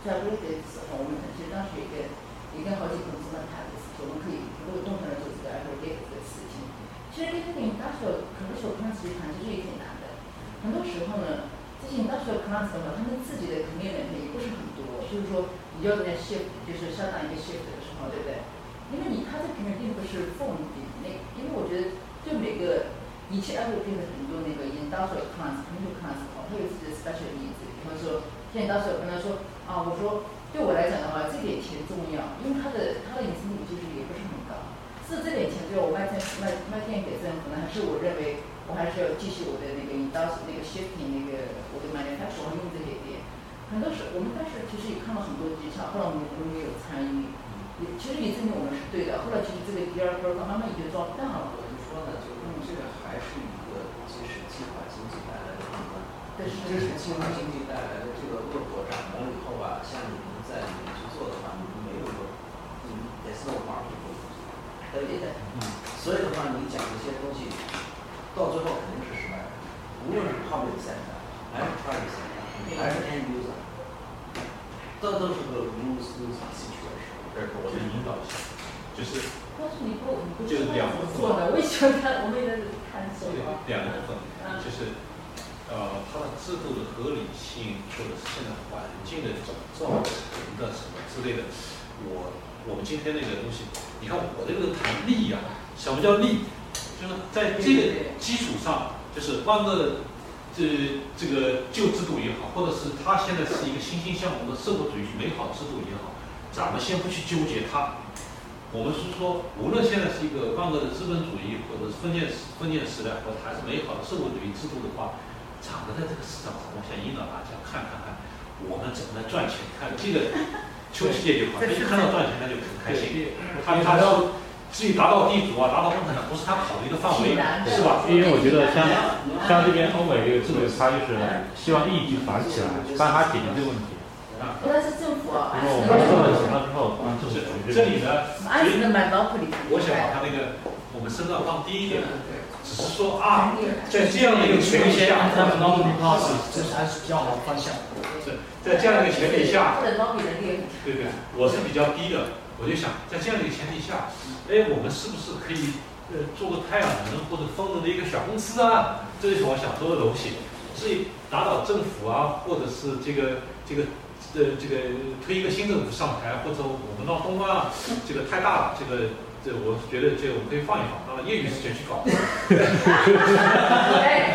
在 r e 的时候，我们其实当时也跟也跟好几个公司在谈的事情，我们可以如果动起来做这个 r e d 这个事情。其实跟这个 industrial commercial plants 其实也挺难的，很多时候呢，这些 industrial plants 的话，他们自己的 commitment 也不是很多，就是说你要在 shift，就是相当一个 shift 的时候，对不对？因为你他这个平台并不是 form 那，因为我觉得对每个以前 Apple 变成很多那个 industrial class、commercial class 哦，它有自己的 special needs。比方说，像 industrial 跟他说啊，我说对我来讲的话，这点钱重要，因为它的它的隐私度其实也不是很高。是这点钱对我卖电卖卖电给政府呢，还是我认为我还是要继续我的那个 industrial 那个 shifting 那个我的 manufacturing 用这些点。很多时候我们当时其实也看了很多技巧，后来我们我们也有参与，也其实也证明我们是对的。后来其实这个第二波慢慢已经做淡了。这个还是一个即使计划经济带来的弊端。这是计划经济带来的这个恶果长了以后吧，像你们在里面去做的话，你们没有说，你们也是那种玩儿对的。嗯。所以的话，你讲这些东西，到最后肯定是失败的。无论是 public sector 还是 private sector，还是 end user，这都是个 lose lose situation。对，我再引导一下，就是。但是你不，你不就是两部分。我也喜欢看，我们也在看这个。两部分，就是。呃，它的制度的合理性，或者是现在环境的造造成的什么之类的，我我们今天那个东西，你看我这个谈利啊，什么叫利？就是在这个基础上，就是万恶这这个旧制度也好，或者是它现在是一个欣欣向荣的社会主义美好制度也好，咱们先不去纠结它。我们是说，无论现在是一个万恶的资本主义，或者是封建封建时代，或者还是美好的社会主义制度的话。厂子在这个市场上，我想引导大家看看看，我们怎么来赚钱。看这个邱世界就好，他一看到赚钱他就很开心。他他要至于达到地主啊，达到共产党，不是他考虑的范围，是吧？因为我觉得像像这边欧美这个制度，他就是希望利益反起来，帮他解决这个问题。原来是政府啊！因为我们挣了钱了之后，就是这里呢，我想把他那个我们身段放低一点。只是说啊，在这样的一个前提下，他们捞米 pass，这是还是比较好的方向。是在这样的一个前提下，对对，我是比较低的，我就想在这样的一个前提下，哎，我们是不是可以呃做个太阳能或者风能的一个小公司啊？这就是我想说的东西。至于打倒政府啊，或者是这个这个呃这个推一个新政府上台，或者我们闹东啊，这个太大了，这个。这我觉得，这我们可以放一放，让业余时间去搞。哎，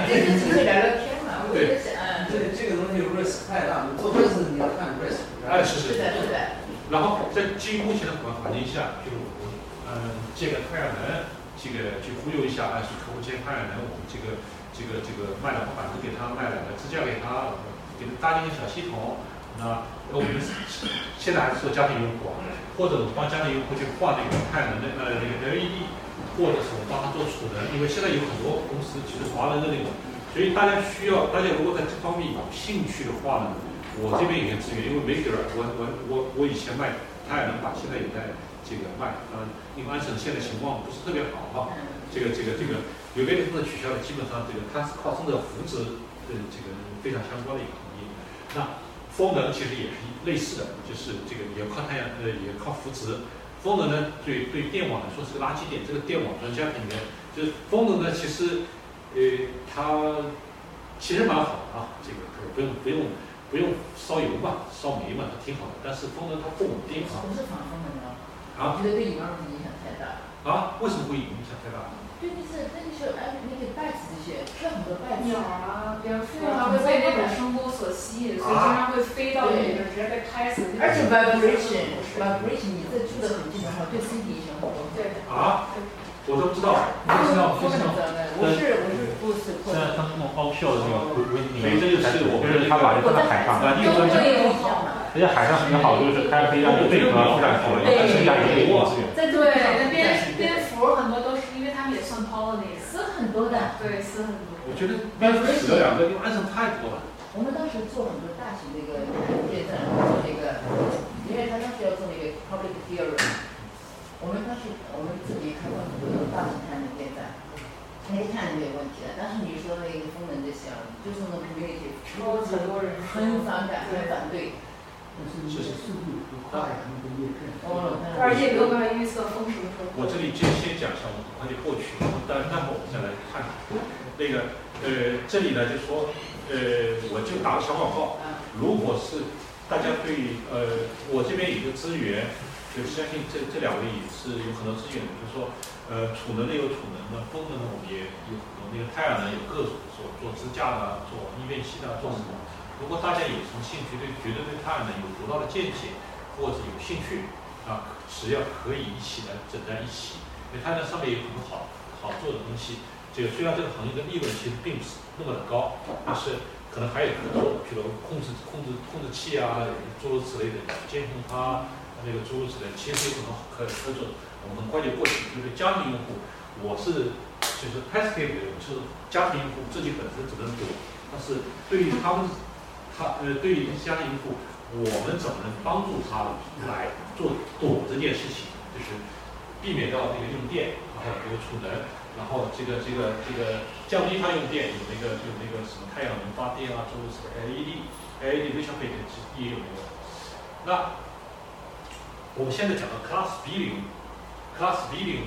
这个只是聊聊天嘛，我在想，这这个东西 risk 太大，做 risk 你要看 risk。哎，是是。是的，是的。然后在基于目前的环环境下，就我嗯建个太阳能，这个去忽悠一下，哎，是客户建太阳能，我们这个这个这个卖两个板子给他，卖两个支架给他，给他搭建一个小系统。那我们现在还是做家庭用户啊。或者我帮家庭用户去换那个太阳能的呃那个 LED，或者是我们帮他做储能，因为现在有很多公司其实华能的那种，所以大家需要，大家如果在这方面有兴趣的话呢，我这边有些资源，因为 Maker，我我我我以前卖太阳能板，现在也在这个卖，嗯，因为安省现在情况不是特别好哈，这个这个这个有别的部分取消了，基本上这个它是靠生的扶持的这个非常相关的一个行业，那。风能其实也是类似的，就是这个也要靠太阳，呃，也靠扶持。风能呢，对对电网来说是个垃圾点。这个电网专家里面，就是风能呢，其实呃，它其实蛮好的啊，这个不用不用不用烧油嘛，烧煤嘛，它挺好的。但是风能它不稳定啊。不是防风的吗？啊我觉得对影响太大。啊？为什么会影响太大？对，就是那个时候，哎，那是很多袋子。鸟啊，蝙蝠啊，会被那种声波所吸引，所以经常会飞到里面，直接被拍死。而且 vibration，vibration，你在住的很近的话，对身体影响很多。对。啊？我都不知道。不知道，不知道。我是我是不是。现在他们的那个，没这就是我就是他把这放在海上，都会有好嘛。而且海上很好，就是它可以让你贝壳附上去，剩下一个一个资源。在对，那蝙蝙蝠很多都是因为他们也算 pollinator，丝很多的。对，丝很多。我觉得蝙蝠死了两个，因为岸上太多了。我们当时做很多大型那个电站，做那个，因为他当时要做那个 public hearing，我们当时我们自己开过很多那种大型太阳能电站，那个太阳能没有问题的，但是你说那个风能这些，就是那种 community，超级多人很反感，很反对。但是速度不快，他们都也看。哦，而且没有预测风什么时候。我这里就先讲一下，我们很快就过去了，但待会儿我们再来看那个呃，这里呢就说呃，我就打个小广告，如果是大家对呃，我这边有个资源，就相信这这两位也是有很多资源的，就是说呃，储能的有储能的，风能的我们也有很多，那个太阳能有各种做做支架的，做逆变器的，做什么？如果大家有什么兴趣，对觉得对太阳能有独到的见解，或者有兴趣啊，只要可以一起来整在一起，因为太阳能上面有很多好好做的东西。这个虽然这个行业的利润其实并不是那么的高，但是可能还有合作，比如控制控制控制器啊，诸如此类的监控它那个诸如此类，其实有很多可合作。我们很快就过去，就是家庭用户，我是就是 passive 的，就是家庭用户自己本身只能躲，但是对于他们。他呃，对于家庭用户，我们怎么能帮助他来做躲这件事情？就是避免掉这个用电，然后这个储能，然后这个这个这个降低它用电，有那个有那个什么太阳能发电啊，诸如此类 LED，LED 微消费其实也有那个。那我们现在讲到 Class billing，class billing，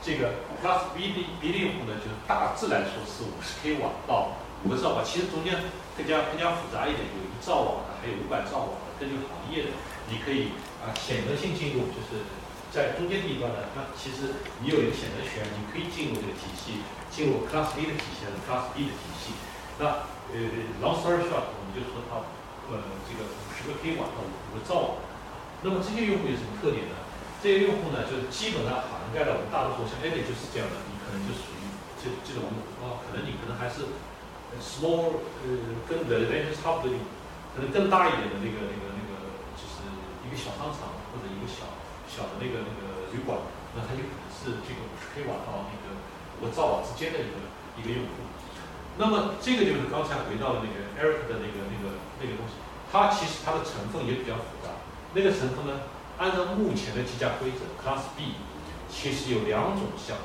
这个 Class B 的 B 的用户呢，就是大致来说是五十 k 瓦到五个兆瓦，其实中间。更加更加复杂一点，有一兆瓦的，还有五百兆瓦的，根据行业的，你可以啊选择性进入，就是在中间地段呢，它其实你有一个选择权，你可以进入这个体系，进入 Class A 的体系还是 Class B 的体系。那呃，long story short，我们就说它呃这个五十个 k 瓦到五个兆瓦。那么这些用户有什么特点呢？这些用户呢，就是基本上涵盖了我们大多数像 Eddie 就是这样的，你可能就属于这这种啊，可能你可能还是。small 呃，跟人人差不多，可能更大一点的那个那个那个，就是一个小商场或者一个小小的那个那个旅馆，那它就可能是这个五十 k 瓦到那个五个兆瓦之间的一个一个用户。那么这个就是刚才回到了那个 Eric 的那个那个那个东西，它其实它的成分也比较复杂。那个成分呢，按照目前的计价规则，Class B 其实有两种项，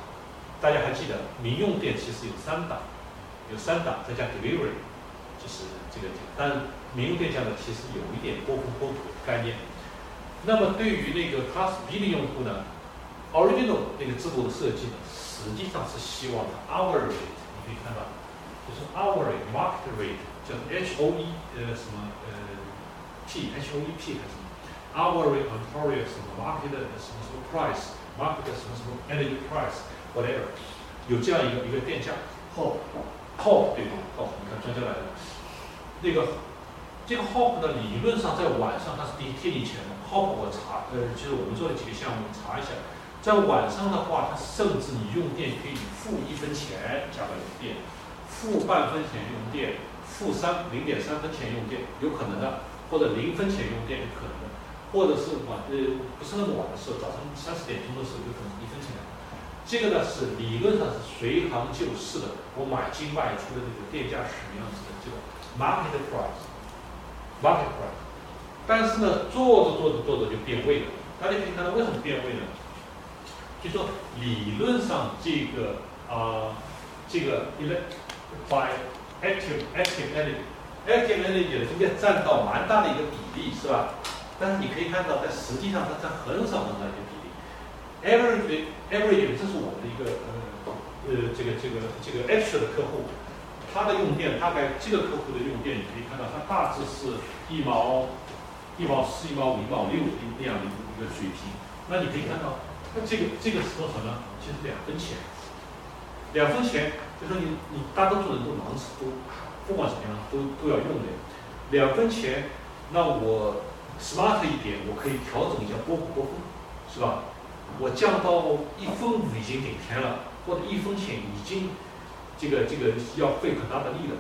大家还记得民用电其实有三档。有三档，再加 delivery，就是这个。但民用电价呢，其实有一点波峰波谷的概念。那么对于那个 Class B 的用户呢，original 那个制度的设计呢，实际上是希望它 hour rate，你可以看到，就是 hour rate market rate，叫 H O E 呃什么呃 P H O E P 还是什么，hour rate on t o r i o 什么 market 什么什么 price，market 什么什么 energy price whatever，有这样一个一个电价。好。Hop 对吧？Hop，你看专家来了。那个这个 Hop 呢，理论上在晚上它是贴贴你钱的。Hop 我查，呃，就是我们做的几个项目查一下，在晚上的话，它甚至你用电可以负一分钱加个用电，负半分钱用电，负三零点三分钱用电有可能的，或者零分钱用电有可能，或者是晚呃不是那么晚的时候，早上三四点钟的时候有可能一分钱。这个呢是理论上是随行就市的，我买进卖出的这个电价是什么样子的？这个 market price，market price。但是呢，做着做着做着就变味了。大家可以看到为什么变味呢？就说理论上这个啊，这个 elect by active active energy，active energy 呢应该占到蛮大的一个比例，是吧？但是你可以看到，在实际上它占很少很少一个比例。average average 这是我们的一个呃呃这个这个这个 Extra 的客户，他的用电大概这个客户的用电，你可以看到它大致是一毛一毛四、一毛五、一毛六那样的一个水平。那你可以看到，那这个这个是多少呢？其实两分钱，两分钱，就说你你大多数人都忙，都不管怎么样都都要用的，两分钱，那我 smart 一点，我可以调整一下波不波峰，是吧？我降到一分五已经顶天了，或者一分钱已经这个这个要费很大的力了，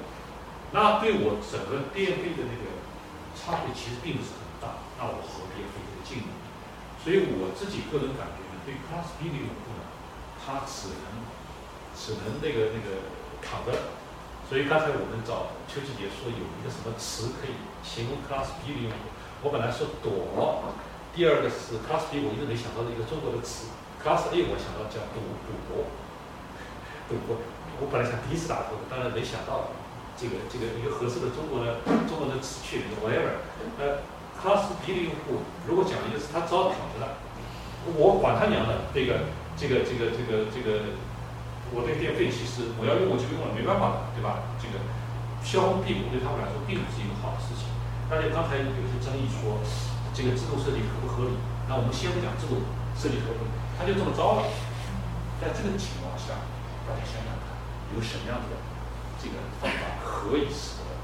那对我整个电费的那个差别其实并不是很大，那我何必费这个劲呢？所以我自己个人感觉呢，对 Class B 的用户呢，他只能只能那个那个躺着。所以刚才我们找邱继杰说有一个什么词可以形容 Class B 的用户，我本来说躲。第二个是 Class B，我一直没想到的一个中国的词。Class A 我想到叫赌赌博，赌博。我本来想第一次打赌，当然没想到这个这个一个合适的中国的中文的词去 whatever。呃，Class B 的用户，如果讲一个是他只要躺着的，我管他娘的这个这个这个这个这个，我这电费其实我要用我就用了，没办法的，对吧？这个消风避暑对他们来说并不是一个好事。大家刚才有些争议说。这个制度设计合不合理？那我们先不讲制度设计合不合理，他就这么着了。在这个情况下，大家想想看，有什么样的这个方法可以使得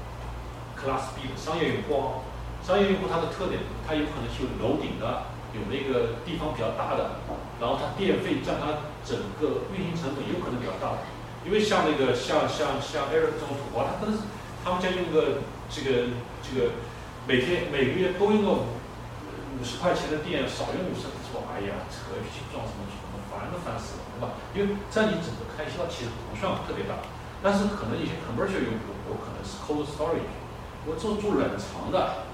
Class B 的商业用户，商业用户它的特点，它有可能是有楼顶的，有那个地方比较大的，然后它电费占它整个运行成本有可能比较大的。因为像那个像像像 Eric 这种土豪，他可能是他们家用个这个这个每天每个月都用个。五十块钱的电少用五十，说哎呀，扯皮撞什么什么，烦都烦死了，对吧？因为在你整个开销其实不算特别大，但是可能一些 commercial 用户，我可能是 cold storage，我做做冷藏的，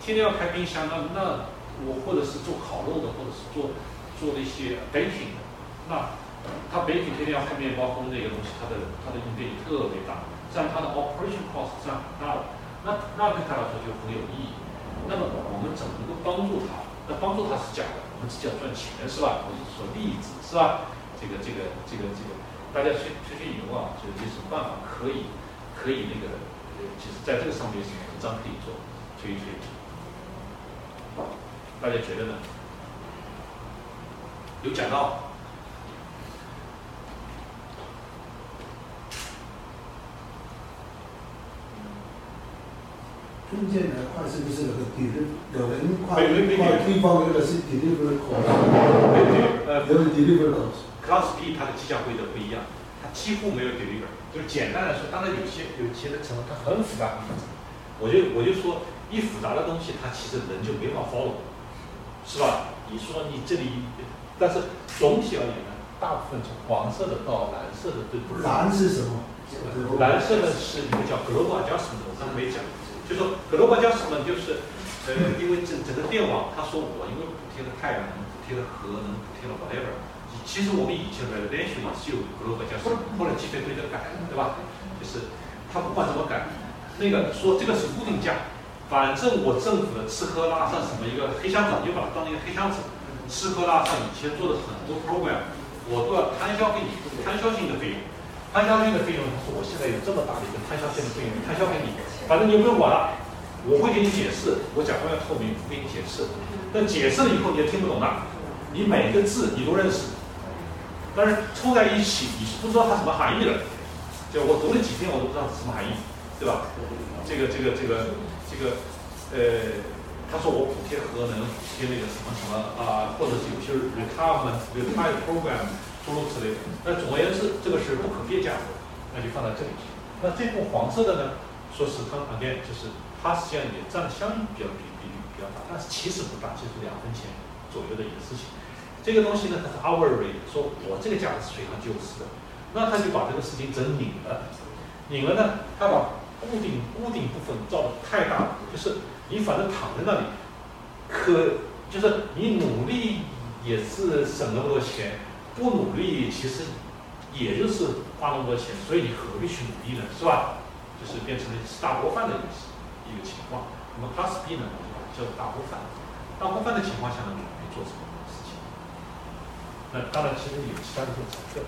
天天要开冰箱，那那我或者是做烤肉的，或者是做做那些 baking 的，那他 baking 天天要换面包风那个东西，它的它的用电特别大，这样它的 operation cost 占很大的，那那对他来说就很有意义。那么我们怎么能够帮助他？那帮助他是假的，我们只讲赚钱是吧？我是说例子是吧？这个这个这个这个，大家吹吹吹牛啊，就有什么办法可以可以那个呃，就是在这个上面有什么文章可以做吹一吹？大家觉得呢？有讲到？中间的话是不是有个 deliver？有人快快地方有个是 deliver cost，对对，呃，有 deliver cost。Class B 它的计价规则不一样，它几乎没有 deliver。就是简单来说，当然有些有些的层它很复杂很复杂。我就我就说，一复杂的东西，它其实人就没法 follow，是吧？你说你这里，但是总体而言呢，大部分从黄色的到蓝色的都不是。蓝是什么？蓝色的是一个叫 global adjustment，我刚才没讲。就说很多国家什么，就是呃，因为整整个电网，他说我因为补贴了太阳能，补贴了核能，补贴了 whatever。其实我们以前 residential 是有 global 加什么，后来计费规则改了，对吧？就是他不管怎么改，那个说这个是固定价，反正我政府的吃喝拉撒什么一个黑箱子，你就把它当一个黑箱子，吃喝拉撒以前做的很多 program，我都要摊销给你，摊销性的费用，摊销性的费用，他说我现在有这么大的一个摊销性的费用，摊销给你。反正你不用管了，我会给你解释，我讲话要透明，给你解释。但解释了以后你也听不懂了，你每个字你都认识，但是凑在一起你是不知道它什么含义的。就我读了几天我都不知道是什么含义，对吧？这个这个这个这个，呃，他说我补贴核能，补贴那个什么什么啊，或者是有些 retirement retire program 诸如此类的。那总而言之，这个是不可变价的，那就放在这里。那这部黄色的呢？说是他旁边就是它实际上也占的相应比较比比例比较大，但是其实不大，就是两分钱左右的一个事情。这个东西呢，它是 hourly，说我这个价格是随行就市的，那他就把这个事情整拧了，拧了呢，他把固定固定部分造的太大了，就是你反正躺在那里，可就是你努力也是省那么多钱，不努力其实也就是花那么多钱，所以你何必去努力呢，是吧？就是变成了吃大锅饭的一个一个情况。那么 Class B 呢，叫做大锅饭。大锅饭的情况下呢，准备做什么事情？那当然，其实有其他的这种成分。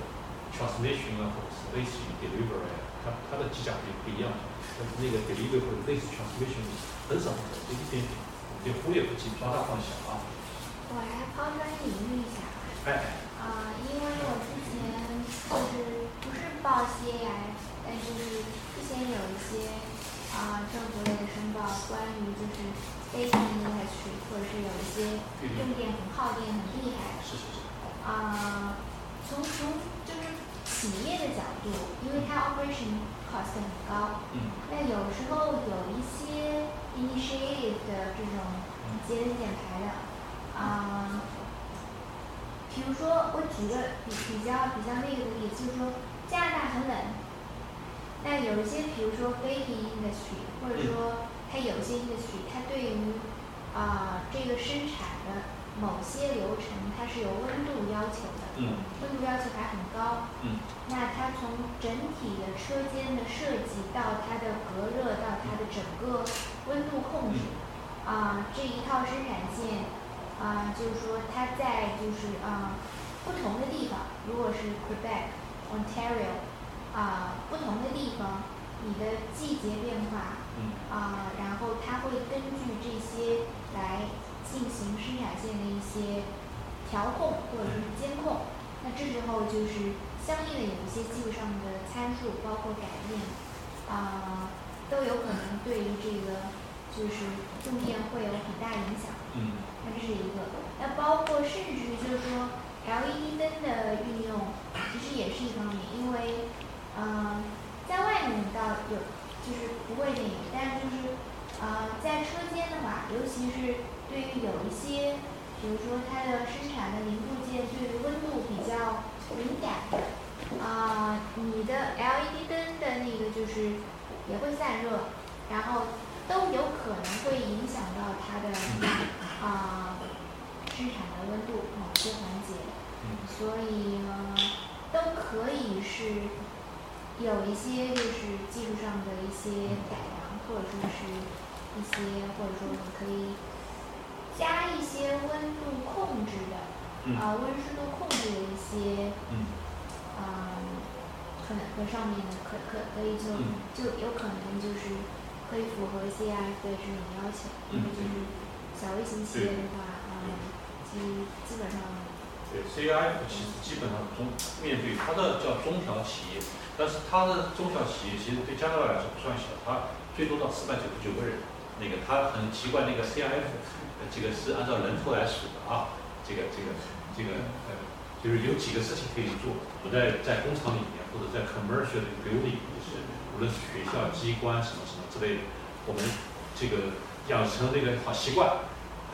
transmission 啊，或者是类似于 delivery，它它的计价也不一样。但是那个 delivery 或者类似 transmission 很少很少，就一点点，就忽略不计，抓大放小啊。我来抛砖引玉一下。哎。啊，因为我之前就是不是报 CAI，但就是之前有一些啊政府类的申报，关于就是 data industry，或者是有一些用电很耗电很厉害。是是是。啊，从从就是企业的角度，因为它 operation cost 很高。嗯。那有时候有一些 initiative 的这种节能减排的，啊。比如说，我举个比比较比较那个的例子，就是说加拿大很冷，那有一些比如说 baking industry，或者说它有一些 industry，它对于啊这个生产的某些流程，它是有温度要求的，温度要求还很高。那它从整体的车间的设计到它的隔热到它的整个温度控制，啊这一套生产线。啊，就是说它在就是啊不同的地方，如果是 Quebec、Ontario 啊不同的地方，你的季节变化，啊，然后它会根据这些来进行生产线的一些调控或者说是监控。那这时候就是相应的有一些技术上的参数，包括改变，啊，都有可能对于这个就是用电会有很大影响。嗯。那这是一个，那包括甚至就是说 LED 灯的运用，其实也是一方面，因为，嗯，在外面倒有就是不会那个，但是就是，呃，在车间的话，尤其是对于有一些，比如说它的生产的零部件对于温度比较敏感的，啊，你的 LED 灯的那个就是也会散热，然后。都有可能会影响到它的啊生产的温度某些环节，所以呢都可以是有一些就是技术上的一些改良，或者说是一些或者说我们可以加一些温度控制的啊温湿度控制的一些啊可能和上面的可可可以就就有可能就是。可以符合 CIF 的这种要求，因为就是小微型企业的话，啊，基基本上。对 CIF 其实基本上中面对它的叫中小企业，但是它的中小企业其实对加拿大来说不算小，它最多到四百九十九个人。那个它很奇怪，那个 CIF 这个是按照人头来数的啊，这个这个这个呃，就是有几个事情可以做，不在在工厂里面或者在 commercial building，就是无论是学校、机关什么什么。之类的，我们这个养成这个好习惯，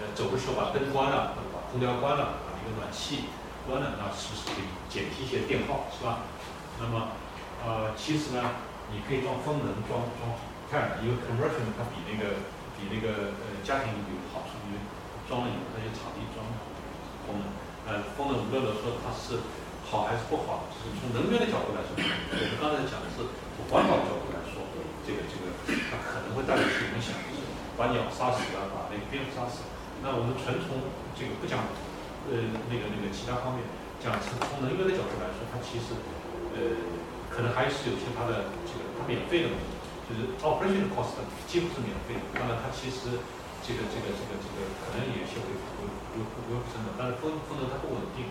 呃，走的时候把灯关了，把空调关了，暖气关了，那是不是可以减低一些电耗，是吧？那么，呃，其实呢，你可以装风能，装装太阳能，因为 conversion 它比那个比那个呃家庭有好处，因为装了以后那些场地装风能，呃，风能无论说它是好还是不好，就是从能源的角度来说，我们刚才讲的是从环保角度来说，这个这个。它可能会带来一些影响，就是把鸟杀死了，把那个蝙蝠杀死。那我们纯从这个不讲，呃，那个那个其他方面，讲从从能源的角度来说，它其实，呃，可能还是有些它的这个它免费的，就是 operation cost 几乎是免费的。当然，它其实这个这个这个这个可能有些会会会会会生的，但是风风能它不稳定，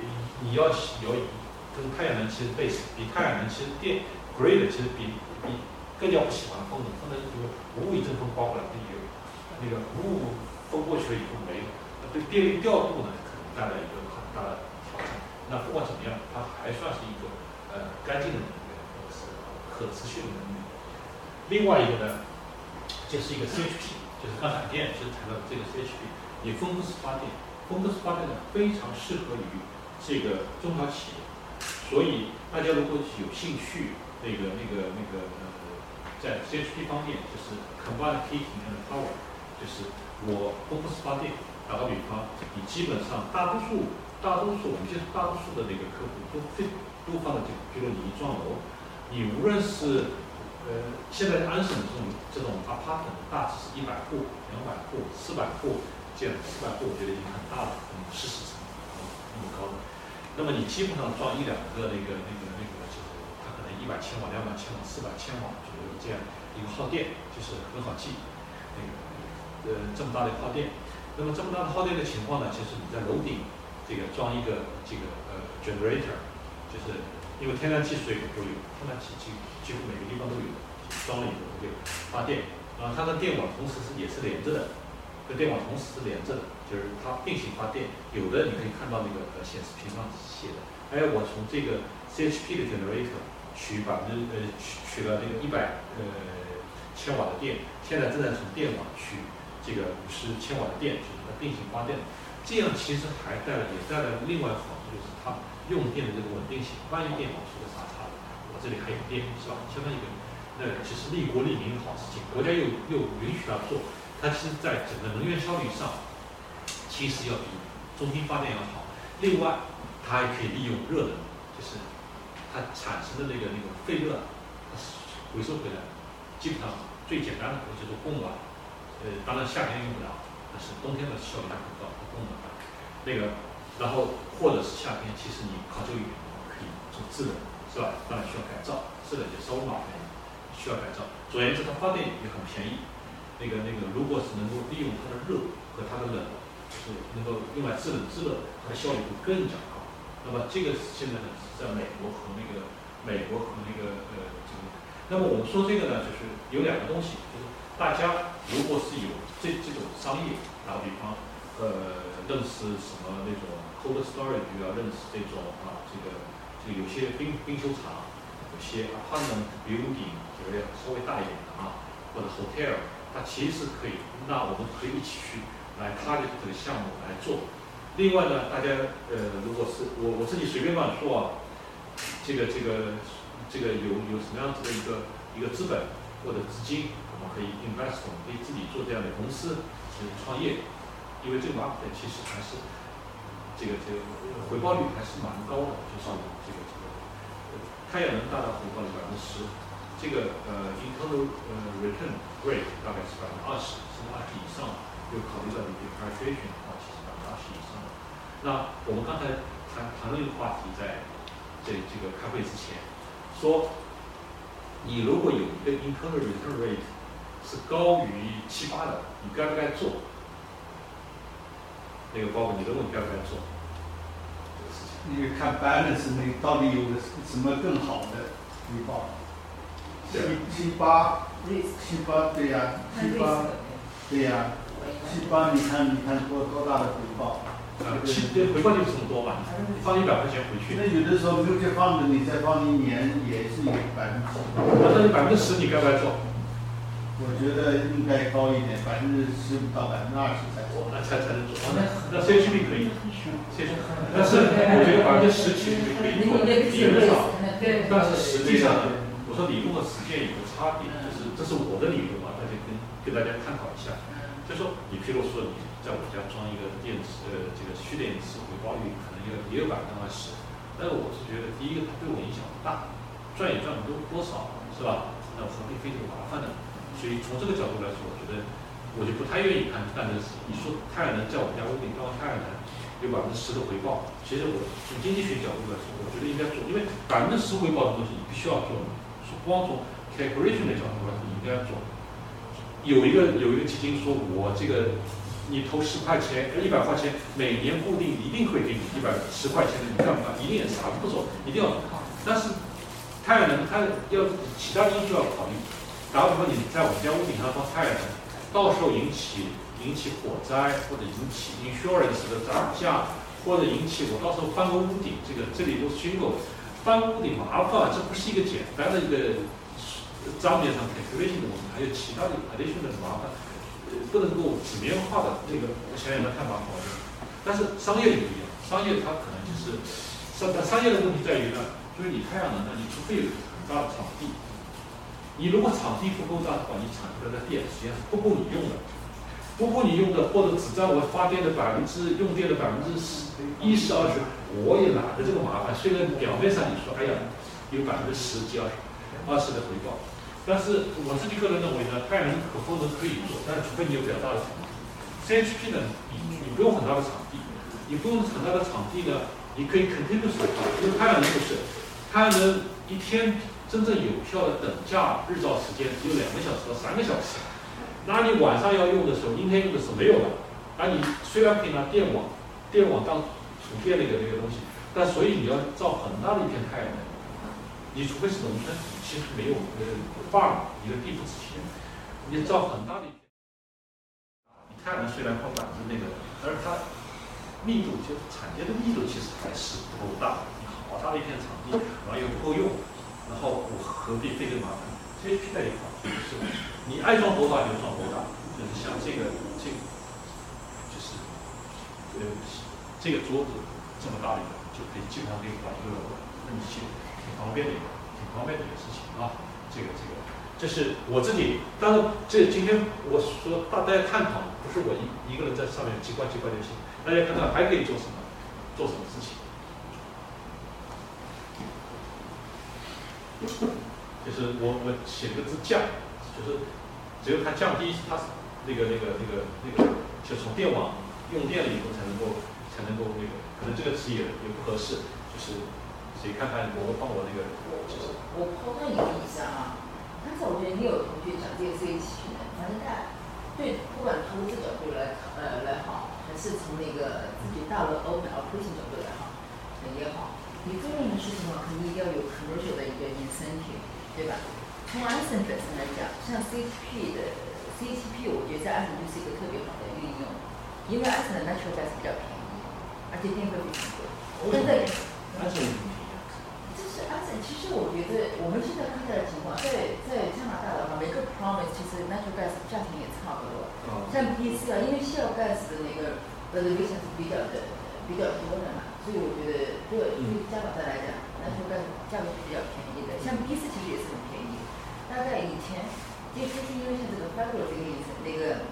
你你要有跟太阳能其实类似，比太阳能其实电 grid 其实比比。更加不喜欢风能，风能就是无一阵风刮过来，它有那个雾风过去了以后没了，对电力调度呢带来一个很大的挑战。那不管怎么样，它还算是一个呃干净的能源，或者是可持续的能源。另外一个呢，就是一个 CHP，就是刚才电是谈到的这个 CHP，也分布式发电，分布式发电呢非常适合于这个中小企业，所以大家如果有兴趣，那个那个那个呃。在 CHP 方面，就是 combined heating and power，就是我分布式发电。打个比方，你基本上大多数、大多数我们就是大多数的那个客户都非都放在这个，比如你一幢楼，你无论是呃现在安省这种这种 apartment，大致是一百户、两百户、四百户，这样四百户我觉得已经很大了，嗯，四十层，那么高的。那么你基本上装一两个那个那个那个，就是它可能一百千瓦、两百千瓦、四百千瓦左右这样一个耗电，就是很好记。那个呃这么大的耗电，那么这么大的耗电的情况呢，其实你在楼顶这个装一个这个呃 generator，就是因为天然气、水都有，天然气几几乎每个地方都有，装了以后就发电，啊，它的电网同时是也是连着的，跟电网同时是连着的。就是它并行发电，有的你可以看到那个呃显示屏上写的。哎我从这个 CHP 的 generator 取百分之呃取取了那个一百呃千瓦的电，现在正在从电网取这个五十千瓦的电，就是它并行发电。这样其实还带来也带来另外一个好处，就是它用电的这个稳定性。万一电网出个啥差的，我这里还有电，是吧？相当于一个那其实利国利民的好事情，国家又又允许它做，它其实在整个能源效率上。其实要比中心发电要好。另外，它还可以利用热能，就是它产生的那个那个废热，它回收回来。基本上最简单的就是供暖，呃，当然夏天用不了，但是冬天的效率很高，很供暖。那个，然后或者是夏天，其实你考究一点，可以做制冷，是吧？当然需要改造，制冷就稍微麻烦一点，需要改造。总而言之，它发电也很便宜。那个那个，如果是能够利用它的热和它的冷。就是能够用来制冷制热，它的效率会更加高。那么这个现在呢是在美国和那个美国和那个呃这个。那么我们说这个呢，就是有两个东西，大家如果是有这这种商业，打个比方，呃，认识什么那种 cold storage 啊，认识这种啊，这个这个有些冰冰球场，有些 apartment building 这个稍微大一点的啊，或者 hotel，它其实可以，那我们可以一起去。来，他的这个项目来做。另外呢，大家呃，如果是我我自己随便乱说啊，这个这个这个有有什么样子的一个一个资本或者资金，我可以 invest，我们可以自己做这样的公司去创业。因为这个 market 其实还是这个这个回报率还是蛮高的，就是这个这个太阳能大概回报率百分之十，这个呃 internal 呃 return rate 大概是百分之二十，甚至二十以上。就考虑到你的 graduation 啊，其实百分之二十以上。那我们刚才谈谈论一个话题，在这这个开会之前，说你如果有一个 internal return rate 是高于七八的，你该不该做？那个包括你的问题该不该做？这个看 balance 那到底有个什么更好的回报？七七八，七八对呀，七八对呀。七八，你看，你看多多大的回报？啊，七回报就是这么多嘛，放一百块钱回去。那有的时候没有这放的，你再放一年也是有百分之。那你百分之十，你该不该做？我觉得应该高一点，百分之十五到百分之二十才做，那才才能做。那那 CHP 可以，CHP，但是我觉得百分之十其实可以做，理论上，但是实际上呢，我说理论和实践有个差别，就是这是我的理论嘛，大家跟跟大家探讨一下。就说你，譬如说你在我家装一个电池，呃，这个蓄电池回报率可能有也有百分之二十，但是我是觉得，第一个它对我影响不大，赚也赚不多多少，是吧？那何必费这个麻烦呢？所以从这个角度来说，我觉得我就不太愿意干干这个事。你说太阳能在我们家屋顶装太阳能有百分之十的回报，其实我从经济学角度来说，我觉得应该做，因为百分之十回报的东西你必须要做。光从 calculation 的角度来说，你应该做。有一个有一个基金说，我这个你投十块钱，一百块钱，每年固定一定会给你一百十块钱的，你干嘛？一定也啥不做，一定要。但是太阳能它要其他因素要考虑。打比方，你在我们家屋顶上装太阳能，到时候引起引起火灾，或者引起 insurance 的涨价，或者引起我到时候翻个屋顶，这个这里都是虚构，翻屋顶麻烦，这不是一个简单的一个。账面上 calculation 的问题，还有其他的 addition 的麻烦，呃，不能够纸面化的这个，我想想那太麻烦。但是商业不一样，商业它可能就是商商业的问题在于呢，就是你太阳能呢，你除非有很大的场地，你如果场地不够大的话，你产出来的电实际上是不够你用的，不够你用的，或者只占我发电的百分之用电的百分之十、一十、二十，我也懒得这个麻烦。虽然表面上你说，哎呀，有百分之十几、二十、二十的回报。但是我自己个人认为呢，太阳能可风能可以做，但是除非你有比较大的场地。CHP 呢，你你不用很大的场地，你不用很大的场地呢，你可以 continuous，因为太阳能不是，太阳能一天真正有效的等价日照时间只有两个小时到三个小时，那你晚上要用的时候，阴天用的时候没有了。而你虽然可以拿电网，电网当储电那个那个东西，但所以你要照很大的一片太阳能，你除非是农村，其实没有呃 farm 一个地不值钱，你照很大的一片，你太阳能虽然放板子那个，但是它密度就产业的密度其实还是不够大，你好大的一片场地，然后又不够用，然后我何必费这麻烦？这些拼在一块就是你爱装多大就装多大，就是像这个这个。呃，这个桌子这么大的一个，就可以基本上可以管一个冷气，挺方便的一个，挺方便的一个事情啊。这个这个，这是我自己。当然，这今天我说大家探讨，不是我一一个人在上面叽呱叽呱就行。大家看看还可以做什么，做什么事情？就是我我写了个字降，就是只有它降低，它那个那个那个那个，就从电网。用电了以后才能够才能够那个，可能这个词也也不合适，就是谁看看我帮我那个，就是我抛开你的意思啊，刚才我觉得你有同学讲这个 CHP 的，反正他对不管投资角度来呃来好，还是从那个自己大楼 open operation 角度来好也好，你做任何事情的话，肯定要有 commercial 的一个 incentive，对吧？从安森本身来讲，像 C T P 的 CTP，我觉得在安森就是一个特别好的运用。因为安省的 natural gas 比较便宜，而且电费比较贵。但是安省就是安省，其实我觉得我们现在看到的情况，在在加拿大的话，每个 province 其实 natural gas 价钱也差不多。像 BC 啊，因为 shale gas 的那个呃 r e a t i o n 是比较的比较多的嘛，所以我觉得对于加拿大来讲燃油车价格是比较便宜的。像 BC 其实也是很便宜，大概以前就是因为像这个 federal 这个意思那个。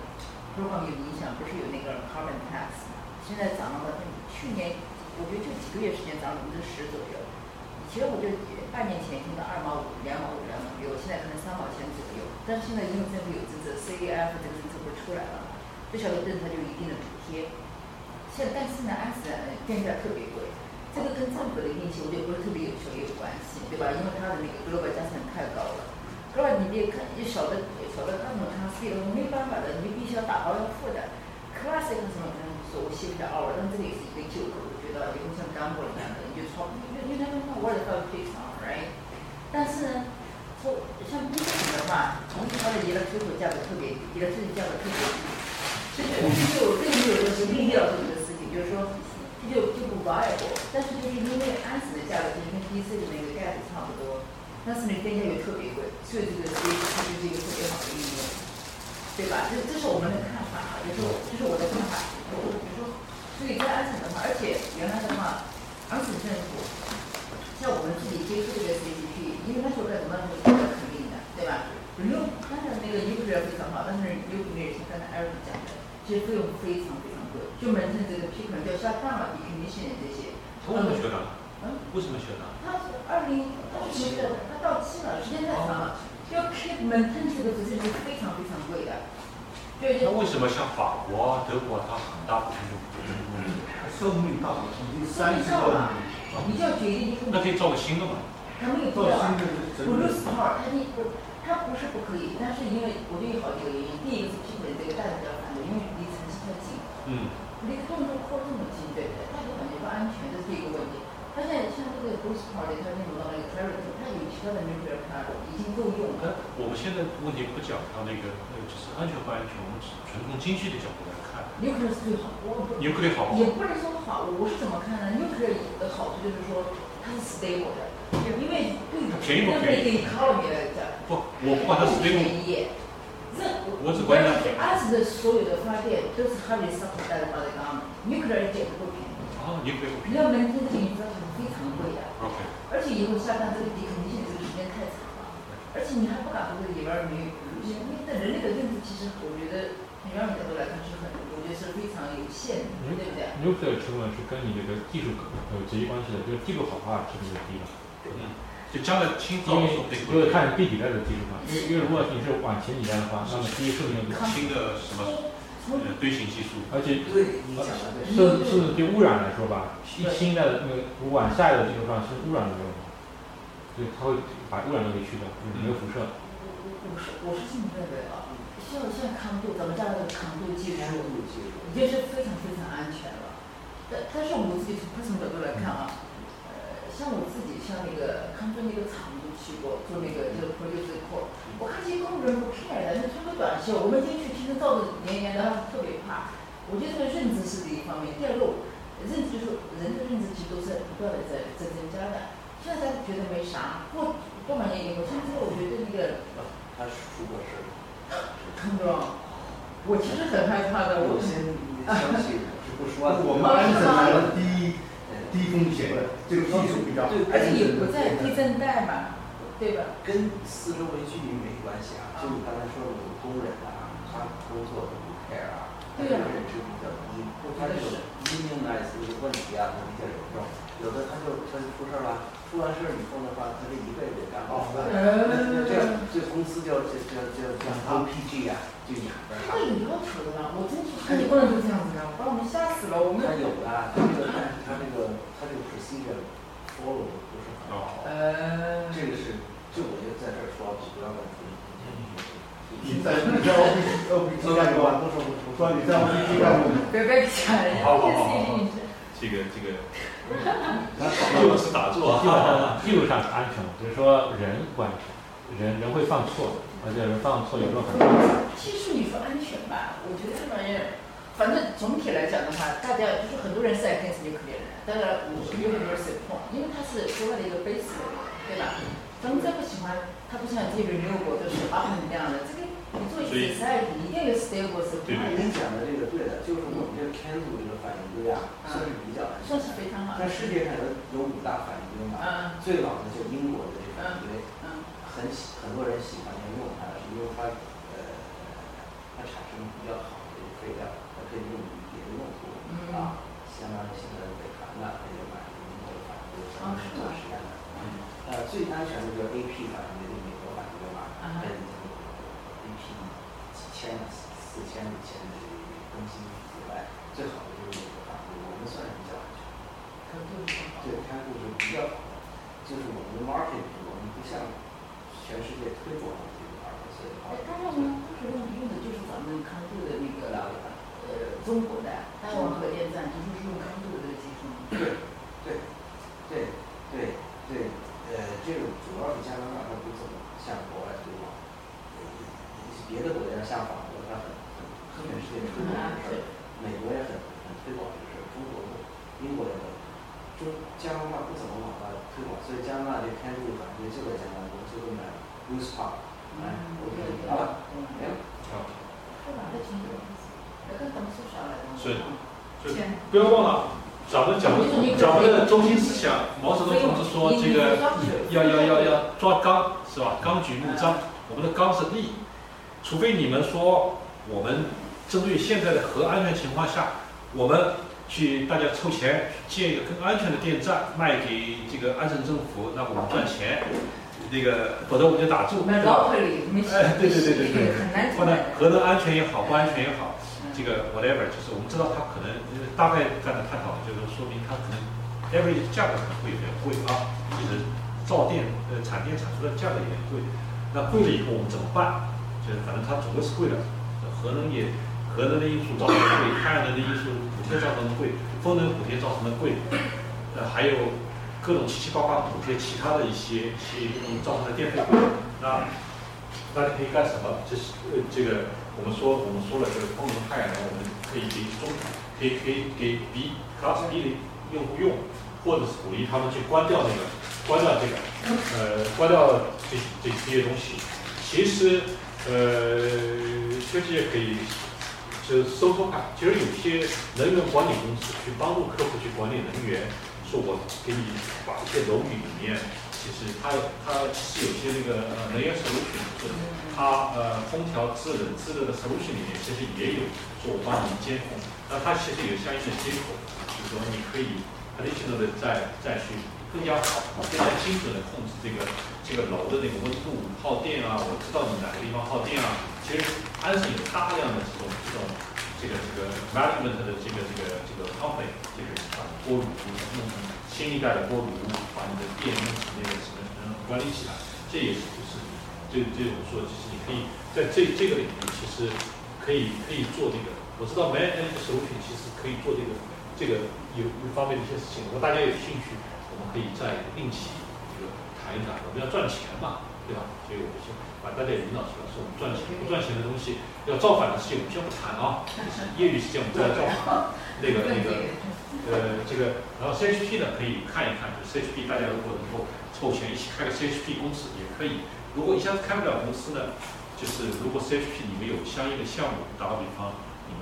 多方面影响，不是有那个 carbon tax，现在涨了嘛？去年我觉得就几个月时间涨了百分之十左右。以前我就半年前听到二毛五、两毛五、两毛六，现在可能三毛钱左右。但是现在因为政府有政策，CAF 这个政策不是出来了，不晓得政策就有一定的补贴。现但是呢，安斯兰的电价特别贵，这个跟政府的运行我觉得不是特别有效也有关系，对吧？因为它的那个 global 加成太高了。是吧？你别看，你晓得晓得他们他是一个没办法的，你必须要打包要付的。classic 什么？嗯，说我写不下哦，但这个也是一个旧口，我觉得以后像干货一样的，你就抄，因为因为他们我也到非常 right。但是呢，说像冰淇的话，同时它的伊拉出口价格特别低，伊拉出口价格特别低，这就这就这就有个是利益了这个事情，就是说这就就不 viable。但是就是因为安省的价格其实跟 DC 的那个价格差不多。但是那个，电价又特别贵，所以这个所以它就是一个特别好的应用，对吧？这这是我们的看法啊，就是这是我的看法。比如说，所以在安省的话，而且原来的话，安省政府像我们自己接触这个 CCP，因为那时候干什么是比较肯定的，对吧？不用，它的那个 u 是非常好，但是 u 也是刚才艾瑞讲的，其实费用非常非常贵，就门诊这个批可能要下降了，你肯定现在这些。为什么学的？嗯？为什么学的？他二零他是什么他？到期了，时间太长了，要 keep maintain 这个东西是非常非常贵的。对。那为什么像法国、德国它很大部分就不用？寿命到了，已经三十多了。你就要决定那可以造个新的嘛？他没有必要啊。五六十号，他你不，他不是不可以，但是因为我觉得有好几个原因。第一个是批准这个大家比较反对，因为离城市太近。嗯。离动作扩这么近，对不对？大家感觉不安全，这是第一个问题。他现在像这个 Bruce p a r t 他那种到那个 Clarity，他有其他的 nuclear power 已经够用了。我们现在问题不讲到那个，那个就是安全不安全，我们纯从经济的角度来看。nuclear 是最好，我不。nuclear 好。也不能说好，我是怎么看呢？nuclear 的好处就是说它是 stable 的，因为对便宜不便宜？economy 来讲。不，我不管它 stable。我只关它便宜。安斯的所有的发电都是 heavily subsidized by the government，nuclear 一点都不便宜。啊，nuclear。你要能听这个音标。非常贵的，OK，而且以后下降这个地肯定性这个时间太长了，而且你还不敢说这里边没有，因为在人类的认知其实我觉得从原理角度来看是很，我觉得是非常有限的，对不对？nuclear 成本是跟你这个技术有直接关系的，就是技术好的话成本就低了。嗯，就将来新造因为看第几代的技术嘛，因为因为如果你是往前几代的话，那么第一寿命新的什么？呃堆型技术，而且对你讲的对，是是对污染来说吧，一新的那个主管下一个技术上是污染的没有，所以它会把污染都给去掉，就是没有辐射。我是我是这么认为啊，像像康度，咱们家的康度技术，已经是非常非常安全了。但但是我们自己从不同角度来看啊，呃，像我自己像那个康庄那个厂都去过，做那个就是 producer core，我看这些工人不 care 穿个短袖，我们进去其实照的黏黏的，特别怕。我觉得这个认知是第一方面，第二个认知就是人的认知其实都是不断的在在增加的。现在大家觉得没啥，过多少年以后，现在我觉得那个他是出过事儿，康顿，我其实很害怕的，我有些消息我是不说的。我们安省还是低低风险的，这个技术比较好。对，而且也不在地震带嘛，对吧？跟四周围居民没关系啊，就你刚才说的有工人啊，他工作都不 care 啊，他这个认知比较低，他这个 unionize 这个问题啊，他比较严重，有的他就他就出事儿了，出完事儿以后的话，他这一辈子也干不好了，那那这这公司就就就就就 OPG 啊，就养着他。他有要求的嘛，我真是说你不能就这样子的，把我们吓死了。我们他有的，他这个但是他这个他这个 procedure follow 的不是很好，呃，这个是就我就在这儿说，不要问出你在你在 OPG OPG 干过吗？我说你在 OPG 干过吗？别别讲人家好好好好 CCTV 这个这个，又是打坐基本啊，上技术上是安全的，只是说人不安全，人人会犯错，而且人犯错有时候很大。技术你说安全吧，我觉得这玩意儿，反正总体来讲的话，大家就是很多人是 against nuclear 的，当然我有很多人 support，因为它是国外的一个 base，对吧？咱们再不喜欢，它不像这个 renewable 都是 up and down 的，这个你做一个 society 一定有 stable 是对你讲的这个对。的，就是我们这个 Can do 这个反应堆啊，算是比较安全算是非常好在世界上有有五大反应堆嘛，嗯最老的就英国的这个反应堆，嗯。很喜很多人喜欢用它，是因为它呃它产生比较好的这个废料，它可以用于别的用途嗯。啊，相当于现在北韩呢，它就买英国的反应堆，专门是做实验的。呃，最安全的就是 AP 反应堆，美国反应堆嘛，啊哈这已经 AP 几千四千五千的更新以外，最好的就是美国反应堆，我们算是比较安全。可能就是好对，看护是比较好的，就是我们的 market，我们不像全世界推广的这个 market，所以哎，当然呢，当时用用的就是咱们康度的那个呃中国的大王核电站，就是用康度的这个技术。对，对，对，对，对，呃，这个主要是加拿大，它不怎么向国外推广，别的国家像法国，它很很全世界推广这个事儿，美国也很很推广这个事儿，中国不，英国也很，中加拿大不怎么往外推广，所以加拿大这开路反正就在加拿大，就会买 Bruce Park，哎，我觉得好了，没了。说哪个挺有意思，要跟咱们说啥来着？是就不要忘了，咱们讲的咱们的中心思想，毛泽东同志说这个要要要要抓纲是吧？纲举目张，我们的纲是利，除非你们说我们针对现在的核安全情况下，我们去大家凑钱建一个更安全的电站卖给这个安省政府，那我们赚钱，那个否则我们就打住，买对吧？老里没哎，对对对对对，很难或者核能安全也好，不安全也好，这个 whatever，就是我们知道它可能呃大概刚才探讨，就是说明它可能 average 价格可能会有点贵啊，就是造电呃产电产出的价格有点贵，那贵了以后我们怎么办？就是反正它总归是贵的，核能也核能的因素造成的贵，太阳能的因素补贴造成的贵，风能补贴造成的贵，呃还有各种七七八八补贴其他的一些一些用户造成的电费贵，那那你可以干什么？就是呃，这个我们说我们说了，这个风能、太阳能，我们可以给中，可以可以给比 class B 的用户用，或者是鼓励他们去关掉那个，关掉这个，呃，关掉这这这些东西。其实，呃，确实也可以，就是搜索看。其实有些能源管理公司去帮助客户去管理能源，说我给你把一些楼宇里面。其实它它其实有些那个呃能源 solution，它呃空调制冷制热的 solution 里面其实也有说我帮你监控，那它其实有相应的接口，就是说你可以 additional 的再再去更加好、更加精准的控制这个这个楼的那个温度、耗电啊，我知道你哪个地方耗电啊。其实安省有大量的这种这种这 management 的这个这个这个 company，就是把锅炉弄成新一代的锅炉，把你的电弄成那个什么什么管理起来，这也是就是这这种说，其实你可以在这这个领域，其实可以可以做这个。我知道 man and solution 其实可以做这个这个有有方面的一些事情。如果大家有兴趣，我们可以再另起这个谈一谈。我们要赚钱嘛，对吧？所以我们先把大家引导出来，说我们赚钱不赚钱的东西，要造反的事情我们先不谈啊。业余时间我们再造反。那个那个呃，这个然后 CHP 呢可以看一看，就 CHP 大家如果能够凑钱一起开个 CHP 公司也可以。如果一下子开不了公司呢，就是如果 CHP 你们有相应的项目，打个比方。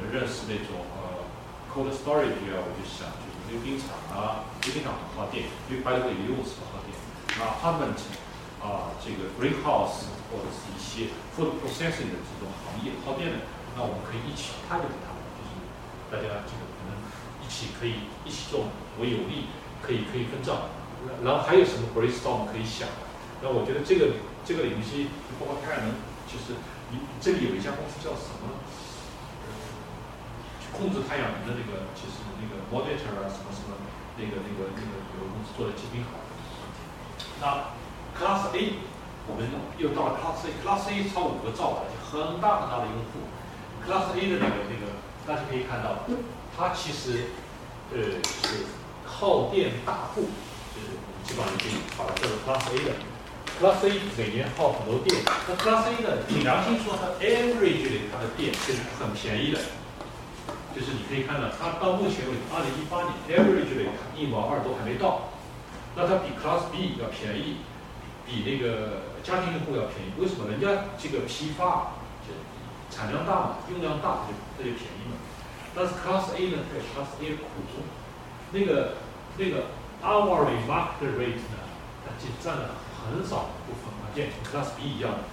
认识那种呃，cold storage 啊，我就想就是溜冰场啊，溜冰场很耗电，因为 by the way 游泳池很耗电。那 apartment 啊，这个 greenhouse 或者是一些 food processing 的这种行业耗电的，那我们可以一起 target 他们，就是大家这个可能一起可以一起做，为有利，可以可以分账。然后还有什么 brainstorm 可以想？那我觉得这个这个领域，包括太阳能，就是你这里有一家公司叫什么？控制太阳能的那个，其实那个 monitor 啊，什么什么，那个那个那个有个公司做的极品好。那 Class A，我们又到了 Class A，Class A 超五个兆瓦，就很大很大的用户。Class A 的那个那个，大家可以看到，它其实呃是耗电大户，就是基本上可以把它叫做 Class A 的。Class A 每年耗很多电，那 Class A 呢，凭良心说，它 average 的它的电是很便宜的。就是你可以看到，它到目前为止，二零一八年 average 的一毛二都还没到，那它比 Class B 要便宜，比那个家庭用户要便宜。为什么？人家这个批发就产量大嘛，用量大，就这就便宜嘛。但是 Class A 呢，它有 Class A 苦衷，那个那个 hourly market rate 呢，它就占了很少部分啊，跟 Class B 一样的，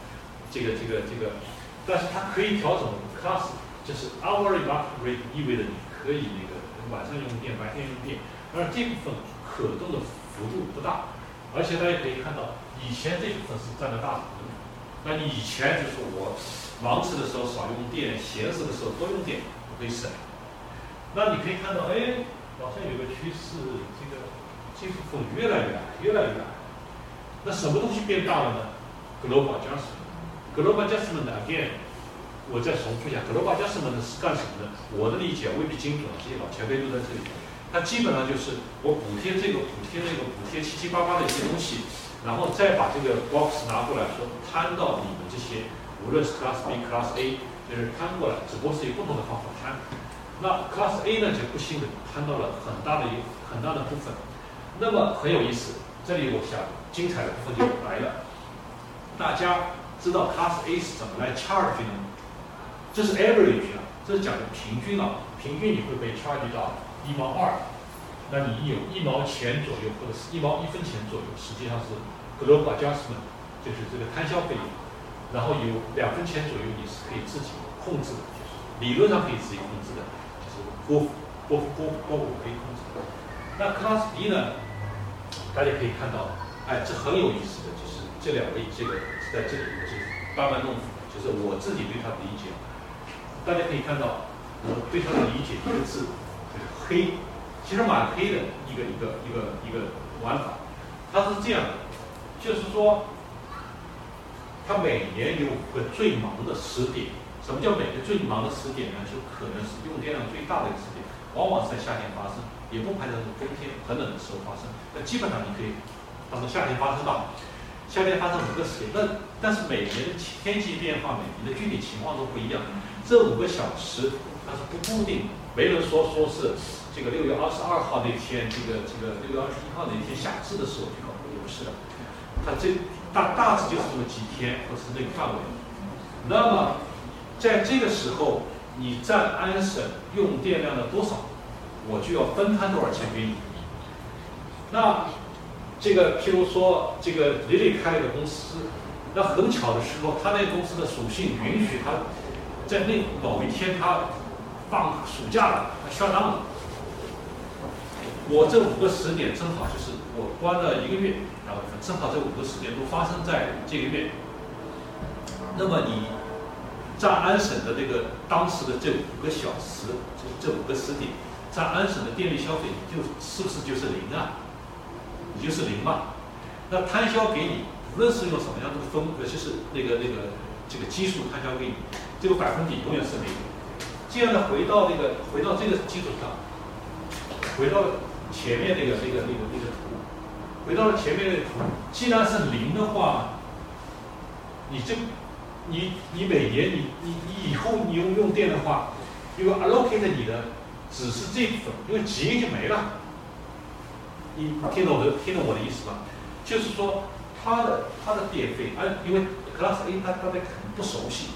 这个这个这个，但是它可以调整 Class。就是 hourly market rate 意味着你可以那个晚上用电，白天用电，而这部分可动的幅度不大，而且大家可以看到，以前这部分是占了大头的，那你以前就是我忙时的时候少用电，闲时的时候多用电，可以省。那你可以看到，哎，好像有个趋势，这个这部分越来越矮，越来越矮。那什么东西变大了呢？Global adjustment，Global adjustment again。我再重复一下，格罗巴加什么呢？是干什么的？我的理解未必精准，这些老前辈都在这里。它基本上就是我补贴这个，补贴那个，补贴七七八八的一些东西，然后再把这个 box 拿过来说摊到你们这些，无论是 Class B、Class A，就是摊过来，只不过是以不同的方法摊。那 Class A 呢，就不幸的摊到了很大的一很大的部分。那么很有意思，这里我想精彩的部分就来了。大家知道 Class A 是怎么来 charge 的吗？这是 average 啊，这是讲的平均了。平均你会被 charge 到一毛二，那你有一毛钱左右或者是一毛一分钱左右，实际上是 global adjustment，就是这个摊销费用。然后有两分钱左右你是可以自己控制的，就是理论上可以自己控制的，就是波波波波幅可以控制的。那 class B 呢，大家可以看到，哎，这很有意思的就是这两位这个在这里就是班门弄斧，就是我自己对他的理解。大家可以看到，我对它的理解一个字，就是黑，其实蛮黑的一个一个一个一个玩法。它是这样，就是说，它每年有五个最忙的时点。什么叫每个最忙的时点呢？就可能是用电量最大的一个时点，往往是在夏天发生，也不排除是冬天很冷的时候发生。那基本上你可以当做夏天发生吧。夏天发生五个时点，那但是每年天气变化，每年的具体情况都不一样。这五个小时它是不固定，没人说说是这个六月二十二号那天，这个这个六月二十一号那天夏至的时候去搞，也不是的。它这大大致就是这么几天，或者是那个范围。那么在这个时候，你占安省用电量的多少，我就要分摊多少钱给你。那这个譬如说，这个李李开了一个公司，那很巧的是说，他那个公司的属性允许他。在那某一天，他放暑假了，他下档了。我这五个时点正好就是我关了一个月，然后正好这五个时点都发生在这个月。那么你在安省的这个当时的这五个小时，这这五个时点，在安省的电力消费，你就是不是就是零啊？你就是零嘛？那摊销给你，无论是用什么样的分，呃，就是那个那个这个基数摊销给你，这个百分比永远是零。这样呢，回到那个回到这个基础上，回到前面那个那个那个那个图，回到了前面那个图，既然是零的话，你这你你每年你你你以后你用用电的话，因为 allocate 你的只是这部分，因为几年就没了。你听懂我的听懂我的意思吧？就是说，它的它的电费，而因为 Class A 它大家可能不熟悉，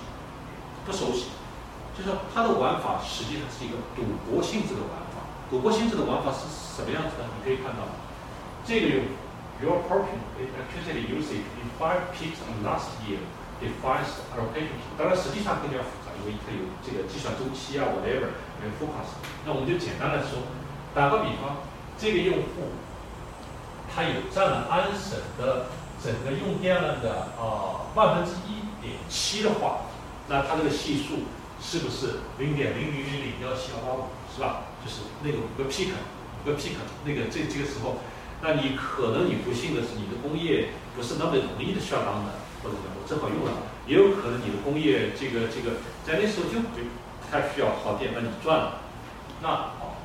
不熟悉。就是说，它的玩法实际上是一个赌博性质的玩法。赌博性质的玩法是什么样子呢？你可以看到，这个用 your parking electricity usage in five peaks in last year defines allocation。当然，实际上更加复杂，因为它有这个计算周期啊，whatever，还有 focus。那我们就简单的说，打个比方，这个用户他有占了安省的整个用电量的啊万分之一点七的话，那它这个系数。是不是零点零零零零幺七幺八五是吧？就是那个五个 peak，五个 peak，那个这这个时候，那你可能你不幸的是你的工业不是那么容易的下单的，或者讲我正好用了，也有可能你的工业这个这个在那时候就不太需要耗电，那你赚了，那好，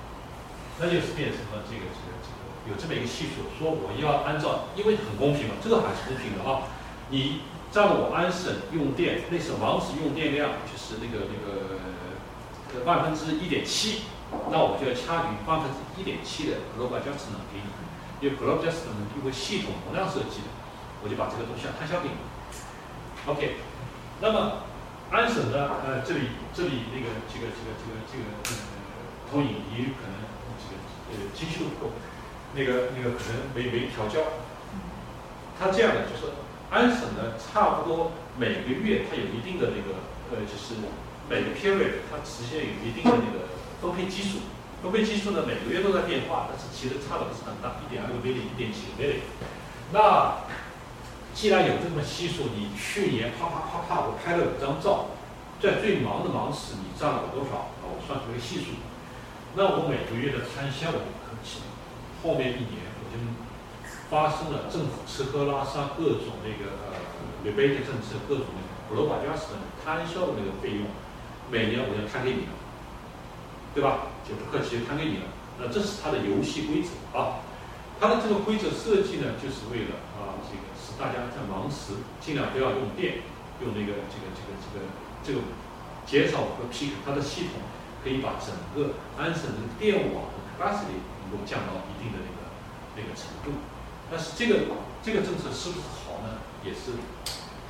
那就是变成了这个这个这个有这么一个系数，说我要按照，因为很公平嘛，这个还是公平的啊，你。占我安省用电，那是王子用电量，就是那个那个万分之一点七，那我就要掐取万分之一点七的 global Juston 给你，因为 global Juston 因为系统容量设计的，我就把这个东西摊销给你。OK，那么安省呢？呃，这里这里那个这个这个这个这个呃投影仪可能这个呃精细度不够，那个那个可能没没调教，它这样的就是。安省呢，差不多每个月它有一定的那个，呃，就是每个 period 它实现有一定的那个分配基数，分配基数呢每个月都在变化，但是其实差的不是很大，一点二个 m i l 一点几个 m i l 那既然有这么系数，你去年啪啪啪啪我拍了五张照，在最忙的忙时你占了我多少？啊，我算出个系数，那我每个月的摊销我就不客气，后面一年。发生了政府吃喝拉撒各种那个呃 rebate 政策，各种那个 global adjustment 摊销的那个费用，每年我就摊给你了，对吧？就不客气摊给你了。那这是它的游戏规则啊。它的这个规则设计呢，就是为了啊，这个使大家在忙时尽量不要用电，用那个这个这个这个这个减少和 peak，它的系统可以把整个安省的电网的 capacity 能够降到一定的那个那个程度。但是这个这个政策是不是好呢？也是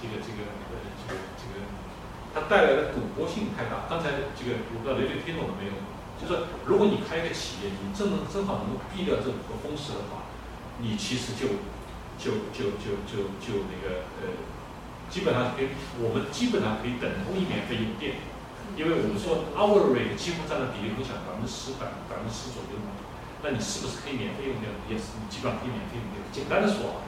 这个这个这个这个这个，它带来的赌博性太大。刚才这个我不知道雷雷听懂了没有？就是如果你开一个企业，你正正好能够避掉这五个风险的话，你其实就就就就就就那个呃，基本上可以，我们基本上可以等同于免费用电，因为我们说 our rate 几乎占的比例，我想百分之十百百分之十左右嘛。那你是不是可以免费用掉？也是，你基本上可以免费用掉。简单的说啊，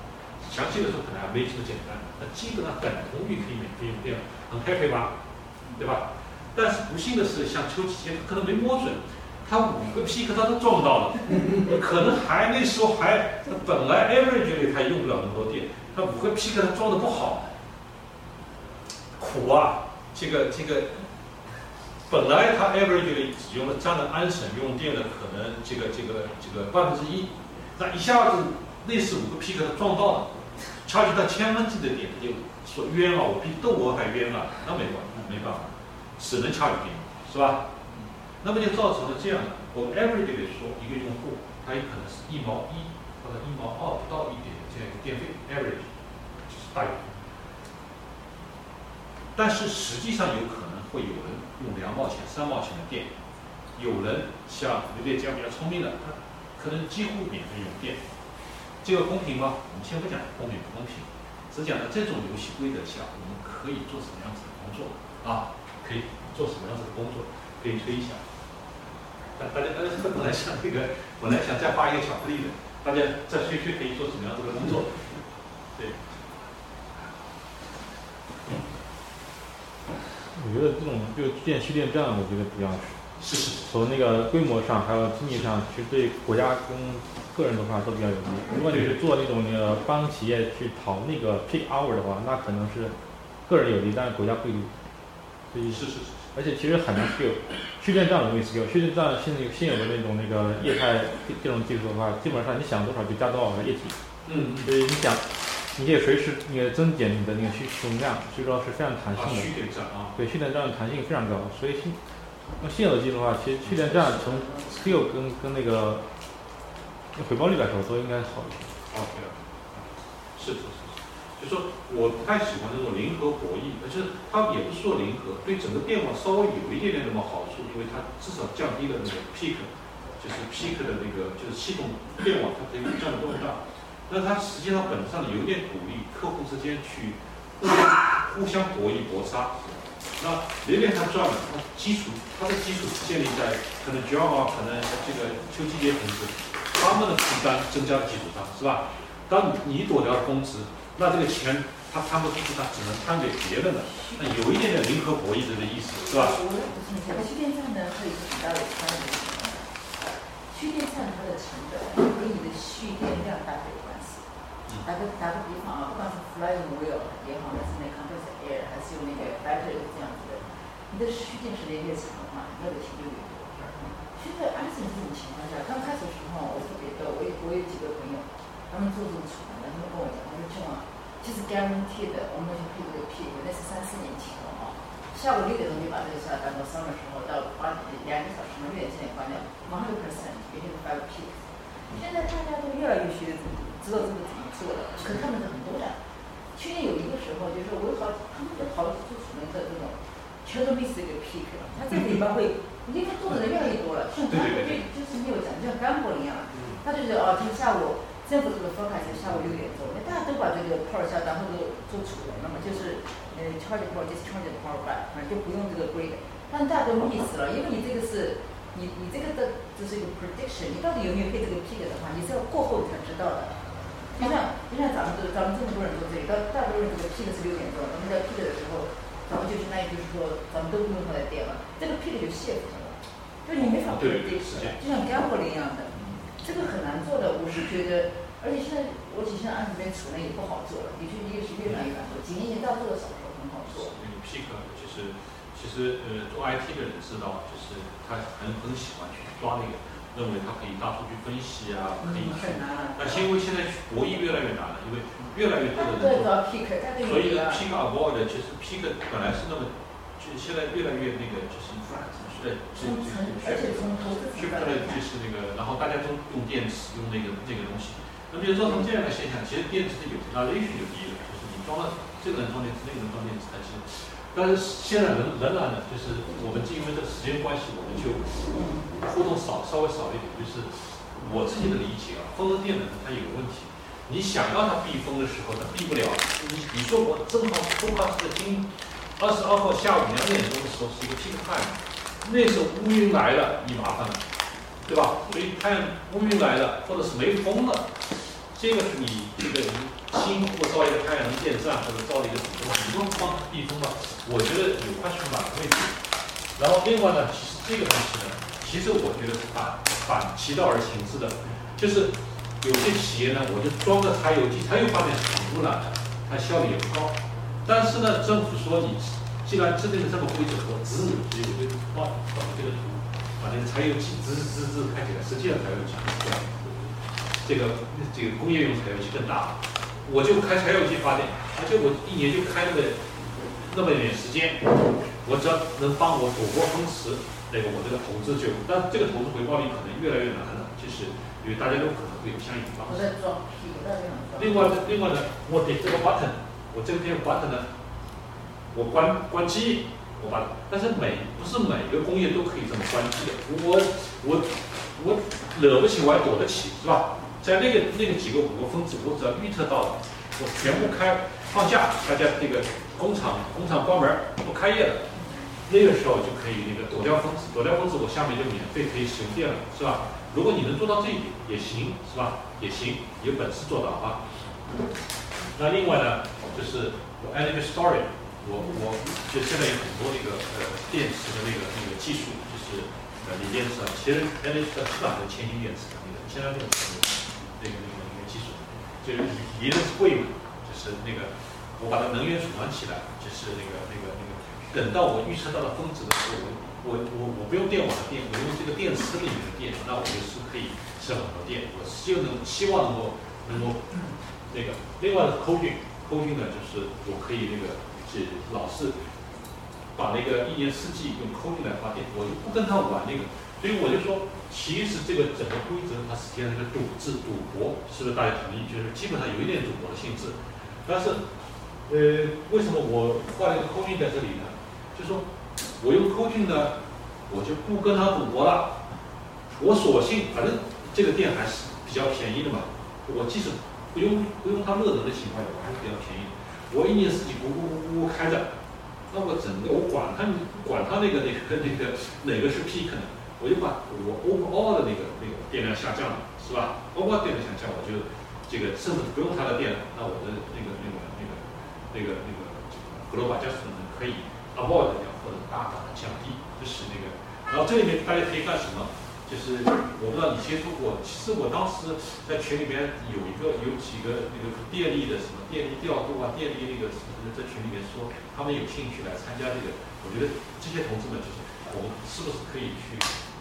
详细的说可能还没这么简单。那基本上等同于可以免费用掉，很 happy 吧？对吧？但是不幸的是，像秋季间可能没摸准，他五个 P 克他都撞到了，可能还那时候还本来 average 里他用不了那么多电，他五个 P 克他装的不好，苦啊！这个这个。本来它 average 只用了占了安省用电的可能这个这个这个万分之一，那一下子类似五个 peak 它撞到了，掐取到千分之的点，就说冤啊，我比窦娥还冤啊，那没办法，没办法，只能掐取给你，是吧？那么就造成了这样的，我们 average 里说一个用户，他有可能是一毛一或者一毛二不到一点这样一个电费 average 就是大于，但是实际上有可能会有人。用两毛钱、三毛钱的电，有人像有点这样比较聪明的，他可能几乎免费用电，这个公平吗？我们先不讲公平不公平，只讲在这种游戏规则下，我们可以做什么样子的工作啊？可以做什么样子的工作？可以推一下。大大家呃，本来想这个，本来想再发一个巧克力的，大家再推推可以做什么样子的工作？对。我觉得这种就建蓄电站，我觉得比较是是从那个规模上还有经济上，其实对国家跟个人的话都比较有利。如果你是做那种那个帮企业去讨那个 peak hour 的话，那可能是个人有利，但是国家不利。所以是是是。而且其实很难 skill，蓄电站容易 skill，蓄电站现在现有的那种那个液态这种技术的话，基本上你想多少就加多少的液体。嗯。所以你想，你可以随时那个增减你的那个需求量，所以说是非常弹性的。蓄电站啊。对，蓄电站的弹性非常高，所以新那现有的技术的话，其实蓄电站从 skill 跟跟那个回报率来说都应该好一些。OK，是是是。就说我不太喜欢这种零和博弈，而且它也不是说零和，对整个电网稍微有一点点那么好处，因为它至少降低了那个 peak，就是 peak 的那个就是系统电网它可以降的更大，那它实际上本质上有点鼓励客户之间去互相互相博弈搏杀。那连连它赚了，它基础它的基础建立在可能 Java 可能这个秋季节同事他们的负担增加的基础上，是吧？当你躲掉了峰值。那这个钱，他摊不出去，他只能摊给别人了。那有一点点零和博弈这个意思，是吧？我来补充一下，蓄电站呢，它有一个很大的差异。蓄电站它的成本跟你的蓄电量大概。打个打个比方啊，不管是 flying wheel 也好，还是那 compressed air，还是用那个 battery 这样子的，你的蓄电时间越长的话，你那个钱就越多。现在安省这种情况下，刚开始的时候，我特别逗，我有我有几个朋友，他们做这种储能的，他们跟我讲，他说希望。其实 guarantee 的，我们去配这个 P，那是三四年前了啊。下午六点钟就把这个下单到上的时候，到八点两个小时嘛，六点之前关掉，马上就 percent，也就是 five P。现在大家都越来越学知道这个做了，可是他们是很多的。去年有一个时候，就是我有好，他们有好做储能的这种，全都 miss 这个 peak 了。他这个里边会，因为做的人越来越多了，像刚才就就是没有讲，就像干货一样，他就是哦，就下午。政府这个 forecast 下午六点钟，那大家都把这个 power 下单或者做储能了嘛，就是呃 charge power 就是 charge power back，反正就不用这个 grid，但大家都 miss 了，因为你这个是你你这个的只是一个 prediction，你到底有没有配这个 peak 的话，你是要过后才知道的。就像就像咱们这咱们这么多人做这个，大大多人这个 pick 是六点钟，咱们在 pick 的时候，咱们就相当于就是说咱们都不用它来电了，这个 pick 就泄出去了，就你没法 predict，就像干活一样的。这个很难做的，我是觉得，而且现在我几现在案子里面储能也不好做了，的确一个是越来越难做，几年前到做的少时候很好做。那个 peak 其实其实呃做 IT 的人知道，就是他很很喜欢去抓那个，认为它可以大数据分析啊，可以。太难。那是因为现在博弈越来越难了，因为越来越多的人所以呢，peak avoid 其实 pick 本来是那么，就现在越来越那个就是。对，这这这这，出来就是那个，然后大家都用电池，用那个那个东西，那么就造成这样的现象。其实电池的有它 ratio 就低了，就是你装了这个人装电池，那个能装电池，它其实，但是现在仍仍然呢，就是我们因为这个时间关系，我们就互动少稍微少一点。就是我自己的理解啊，风热电呢，它有个问题，你想要它避风的时候，它避不了。你比如说我正好正好是今二十二号下午两点钟的时候是一个 peak time。那时候乌云来了，你麻烦了，对吧？所以太阳乌云来了，或者是没风了，这个是你这个辛苦造一个太阳能电站，或者造一个什么东西，你用光避风吧？我觉得有快充板的位置。然后另外呢，其实这个东西呢，其实我觉得是反反其道而行之的，就是有些企业呢，我就装个柴油机，柴油发电是很污染，它效率也不高。但是呢，政府说你。既然制定了这么规则，我只有一个画找这个图，把那个柴油机滋滋滋开起来，实际上柴油机这样，这个这个工业用柴油机更大，我就开柴油机发电，而且我一年就开那么那么一点时间，我只要能帮我躲过风驰，那个我这个投资就，但这个投资回报率可能越来越难了，就是因为大家都可能会有相应的方式。另外另外呢，我点这个 button，我这个电 button 呢。我关关机，我把，但是每不是每个工业都可以这么关机的。我我我惹不起，我还躲得起，是吧？在那个那个几个五个分子，我只要预测到了，我全部开放假，大家这个工厂工厂关门不开业了，那个时候就可以那个躲掉分子，躲掉分子，我下面就免费可以使用电了，是吧？如果你能做到这一点也行，是吧？也行，有本事做到啊。那另外呢，就是我 energy story，。我我就现在有很多那个呃电池的那个那个技术，就是锂电池啊，其实 NH 的基本上是铅氢电池的那个铅量电池那个那个那个技术，就是锂的是贵嘛，就是那个我把它能源储存起来，就是那个那个那个，等到我预测到了峰值的时候，我我我我不用电网的电，我用这个电池里面的电，那我就是可以省很多电，我希望能希望能够能够那个另外的空运空运呢，就是我可以那个。是老是把那个一年四季用空运来发电，我就不跟他玩那个，所以我就说，其实这个整个规则它实际上是个赌制赌博，是不是大家同意？就是基本上有一点赌博的性质。但是，呃，为什么我画了一个空运在这里呢？就说我用空运呢，我就不跟他赌博了，我索性反正这个店还是比较便宜的嘛，我即使不用不用他乐得的情况下，我还是比较便宜。我一年四季咕咕咕咕开着，那我整个我管它管它那个那个那个哪个是 peak 呢？我就把我 overall 的那个那个电量下降了，是吧？overall 电量下降，我就这个甚至不用它的电了，那我的那个那个那个那个那个格罗巴加速能可以 avoid 掉或者大大的降低，这是那个。然后这里面大家可以干什么？就是我不知道你接触过，其实我当时在群里面有一个有几个那个电力的什么电力调度啊，电力那个在群里面说他们有兴趣来参加这个，我觉得这些同志们就是我们是不是可以去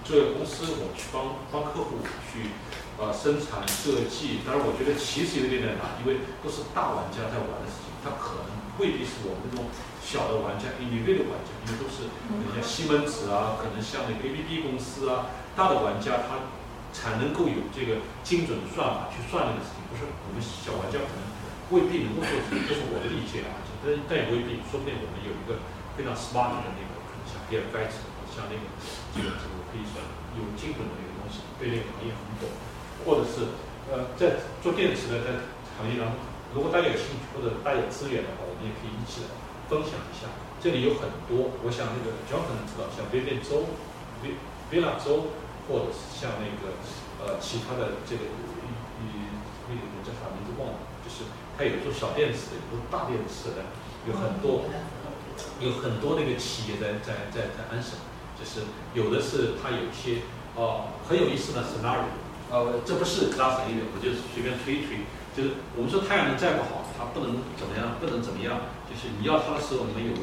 做公司，我去帮帮客户去呃生产设计，当然我觉得其实有点点难，因为都是大玩家在玩的事情，他可能未必是我们这种。小的玩家，一类的玩家，因为都是像西门子啊，可能像那个 ABB 公司啊，大的玩家他才能够有这个精准的算法去算那个事情，不是我们小玩家可能未必能够做成，这是我的理解啊，但但也未必，说不定我们有一个非常 smart 的那个，像 Gates，像那个这个这个可以算有精准的一个东西，对这个行业很懂，或者是呃在做电池的在行业当中，如果大家有兴趣或者大家有资源的话，我们也可以一起来。分享一下，这里有很多，我想那个 John 可能知道，像威廉州、威威纳州，或者是像那个呃其他的这个嗯那个叫啥名字忘了，就是它有做小电池的，有做大电池的，有很多有很多那个企业在在在在安省，就是有的是它有些哦很有意思的 scenario，呃这不是拉谁的，我就随便吹一吹，就是我们说太阳能再不好，它不能怎么样，不能怎么样。就是你要它的时候，你们有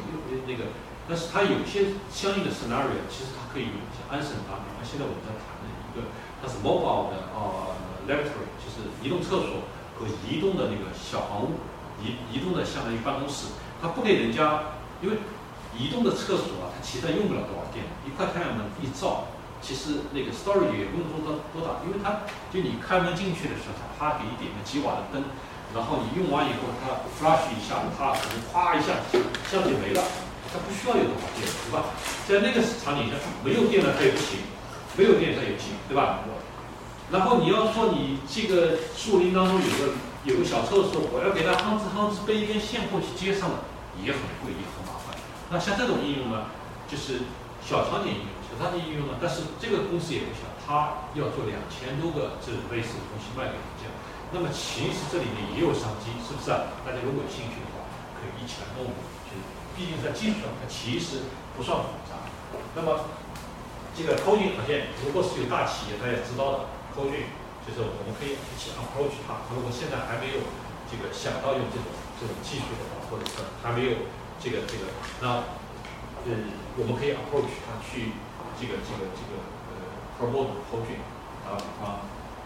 那个，但是它有些相应的 scenario，其实它可以用像安省啊，比方现在我们在谈的一个，它是 mobile 的啊 laboratory，就是移动厕所和移动的那个小房屋，移移动的相当于办公室，它不给人家，因为移动的厕所啊，它其实用不了多少电，一块太阳能一照，其实那个 storage 也不用多多大，因为它就你开门进去的时候，它啪给你点个几瓦的灯。然后你用完以后，它 flash 一下，它可能咵一下相机没了，它不需要有多少电，对吧？在那个场景下，没有电了它也不行，没有电它也不行，对吧？然后你要说你这个树林当中有个有个小厕所，我要给它夯哧夯哧背一根线过去接上了，也很贵也很麻烦。那像这种应用呢，就是小场景应用，小场景应用呢，但是这个公司也不小，它要做两千多个这种类似的东西卖给人家。那么其实这里面也有商机，是不是啊？大家如果有兴趣的话，可以一起来弄。就是毕竟在技术上，它其实不算复杂。那么这个 c o d i n g 软件，如果是有大企业，大家知道的 c o d i n g 就是我们可以一起 approach 它。如果现在还没有这个想到用这种这种技术的话，或者是还没有这个这个，那呃，我们可以 approach 它去这个这个这个呃 promote c o d i n g 啊啊。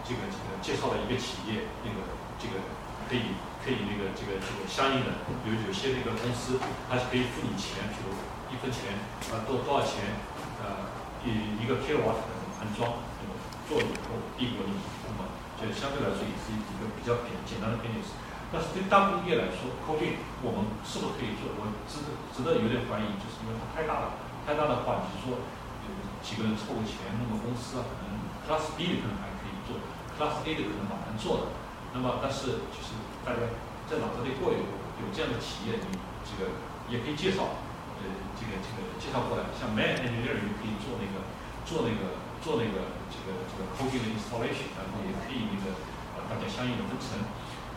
这个这个介绍了一个企业，那个这个可以可以那个这个这个相应的有有些那个公司，它是可以付你钱，比如一分钱啊多多少钱，呃一一个 kilowatt 的安装，那么做以后递给你，那么就相对来说也是一个比较简简单的 business。但是对大工业来说 c o d i n g 我们是不是可以做？我值得值得有点怀疑，就是因为它太大了，太大的话，就是说有几个人凑个钱弄个公司啊，可能 Class B 的可能还可以做。Class A 的可能蛮难做的，那么但是就是大家在脑子里过有有这样的企业，你这个也可以介绍，呃，这个这个介绍过来，像 Man Engineer 也可以做那个做那个做那个这个这个 coding 的 installation，然后也可以那个呃大家相应的分成，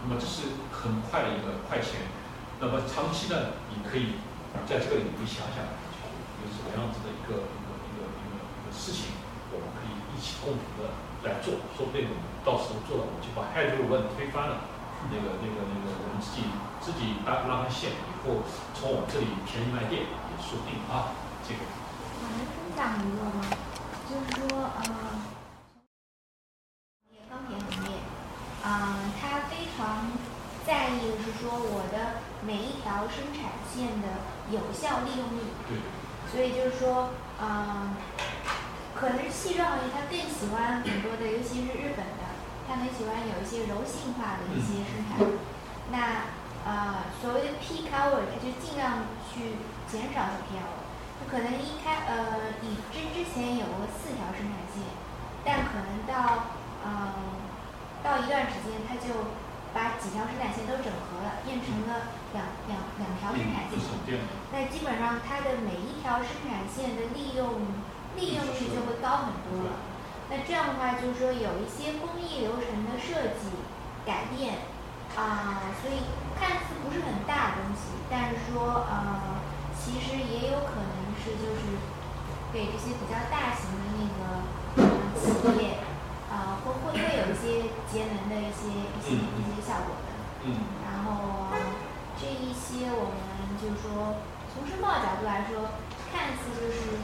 那么这是很快的一个快钱，那么长期呢，你可以在这个领域想想，有什么样子的一个一个一个一个一个事情，我们可以一起共同的来做，说不定我们到时候做了，我就把害这个问推翻了，那个那个那个我们自己自己拉拉根线以后，从我们这里便宜卖店也说不定啊，这个。我能分享一个吗？就是说，呃，钢铁行业，嗯，他非常在意的是说我的每一条生产线的有效利用率。对。所以就是说，嗯，可能是汽车行业他更喜欢很多的，尤其是日本的，他很喜欢有一些柔性化的一些生产。那呃，所谓的 peak hour，他就尽量去减少 peak hour。可能一开呃，以之之前有过四条生产线，但可能到嗯到一段时间，它就把几条生产线都整合了，变成了两两两条生产线。那基本上它的每一条生产线的利用利用率就会高很多了。那这样的话，就是说有一些工艺流程的设计改变啊，所以看似不是很大的东西，但是说呃，其实也有可能。是就是给这些比较大型的那个呃企业啊，会会会有一些节能的一些一些一些效果的。嗯。然后这一些我们就是说从申报角度来说，看似就是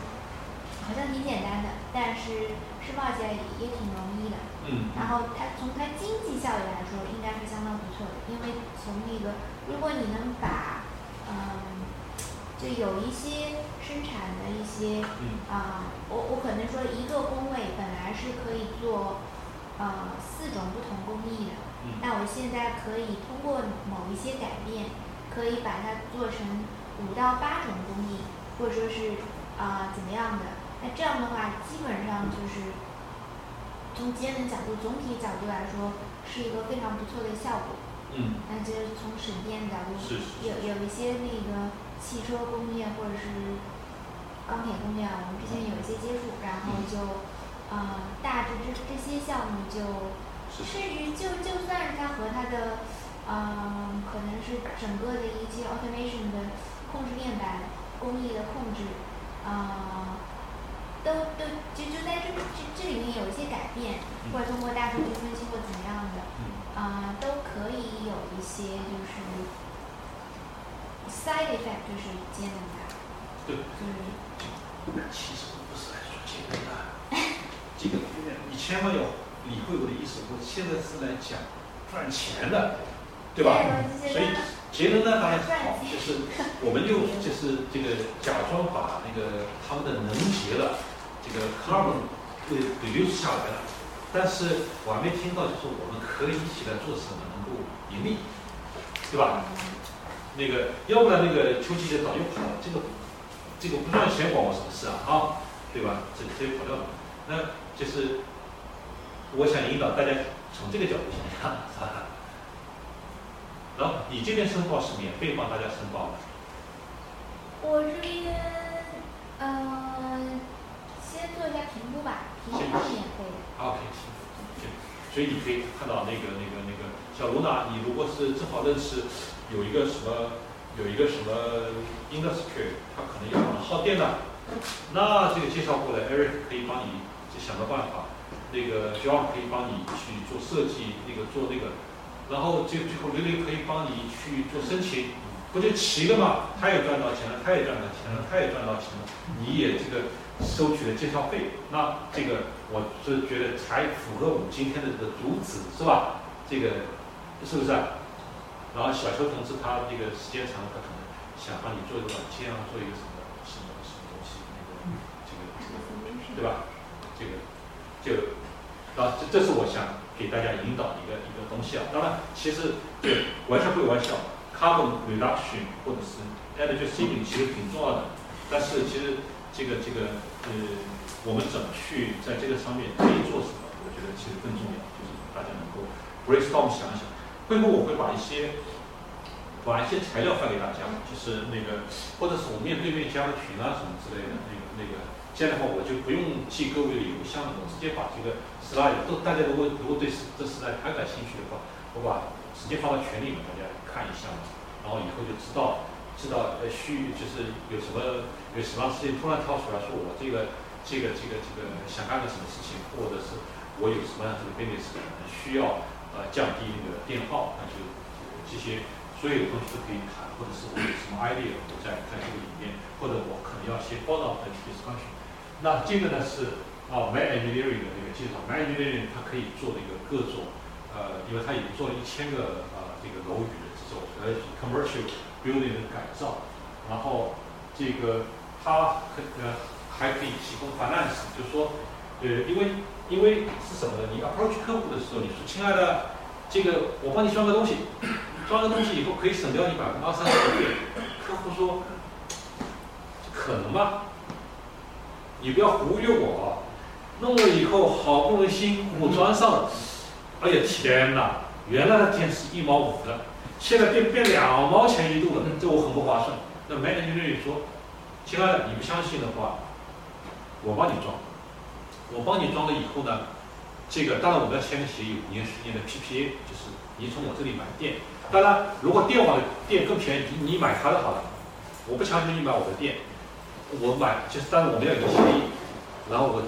好像挺简单的，但是申报起来也也挺容易的。嗯。然后它从它经济效益来说，应该是相当不错的，因为从那个如果你能把嗯。就有一些生产的一些啊，我我可能说一个工位本来是可以做呃四种不同工艺的，那我现在可以通过某一些改变，可以把它做成五到八种工艺，或者说是啊怎么样的？那这样的话，基本上就是从节能角度、总体角度来说，是一个非常不错的效果。嗯。那就是从省电角度，有有一些那个。汽车工业或者是钢铁工业，我们之前有一些接触，然后就呃大致这这些项目就甚至就就算是它和它的呃可能是整个的一些 automation 的控制面板工艺的控制啊，都都就就在这这这里面有一些改变，或者通过大数据分析或怎么样的啊，都可以有一些就是。side effect 就是节能的。对。对。其实不是来说节能的，这个你千万要理会我的意思。我现在是来讲赚钱的，对吧？所以节能呢当然好，就是我们就就是这个假装把那个他们的能节了，这个 carbon 给给流下来了。但是我还没听到，就是我们可以一起来做什么能够盈利，对吧？那个，要不然那个秋季节早就跑了，这个，这个不赚钱管我什么事啊？啊，对吧？这这就跑掉了。那就是我想引导大家从这个角度想想，是吧？然后你这边申报是免费帮大家申报的。我这边，嗯，先做一下评估吧，评估是免费的。OK，行，所以你可以看到那个那个那个小卢呢，你如果是正好认识。有一个什么，有一个什么 industry，它可能也很耗电的，那这个介绍过来，Eric 可以帮你去想个办法，那个 John 可以帮你去做设计，那个做那个，然后最最后刘刘可以帮你去做申请，不就齐了吗？他也赚到钱了，他也赚到钱了，他也赚到钱了，你也这个收取了介绍费，那这个我是觉得才符合我们今天的这个主旨，是吧？这个是不是啊？然后小邱同志他这个时间长，他可能想帮你做一个软件啊，做一个什么什么什么东西，那个这个这个对吧？就啊，这这是我想给大家引导的一个一个东西啊。当然，其实就玩笑归玩笑，carbon reduction 或者是 energy saving 其实挺重要的。但是其实这个这个呃，我们怎么去在这个上面可以做什么？我觉得其实更重要，就是大家能够 brainstorm 想一想。会后我会把一些把一些材料发给大家，就是那个或者是我面对面加个群啊什么之类的，那个那个这样的话我就不用寄各位的邮箱了，我直接把这个 slide 都大家如果如果对这 slide 还感兴趣的话，我把直接发到群里面大家看一下嘛，然后以后就知道知道呃需就是有什么有什么事情突然跳出来说我这个这个这个这个想干个什么事情，或者是我有什么样这个 business 可能需要呃降低那个电耗，那就这些所有的东西都可以谈，或者是我有什么 idea 我在在这个里面，或者我可能要先报道的这些事情。那这个呢是啊 man engineering 的这个介绍，man engineering 它可以做的一个各种呃，因为它已经做了一千个呃这个楼宇的这种呃 commercial building 的改造，然后这个它可呃还可以提供 finance，就是说呃因为因为是什么呢？你 approach 客户的时候，你说亲爱的，这个我帮你装个东西，装个东西以后可以省掉你百分之二三十的费用，客户说可能吗？你不要忽悠我，弄了以后好不容易辛苦装上了，哎呀天哪！原来的电是一毛五的，现在变变两毛钱一度了，这我很不划算。那买点就愿意说，亲爱的，你不相信的话，我帮你装，我帮你装了以后呢，这个当然我们要签个协议，五年十年的 PPA，就是你从我这里买电。当然，如果电网的电更便宜，你买他的好了，我不强求你买我的电。我买就是，但是我们要有个协议，然后我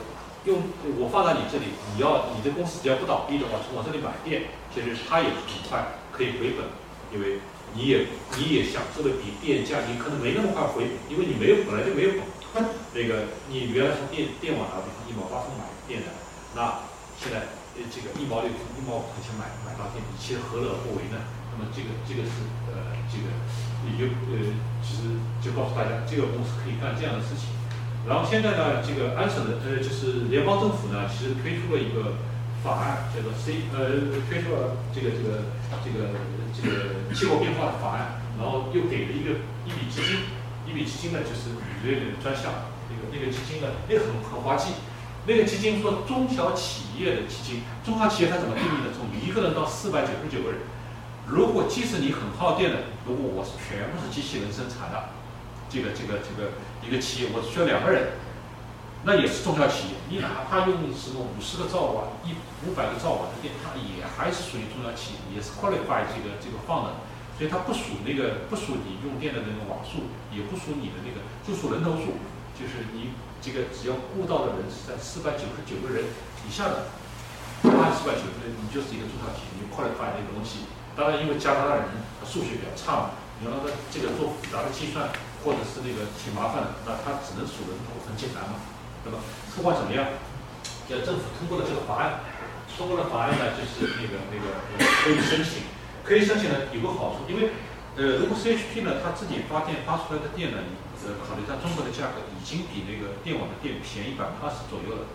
用我放在你这里，你要你的公司只要不倒闭的话，从我这里买电，其实它也很快可以回本，因为你也你也享受了比电价，你可能没那么快回，因为你没有本来就没有本，那个你原来从电电网啊，比方一毛八分买电的，那现在这个一毛六、一毛五块钱买买到电，你其实何乐而不为呢？这个这个是呃这个。也就呃，其实就告诉大家，这个公司可以干这样的事情。然后现在呢，这个安省的呃，就是联邦政府呢，其实推出了一个法案，叫做 C 呃，推出了这个这个这个这个气候变化的法案，然后又给了一个一笔基金，一笔基金呢就是铝的专项，那个那个基金呢，那个很很滑稽，那个基金说中小企业的基金，中小企业它怎么定义的？从一个人到四百九十九个人。如果即使你很耗电的，如果我是全部是机器人生产的，这个这个这个一个企业，我只需要两个人，那也是中小企业。你哪怕用什么五十个兆瓦、一五百个兆瓦的电，它也还是属于中小企业，也是 qualify 这个这个放的，所以它不属那个不属你用电的那个瓦数，也不属你的那个，就属人头数，就是你这个只要雇到的人是在四百九十九个人以下的，八四百九十人，你就是一个中小企业，你 qualify 那个东西。当然，因为加拿大人数学比较差嘛，你要他这个做复杂的计算，或者是那个挺麻烦的，那他只能数人头，很简单嘛，对吧？不管怎么样，要政府通过了这个法案，通过了法案呢，就是那个那个可以申请，可以申请呢有个好处，因为呃，如果 CHP 呢，它自己发电发出来的电呢，呃，考虑到中国的价格已经比那个电网的电便宜百分之二十左右了。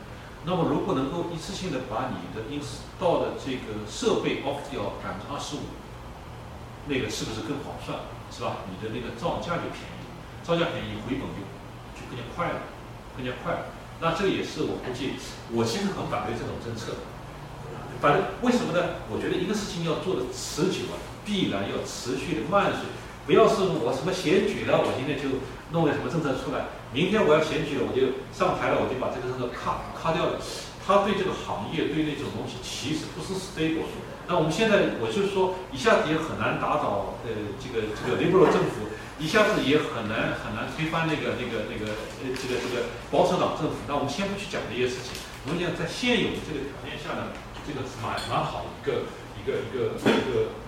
那么，如果能够一次性的把你的因此到的这个设备 off 掉百分之二十五，那个是不是更好算，是吧？你的那个造价就便宜，造价便宜，回本就就更加快了，更加快了。那这个也是我估计，我其实很反对这种政策。反正为什么呢？我觉得一个事情要做的持久啊，必然要持续的慢水，不要是我什么选举了，我今天就弄个什么政策出来。明天我要选举了，我就上台了，我就把这个这个卡卡掉了。他对这个行业对那种东西其实不是 stable。那我们现在我就是说，一下子也很难打倒呃这个这个 liberal 政府，一下子也很难很难推翻那个那个那个呃这个这个保守党政府。那我们先不去讲这些事情，我们讲在现有的这个条件下呢，这个是蛮蛮好的一个一个一个一个。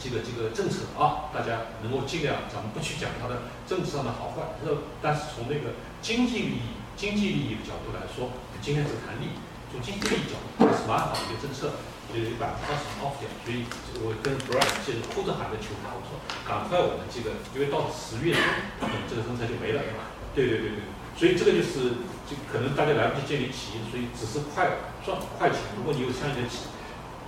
这个这个政策啊，大家能够尽量，咱们不去讲它的政治上的好坏，那但是从那个经济利益、经济利益的角度来说，今天只谈利，从经济利益角度是蛮好的一个政策，有百分之二十 off 掉。所以我跟 Brian 现在哭着喊着求他，我说赶快我们这个，因为到十月份，这个政策就没了，对对对对，所以这个就是就可能大家来不及建立企业，所以只是快赚快钱。如果你有像一些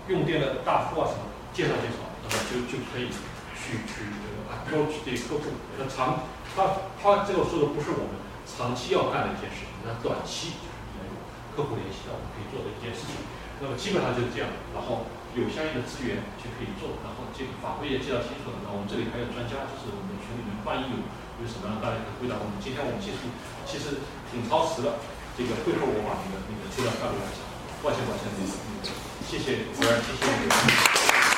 用电的大户啊什么，介绍介绍。那么就就可以去去啊，approach 对客户。那长他他这个说的不是我们长期要干的一件事情，那短期就是客户联系到我们可以做的一件事情。那么基本上就是这样，然后有相应的资源就可以做。然后这个法规也介绍清楚了。那我们这里还有专家，就是我们群里面万一有有什么样，大家可以回答我们。今天我们其实其实挺超时的，这个会后我把那个那个资料发给大家。抱歉抱歉，谢谢，谢谢。